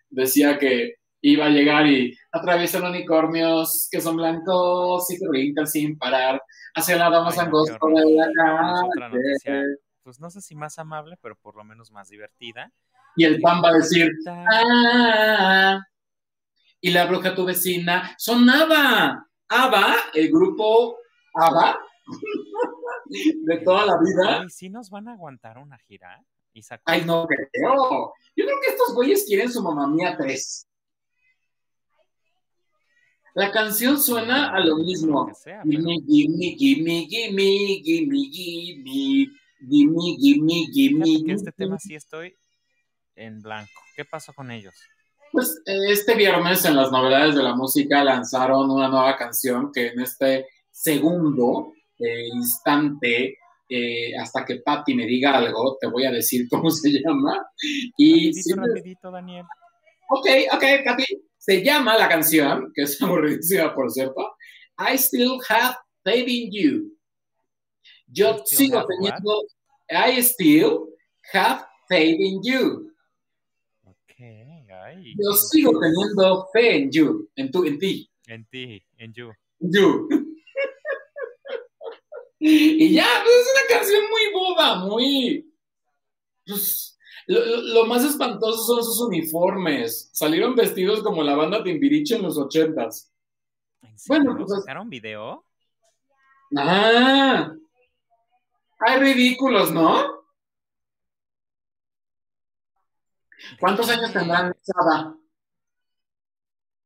decía que iba a llegar y atraviesan unicornios que son blancos y que brincan sin parar hacia la dama angosto de la calle. Pues no sé si más amable, pero por lo menos más divertida y el pan va a decir, ah, y la bruja tu vecina, son Ava, Ava, el grupo Ava, de toda la vida. ¿Y si nos van a aguantar una gira? Ay, no creo. Yo creo que estos güeyes quieren su mamá mía 3. La canción suena a lo mismo. Gimme, gimme, gimme, gimme, gimme, gimme, gimme, gimme, gimme. Este tema sí estoy en blanco. ¿Qué pasó con ellos? Pues este viernes en las novedades de la música lanzaron una nueva canción que en este segundo eh, instante, eh, hasta que Patty me diga algo, te voy a decir <laughs> cómo se llama. Y rapidito, rapidito, Daniel. Ok, ok, Patty. Se llama la canción, que es <laughs> aburridísima, por cierto, I Still Have Faith in You. Yo sigo teniendo, I still have faith in you. Yo sigo teniendo fe en you, en, tu, en ti. En ti, en you. You. Y ya, pues, es una canción muy boba, muy... Pues, lo, más espantoso son sus uniformes. Salieron vestidos como la banda Timbiriche en los ochentas. Bueno, pues... ¿Sacaron video? Ah. Hay ridículos, ¿no? ¿Cuántos años tendrán Saba?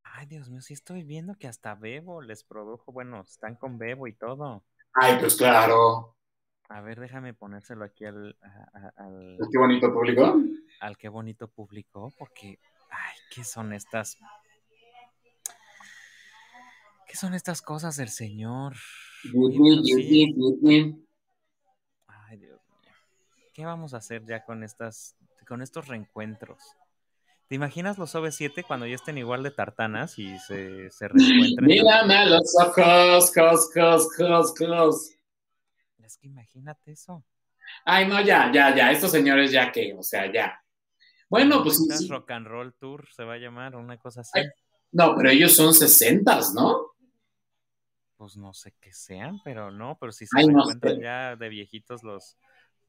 Ay, Dios mío, sí estoy viendo que hasta Bebo les produjo, bueno, están con Bebo y todo. Ay, pues claro. A ver, déjame ponérselo aquí al... al qué bonito público? Al qué bonito público, porque, ay, ¿qué son estas... ¿Qué son estas cosas del Señor? Ay, Dios mío. ¿Qué vamos a hacer ya con estas con estos reencuentros. ¿Te imaginas los OV7 cuando ya estén igual de tartanas y se, se <laughs> reencuentren? Mírame a los ojos, cos, cos, cos, cos. Es que imagínate eso. Ay, no, ya, ya, ya, estos señores ya que, o sea, ya. Bueno, pues sí, Rock and Roll Tour se va a llamar, una cosa así. no, pero ellos son sesentas, ¿no? Pues no sé qué sean, pero no, pero si se encuentran ya de viejitos los,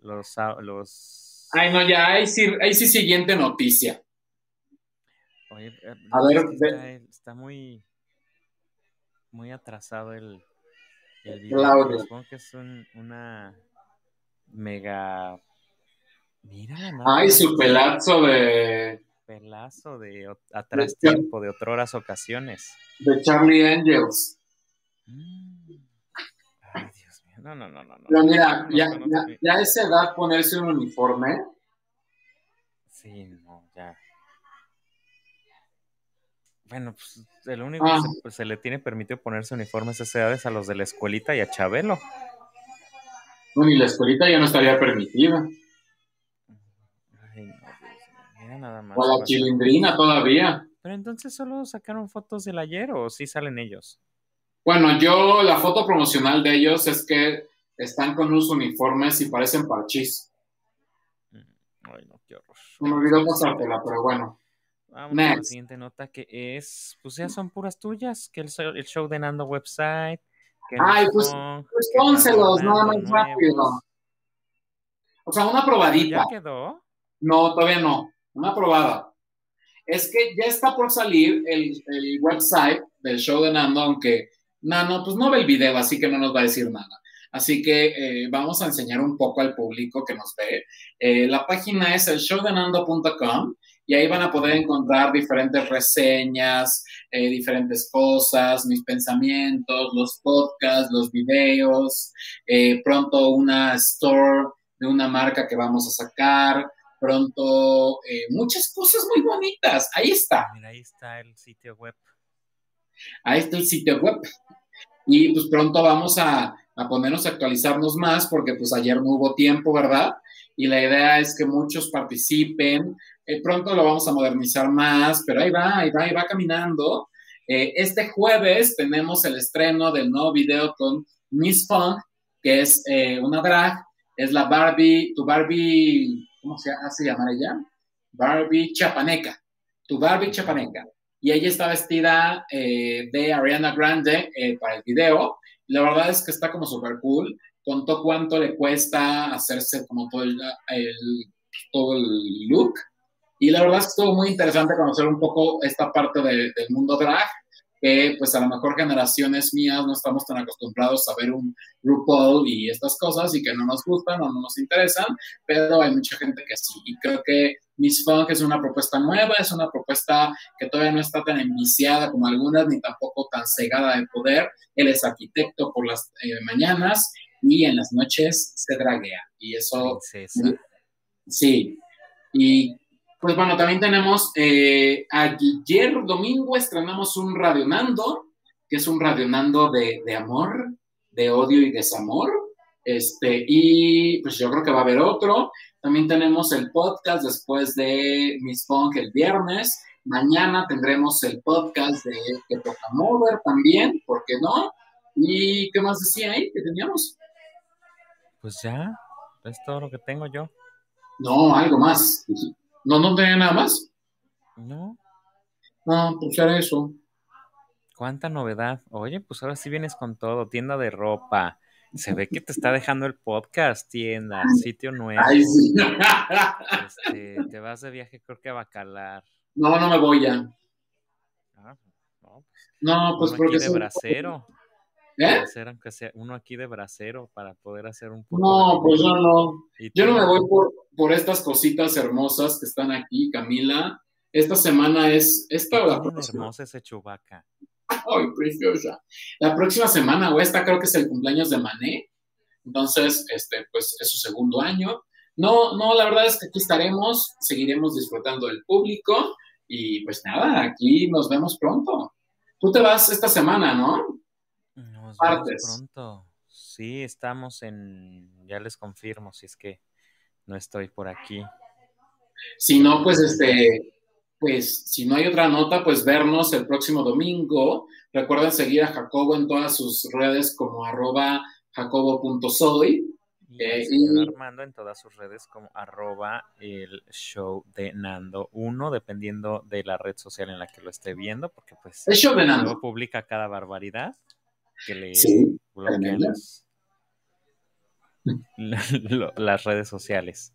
los, los Ay, no, ya, ahí sí, ahí sí siguiente noticia. Oye, a ver, está, muy, muy atrasado el, el video. Supongo que es una mega. Mira, ¿no? Ay, su pelazo de. Pelazo de atrás tiempo, de otras ocasiones. De Charlie Angels. Mm. Ay, Dios mío. No, no, no, no. Pero mira, ya, ya, ya a esa edad ponerse un uniforme Sí, no, ya. Bueno, pues el único que ah. se, pues, se, le tiene permitido ponerse uniformes a esa edad es a los de la escuelita y a Chabelo. No, ni la escuelita ya no estaría permitida. Ay, no, mira nada más. O la pasa. chilindrina todavía. Pero entonces solo sacaron fotos del ayer o sí salen ellos. Bueno, yo la foto promocional de ellos es que están con unos uniformes y parecen parchís. Ay, no, qué horror. Me olvidó pasártela, pero bueno. Vamos a la siguiente nota que es, pues ya son puras tuyas, que el, show- el show de Nando website. Que Ay, Miss pues, Funk, Pues nada más rápido. O sea, una probadita. ¿Ya quedó? No, todavía no. Una probada. Es que ya está por salir el, el website del show de Nando, aunque Nano pues no ve el video, así que no nos va a decir nada. Así que eh, vamos a enseñar un poco al público que nos ve. Eh, la página es el showdenando.com y ahí van a poder encontrar diferentes reseñas, eh, diferentes cosas, mis pensamientos, los podcasts, los videos, eh, pronto una store de una marca que vamos a sacar, pronto eh, muchas cosas muy bonitas. Ahí está, Mira, ahí está el sitio web. ahí está el sitio web. Y pues pronto vamos a, a ponernos a actualizarnos más porque pues ayer no hubo tiempo, ¿verdad? Y la idea es que muchos participen. Eh, pronto lo vamos a modernizar más, pero ahí va, ahí va, ahí va caminando. Eh, este jueves tenemos el estreno del nuevo video con Miss Funk, que es eh, una drag, es la Barbie, tu Barbie, ¿cómo se hace llamar ella? Barbie Chapaneca, tu Barbie Chapaneca. Y ella está vestida de Ariana Grande para el video. La verdad es que está como súper cool. Contó cuánto le cuesta hacerse como todo el, el- todo el look. Y la verdad es que estuvo muy interesante conocer un poco esta parte de- del mundo drag, que pues a lo mejor generaciones mías no estamos tan acostumbrados a ver un RuPaul y estas cosas y que no nos gustan o no nos interesan, pero hay mucha gente que sí. Y creo que Miss Funk es una propuesta nueva, es una propuesta que todavía no está tan enviciada como algunas, ni tampoco tan cegada de poder. Él es arquitecto por las eh, mañanas y en las noches se draguea. Y eso Princesa. Sí. Y pues bueno, también tenemos eh, ayer domingo estrenamos un Radionando, que es un Radionando de, de amor, de odio y desamor. Este, y pues yo creo que va a haber otro. También tenemos el podcast después de Miss Funk el viernes. Mañana tendremos el podcast de Que Toca Mover también, ¿por qué no? ¿Y qué más decía ahí que teníamos? Pues ya, es todo lo que tengo yo. No, algo más. No, no tenía nada más. No, No, pues era eso. cuánta novedad. Oye, pues ahora sí vienes con todo, tienda de ropa. Se ve que te está dejando el podcast, tienda, sitio nuevo. Ay, sí. Este, te vas de viaje, creo que a Bacalar. No, no me voy ya. Ah, no, pues, No, pues porque de bracero. ¿Eh? hacer aunque sea uno aquí de bracero para poder hacer un poco No, de pues yo no. ¿Y Yo no me voy por, por estas cositas hermosas que están aquí, Camila. Esta semana es esta o la próxima. hermosa ese chubaca. Ay, preciosa. La próxima semana, o esta creo que es el cumpleaños de Mané. Entonces, este, pues es su segundo año. No, no, la verdad es que aquí estaremos, seguiremos disfrutando del público y pues nada, aquí nos vemos pronto. Tú te vas esta semana, ¿no? Nos vemos Partes. pronto. Sí, estamos en ya les confirmo si es que no estoy por aquí. Si no, pues este, pues si no hay otra nota, pues vernos el próximo domingo. Recuerden seguir a Jacobo en todas sus redes como arroba jacobo.soy. Y Eh, y- Armando en todas sus redes como arroba el show de Nando 1, dependiendo de la red social en la que lo esté viendo, porque pues El show de Nando. publica cada barbaridad que le Sí, bloquean <laughs> las redes sociales.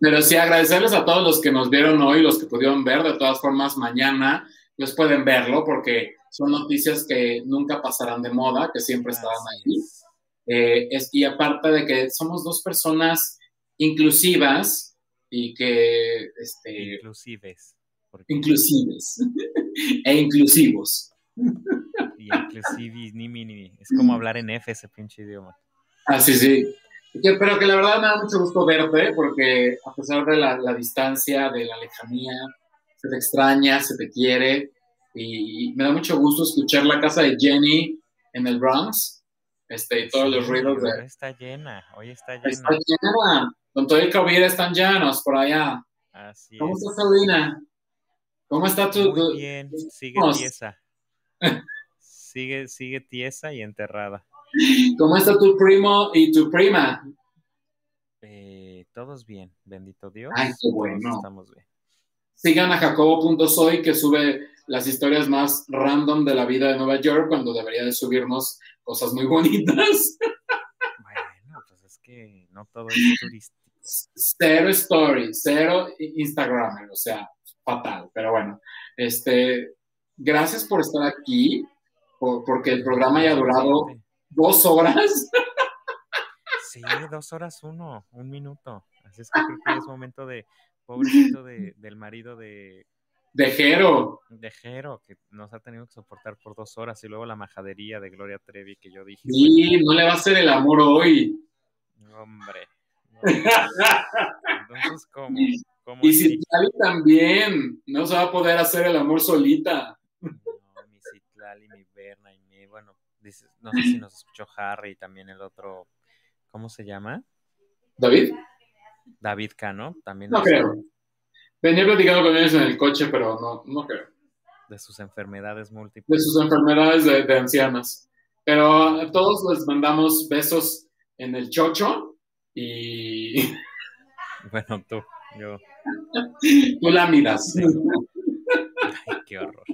Pero sí, agradecerles a todos los que nos vieron hoy, los que pudieron ver. De todas formas, mañana pues pueden verlo porque son noticias que nunca pasarán de moda, que siempre estarán ahí. es. Eh, es- y aparte de que somos dos personas inclusivas y que, este, Inclusives. inclusives <laughs> e inclusivos. Y inclusive, ni, ni, ni. Es como hablar en F ese pinche idioma. Así sí. Que- pero que la verdad me da mucho gusto verte porque a pesar de la, la distancia, de la lejanía, se te extraña, se te quiere y me da mucho gusto escuchar la casa de Jenny en el Bronx este, y todos los Sí, ruidos Hoy de... está llena, hoy está llena. Está llena. Con todo el COVID están llanos por allá. Así ¿Cómo es. estás, Sabrina? ¿Cómo está tu...? Muy bien, sigue Vamos. Sigue, sigue tiesa y enterrada. ¿Cómo está tu primo y tu prima? Eh, todos bien, bendito Dios. Ay, qué todos bueno. Estamos bien. Sigan a jacobo.soy que sube las historias más random de la vida de Nueva York cuando debería de subirnos cosas muy bonitas. Bueno, pues es que no todo es turístico. Cero story, cero Instagram, o sea, fatal. Pero bueno, este, gracias por estar aquí, por- porque el programa ya ha durado dos horas. Sí, dos horas uno, un minuto. Así es que creo que es momento de, pobrecito de- del marido de, De Jero. de Jero, que nos ha tenido que soportar por dos horas, y luego la majadería de Gloria Trevi que yo dije, Sí, no le va a hacer el amor hoy. "Bueno, hombre. no". <laughs> Entonces, ¿cómo? ¿Cómo Y así? Citlali también. No se va a poder hacer el amor solita. No, mi Berna y mi, bueno, dices, no sé si nos escuchó Harry y también el otro, ¿cómo se llama? ¿David? David Cano, también No creo. Venía platicando con ellos en el coche, pero no, no creo. de sus enfermedades De múltiples. sus enfermedades de, de ancianas. Pero a todos les mandamos besos en el chocho y <laughs> Bueno, tú, yo, <laughs> tú la miras. ay, qué horror.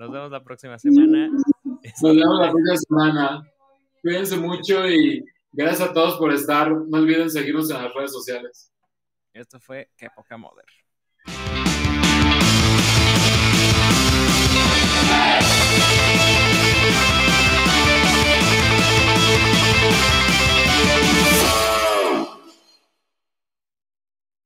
Nos vemos la próxima semana. Nos vemos la próxima semana. Cuídense mucho y gracias a todos por estar. No olviden seguirnos en las redes sociales. Esto fue Qué Poca Moder.